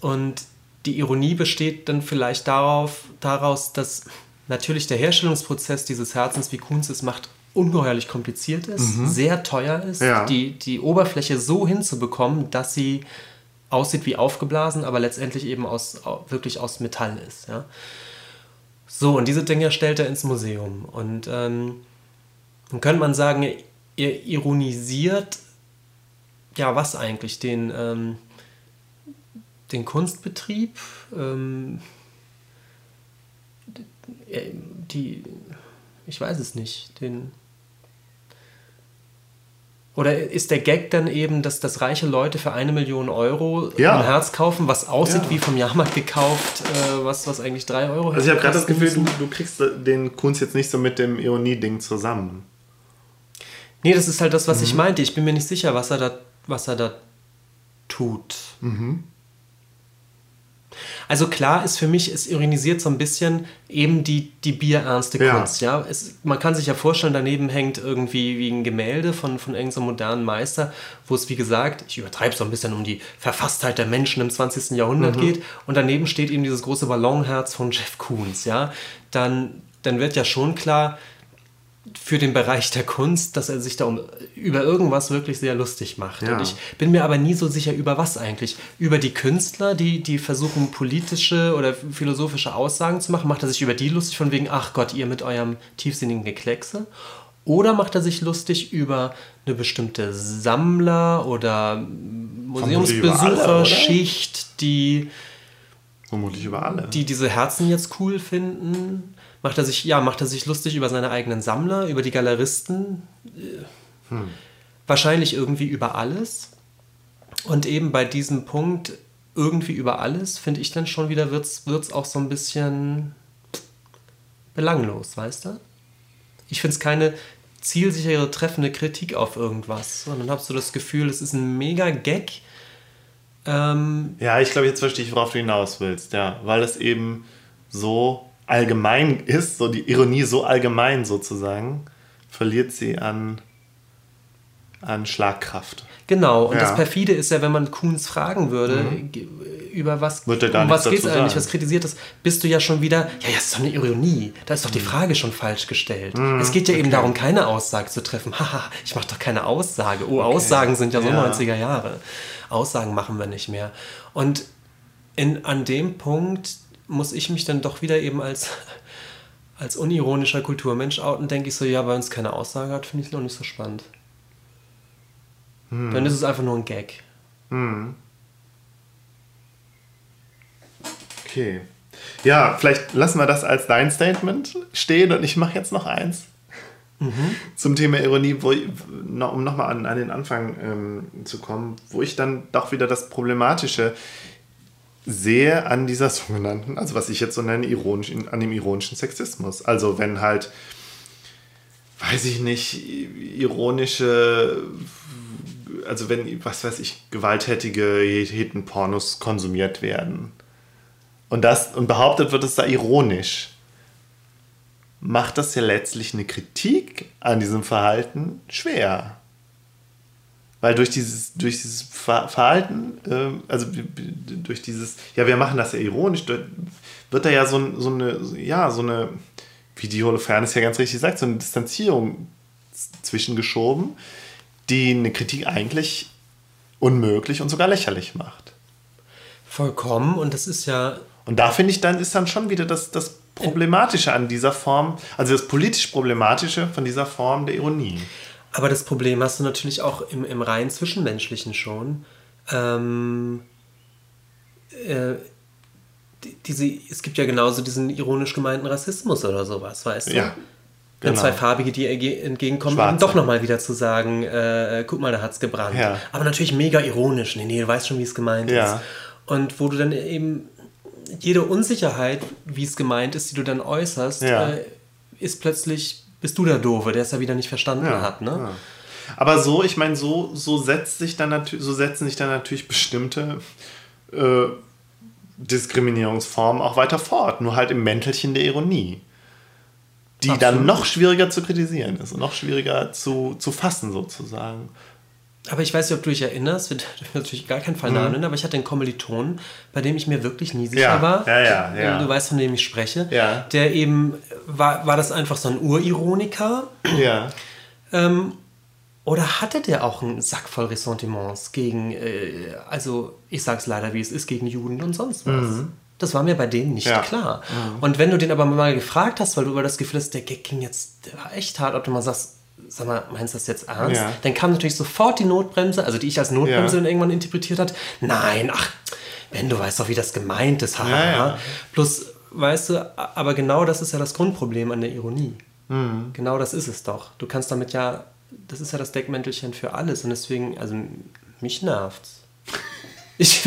Und die Ironie besteht dann vielleicht darauf, daraus, dass natürlich der Herstellungsprozess dieses Herzens, wie Kunz es macht, ungeheuerlich kompliziert ist, sehr teuer ist, Ja. die, die Oberfläche so hinzubekommen, dass sie aussieht wie aufgeblasen, aber letztendlich eben aus, au- wirklich aus Metall ist. Ja? So, und diese Dinger stellt er ins Museum. Und ähm, dann könnte man sagen, er ironisiert, ja, was eigentlich? Den, ähm, den Kunstbetrieb, ähm, äh, die, ich weiß es nicht, den. Oder ist der Gag dann eben, dass, dass reiche Leute für eine Million Euro Ja. ein Herz kaufen, was aussieht Ja. wie vom Jahrmarkt gekauft, äh, was, was eigentlich drei Euro Also ich habe gerade das Gefühl, du, du kriegst den Kunst jetzt nicht so mit dem Ironie-Ding zusammen. Nee, das ist halt das, was ich Mhm. meinte. Ich bin mir nicht sicher, was er da, was er da tut. Mhm. Also klar ist für mich, es ironisiert so ein bisschen eben die, die bierernste Ja. Kunst. Ja? Es, man kann sich ja vorstellen, daneben hängt irgendwie wie ein Gemälde von, von irgendeinem modernen Meister, wo es, wie gesagt, ich übertreibe so ein bisschen um die Verfasstheit der Menschen im 20. Jahrhundert Mhm. geht. Und daneben steht eben dieses große Ballonherz von Jeff Koons. Ja? Dann, dann wird ja schon klar, für den Bereich der Kunst, dass er sich da um, über irgendwas wirklich sehr lustig macht. Ja. Und ich bin mir aber nie so sicher, über was eigentlich. Über die Künstler, die, die versuchen, politische oder philosophische Aussagen zu machen. Macht er sich über die lustig von wegen, ach Gott, ihr mit eurem tiefsinnigen Gekleckse? Oder macht er sich lustig über eine bestimmte Sammler- oder? Museumsbesucherschicht, die Vermutlich über alle. die diese Herzen jetzt cool finden. Macht er sich, ja, macht er sich lustig über seine eigenen Sammler, über die Galeristen, äh, wahrscheinlich irgendwie über alles. Und eben bei diesem Punkt irgendwie über alles, finde ich dann schon wieder, wird es auch so ein bisschen belanglos, weißt du? Ich finde es keine zielsichere, treffende Kritik auf irgendwas, sondern habe so das Gefühl, es ist ein mega Gag. Ähm, Ja, ich glaube, jetzt verstehe ich, worauf du hinaus willst. Ja, weil es eben so allgemein ist, so die Ironie so allgemein sozusagen, verliert sie an an Schlagkraft. Genau, und Ja. das perfide ist ja, wenn man Kuhns fragen würde, ge- über was, Wird er gar um was geht's dazu eigentlich, was kritisiert das, bist du ja schon wieder, ja, ja, das ist doch eine Ironie, da ist doch Mhm. die Frage schon falsch gestellt. Es geht ja eben darum, keine Aussage zu treffen. Haha, ich mache doch keine Aussage. Oh, Aussagen sind ja so Ja. 90er Jahre. Aussagen machen wir nicht mehr. Und in, an dem Punkt muss ich mich dann doch wieder eben als, als unironischer Kulturmensch outen, denke ich so, ja, wenn es keine Aussage hat, finde ich es noch nicht so spannend. Hm. Dann ist es einfach nur ein Gag. Okay. Ja, vielleicht lassen wir das als dein Statement stehen und ich mache jetzt noch eins zum Thema Ironie, wo ich, um nochmal an, an den Anfang ähm, zu kommen, wo ich dann doch wieder das Problematische sehe an dieser sogenannten, also was ich jetzt so nenne, ironisch, an dem ironischen Sexismus. Also wenn halt, weiß ich nicht, ironische, also wenn, was weiß ich, gewalttätige Hetenpornos konsumiert werden und das und behauptet wird, es sei ironisch, macht das ja letztlich eine Kritik an diesem Verhalten schwer. Weil durch dieses, durch dieses Ver- Verhalten, ähm, also durch dieses, ja, wir machen das ja ironisch, wird da ja so, ein- so eine, ja, so eine, wie die Holofernes ja ganz richtig sagt, so eine Distanzierung zwischengeschoben, die eine Kritik eigentlich unmöglich und sogar lächerlich macht. Vollkommen. Und das ist ja, Und da finde ich, dann ist dann schon wieder das, das Problematische an dieser Form, also das politisch Problematische von dieser Form der Ironie. Aber das Problem hast du natürlich auch im, im rein Zwischenmenschlichen schon. Ähm, äh, die- diese, es gibt ja genauso diesen ironisch gemeinten Rassismus oder sowas, weißt du? Ja, Wenn genau. zwei Farbige dir entgegenkommen, Schwarze. eben doch nochmal wieder zu sagen, äh, guck mal, da hat's gebrannt. Ja. Aber natürlich mega ironisch. Nee, nee, du weißt schon, wie es gemeint Ja. ist. Und wo du dann eben jede Unsicherheit, wie es gemeint ist, die du dann äußerst, Ja. äh, ist plötzlich, bist du der Doofe, der es ja wieder nicht verstanden hat. Ne? ja. Aber so, ich meine, so, so setzt sich dann natürlich, so setzen sich dann natürlich bestimmte äh, Diskriminierungsformen auch weiter fort, nur halt im Mäntelchen der Ironie. Die dann Absolut. noch schwieriger zu kritisieren ist und noch schwieriger zu, zu fassen, sozusagen. Aber ich weiß nicht, ob du dich erinnerst, wird natürlich gar keinen Fall Namen nennen, aber ich hatte einen Kommilitonen, bei dem ich mir wirklich nie sicher Ja, war. ja, ja, ja. Du weißt, von dem ich spreche. Ja. Der eben, war, war das einfach so ein Urironiker? Ja. Ähm, oder hatte der auch einen Sack voll Ressentiments gegen, äh, also ich sag's leider, wie es ist, gegen Juden und sonst was? Das war mir bei denen nicht Mhm. Ja. klar. Und wenn du den aber mal gefragt hast, weil du über das Gefühl hast, der Gag ging jetzt, der war echt hart, ob du mal sagst, sag mal, meinst du das jetzt ernst? Ja. Dann kam natürlich sofort die Notbremse, also die ich als Notbremse Ja. dann irgendwann interpretiert hat. Nein, ach, wenn du weißt doch, wie das gemeint ist, haha. Ja, ja. Plus, weißt du, aber genau das ist ja das Grundproblem an der Ironie. Mhm. Genau das ist es doch. Du kannst damit ja, das ist ja das Deckmäntelchen für alles und deswegen, also mich nervt's. Ich,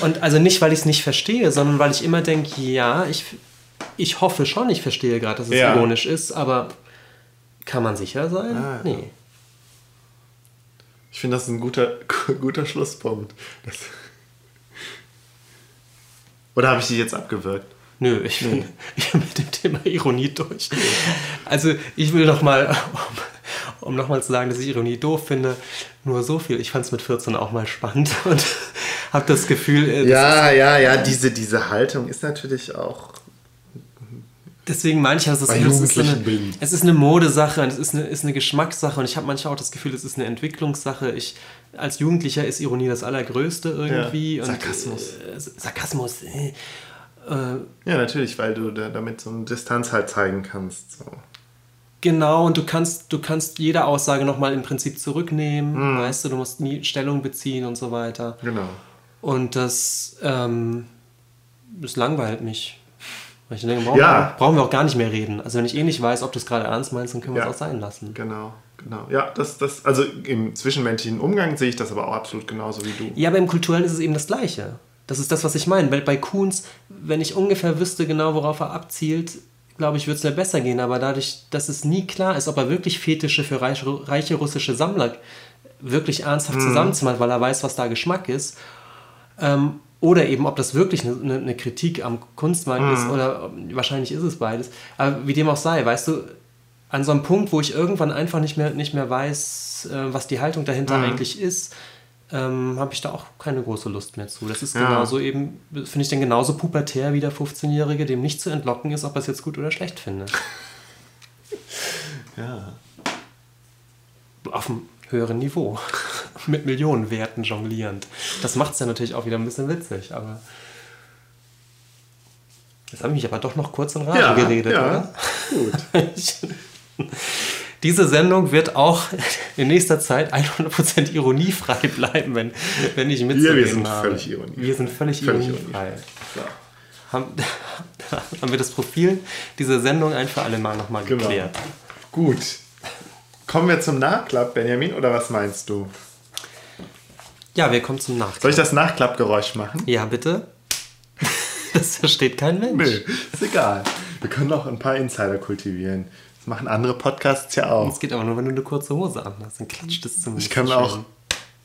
und also nicht, weil ich es nicht verstehe, sondern weil ich immer denke, ja, ich, ich hoffe schon, ich verstehe gerade, dass es Ja. ironisch ist, aber kann man sicher sein? Ah, ja. nee. Ich finde, das ist ein guter, guter Schlusspunkt. Das Oder habe ich die jetzt abgewürgt? Nö, ich bin, ich bin mit dem Thema Ironie durch. Also ich will noch mal, um, um nochmal zu sagen, dass ich Ironie doof finde, nur so viel. Ich fand es mit 14 auch mal spannend und habe das Gefühl, äh, Ja, ja, ja, diese, diese Haltung ist natürlich auch. Deswegen meine ich, also, es, ist, ist eine, bin. es ist eine Modesache und es ist eine, ist eine Geschmackssache und ich habe manchmal auch das Gefühl, es ist eine Entwicklungssache. Ich, als Jugendlicher ist Ironie das Allergrößte irgendwie. Ja. Und, Sarkasmus. Äh, Sarkasmus. Äh, Ja, natürlich, weil du da, damit so eine Distanz halt zeigen kannst. So. genau, und du kannst, du kannst jede Aussage nochmal im Prinzip zurücknehmen. Mhm. Weißt du, du musst nie Stellung beziehen und so weiter. Genau. Und das, ähm, das langweilt mich. Weil ich denke, brauchen, Ja. wir, brauchen wir auch gar nicht mehr reden. Also wenn ich eh nicht weiß, ob du es gerade ernst meinst, dann können wir Ja. es auch sein lassen. Genau, genau. Ja, das, das, also im zwischenmenschlichen Umgang sehe ich das aber auch absolut genauso wie du. Ja, aber im Kulturellen ist es eben das Gleiche. Das ist das, was ich meine. Weil bei Kuhns, wenn ich ungefähr wüsste genau, worauf er abzielt, glaube ich, würde es mir besser gehen. Aber dadurch, dass es nie klar ist, ob er wirklich Fetische für reiche, reiche russische Sammler wirklich ernsthaft zusammenzimmert, weil er weiß, was da Geschmack ist, ähm, oder eben, ob das wirklich eine, eine, eine Kritik am Kunstmarkt ist, oder wahrscheinlich ist es beides. Aber wie dem auch sei, weißt du, an so einem Punkt, wo ich irgendwann einfach nicht mehr, nicht mehr weiß, äh, was die Haltung dahinter Mhm. eigentlich ist, ähm, habe ich da auch keine große Lust mehr zu. Das ist Ja. genauso eben, finde ich dann genauso pubertär wie der 15-Jährige, dem nicht zu entlocken ist, ob er es jetzt gut oder schlecht findet. Ja. Auf einem höheren Niveau. Mit Millionenwerten jonglierend. Das macht es ja natürlich auch wieder ein bisschen witzig, aber. Jetzt habe ich mich aber doch noch kurz in Rage Ja, geredet, ja. oder? Gut. Diese Sendung wird auch in nächster Zeit 100% ironiefrei bleiben, wenn, wenn ich mitzureden wir sind habe. völlig ironiefrei. Wir sind völlig, Völlig ironiefrei. Haben, haben wir das Profil dieser Sendung ein für alle Mal nochmal Genau. geklärt. Gut. Kommen wir zum Nachklapp, Benjamin, oder was meinst du? Ja, wir kommen zum Nachklapp. Soll ich das Nachklappgeräusch machen? Ja, bitte? Das versteht kein Mensch. Nö, ist egal. Wir können auch ein paar Insider kultivieren. Das machen andere Podcasts ja auch. Es geht aber nur, wenn du eine kurze Hose anhast. Dann klatscht es zumindest. Ich kann schön. auch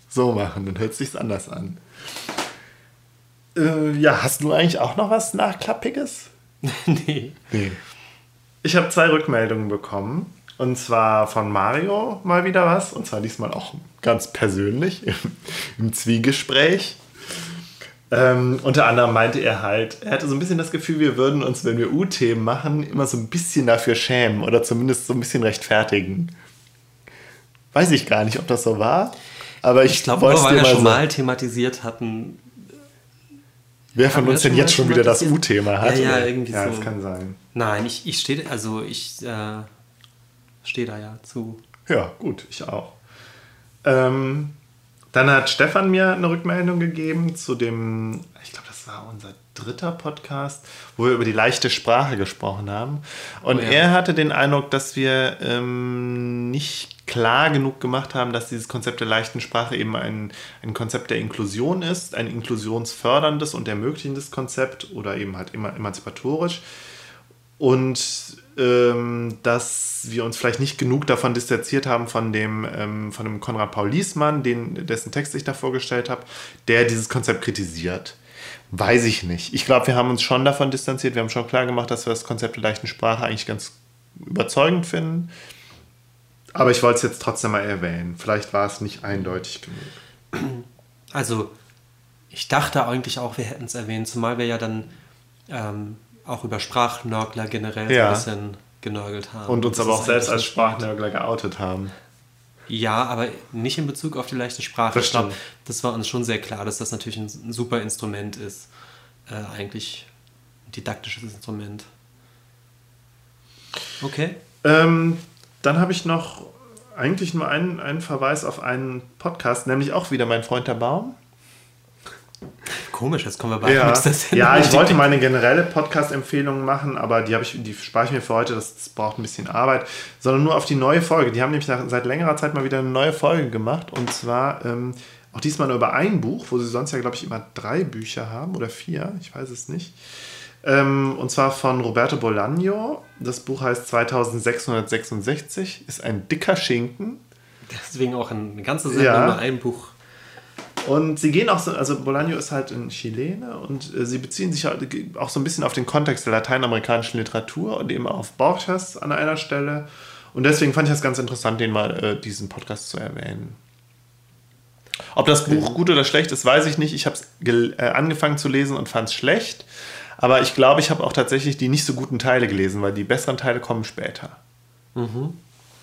so machen, dann hört sich's anders an. Äh, ja, hast du eigentlich auch noch was Nachklappiges? nee. Nee. Ich habe zwei Rückmeldungen bekommen. Und zwar von Mario mal wieder was. Und zwar diesmal auch ganz persönlich im, im Zwiegespräch. Ähm, unter anderem meinte er halt, er hatte so ein bisschen das Gefühl, wir würden uns, wenn wir U-Themen machen, immer so ein bisschen dafür schämen oder zumindest so ein bisschen rechtfertigen. Weiß ich gar nicht, ob das so war. Aber ich, Ich glaube, weil wir schon sagen. mal thematisiert hatten. Wer von uns denn jetzt schon wieder das? U-Thema hat? Ja, ja, irgendwie ja, so. das kann sein. Nein, ich, ich stehe, also ich äh, stehe da ja zu. Ja, gut, ich auch. Ähm, dann hat Stefan mir eine Rückmeldung gegeben zu dem, ich glaube, das war unser dritter Podcast, wo wir über die leichte Sprache gesprochen haben. Und Oh ja. er hatte den Eindruck, dass wir ähm, nicht klar genug gemacht haben, dass dieses Konzept der leichten Sprache eben ein, ein Konzept der Inklusion ist, ein inklusionsförderndes und ermöglichendes Konzept oder eben halt immer emanzipatorisch. Und ähm, dass wir uns vielleicht nicht genug davon distanziert haben von dem, ähm, von dem Konrad Paul Liesmann, den, dessen Text ich da vorgestellt habe, der dieses Konzept kritisiert. Weiß ich nicht. Ich glaube, wir haben uns schon davon distanziert. Wir haben schon klar gemacht, dass wir das Konzept der leichten Sprache eigentlich ganz überzeugend finden. Aber ich wollte es jetzt trotzdem mal erwähnen. Vielleicht war es nicht eindeutig genug. Also, ich dachte eigentlich auch, wir hätten es erwähnt, zumal wir ja dann ähm, auch über Sprachnörgler generell Ja. ein bisschen genörgelt haben. Und uns Das aber auch selbst als Sprachnörgler geoutet haben. Ja, aber nicht in Bezug auf die leichte Sprache. Das ich glaube, das war uns schon sehr klar, dass das natürlich ein, ein super Instrument ist. Äh, eigentlich ein didaktisches Instrument. Okay. Ähm, dann habe ich noch eigentlich nur einen, einen Verweis auf einen Podcast, nämlich auch wieder mein Freund der Baum. Komisch, jetzt kommen wir bei Ja, Sendung. ja ich wollte mal eine generelle Podcast-Empfehlung machen, aber die, habe ich, die spare ich mir für heute, das, das braucht ein bisschen Arbeit, sondern nur auf die neue Folge. Die haben nämlich nach, seit längerer Zeit mal wieder eine neue Folge gemacht und zwar ähm, auch diesmal nur über ein Buch, wo sie sonst ja, glaube ich, immer drei Bücher haben oder vier, ich weiß es nicht. Ähm, und zwar von Roberto Bolaño. Das Buch heißt 2666, ist ein dicker Schinken. Deswegen auch eine ganze Sendung Ja. nur ein Buch. Und sie gehen auch so, also Bolaño ist halt ein Chilene und äh, sie beziehen sich halt auch so ein bisschen auf den Kontext der lateinamerikanischen Literatur und eben auf Borges an einer Stelle. Und deswegen fand ich das ganz interessant, den mal äh, diesen Podcast zu erwähnen. Ob das Buch gut oder schlecht ist, weiß ich nicht. Ich habe es äh, angefangen zu lesen und fand es schlecht. Aber ich glaube, ich habe auch tatsächlich die nicht so guten Teile gelesen, weil die besseren Teile kommen später.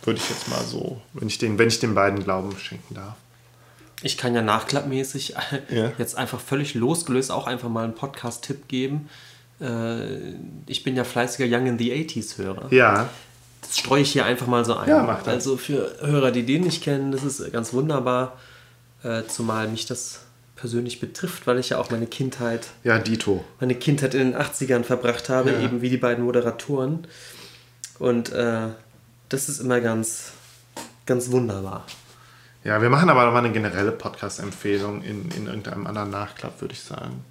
Würde ich jetzt mal so, wenn ich den, wenn ich den beiden Glauben schenken darf. Ich kann ja nachklappmäßig Ja. jetzt einfach völlig losgelöst auch einfach mal einen Podcast-Tipp geben. Äh, Ich bin ja fleißiger Young in the 80s-Hörer. Ja, Das streue ich hier einfach mal so ein. Ja, mach das. Also für Hörer, die den nicht kennen, das ist ganz wunderbar. Äh, Zumal mich das persönlich betrifft, weil ich ja auch meine Kindheit, ja, Dito. meine Kindheit in den 80ern verbracht habe, Ja. eben wie die beiden Moderatoren. Und äh, das ist immer ganz, ganz wunderbar. Ja, wir machen aber noch mal eine generelle Podcast-Empfehlung in, in irgendeinem anderen Nachklapp, würde ich sagen.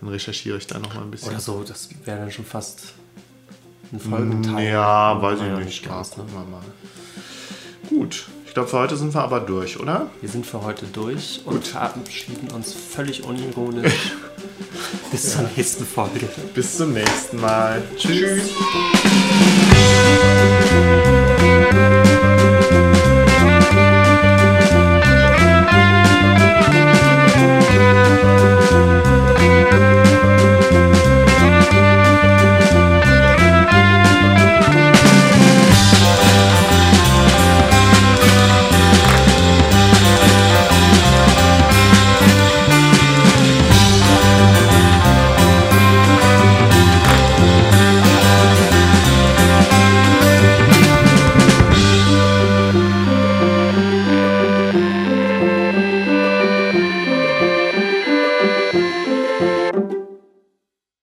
Dann recherchiere ich da noch mal ein bisschen. Oder so, das wäre dann schon fast ein Folgenteil. Ja, weiß ich nicht. Ja, ganz, ne? gucken wir mal. Gut, ich glaube, für heute sind wir aber durch, oder? Wir sind für heute durch und verabschieden uns völlig unironisch. Bis zur nächsten Folge. Bis zum nächsten Mal. Tschüss. Tschüss.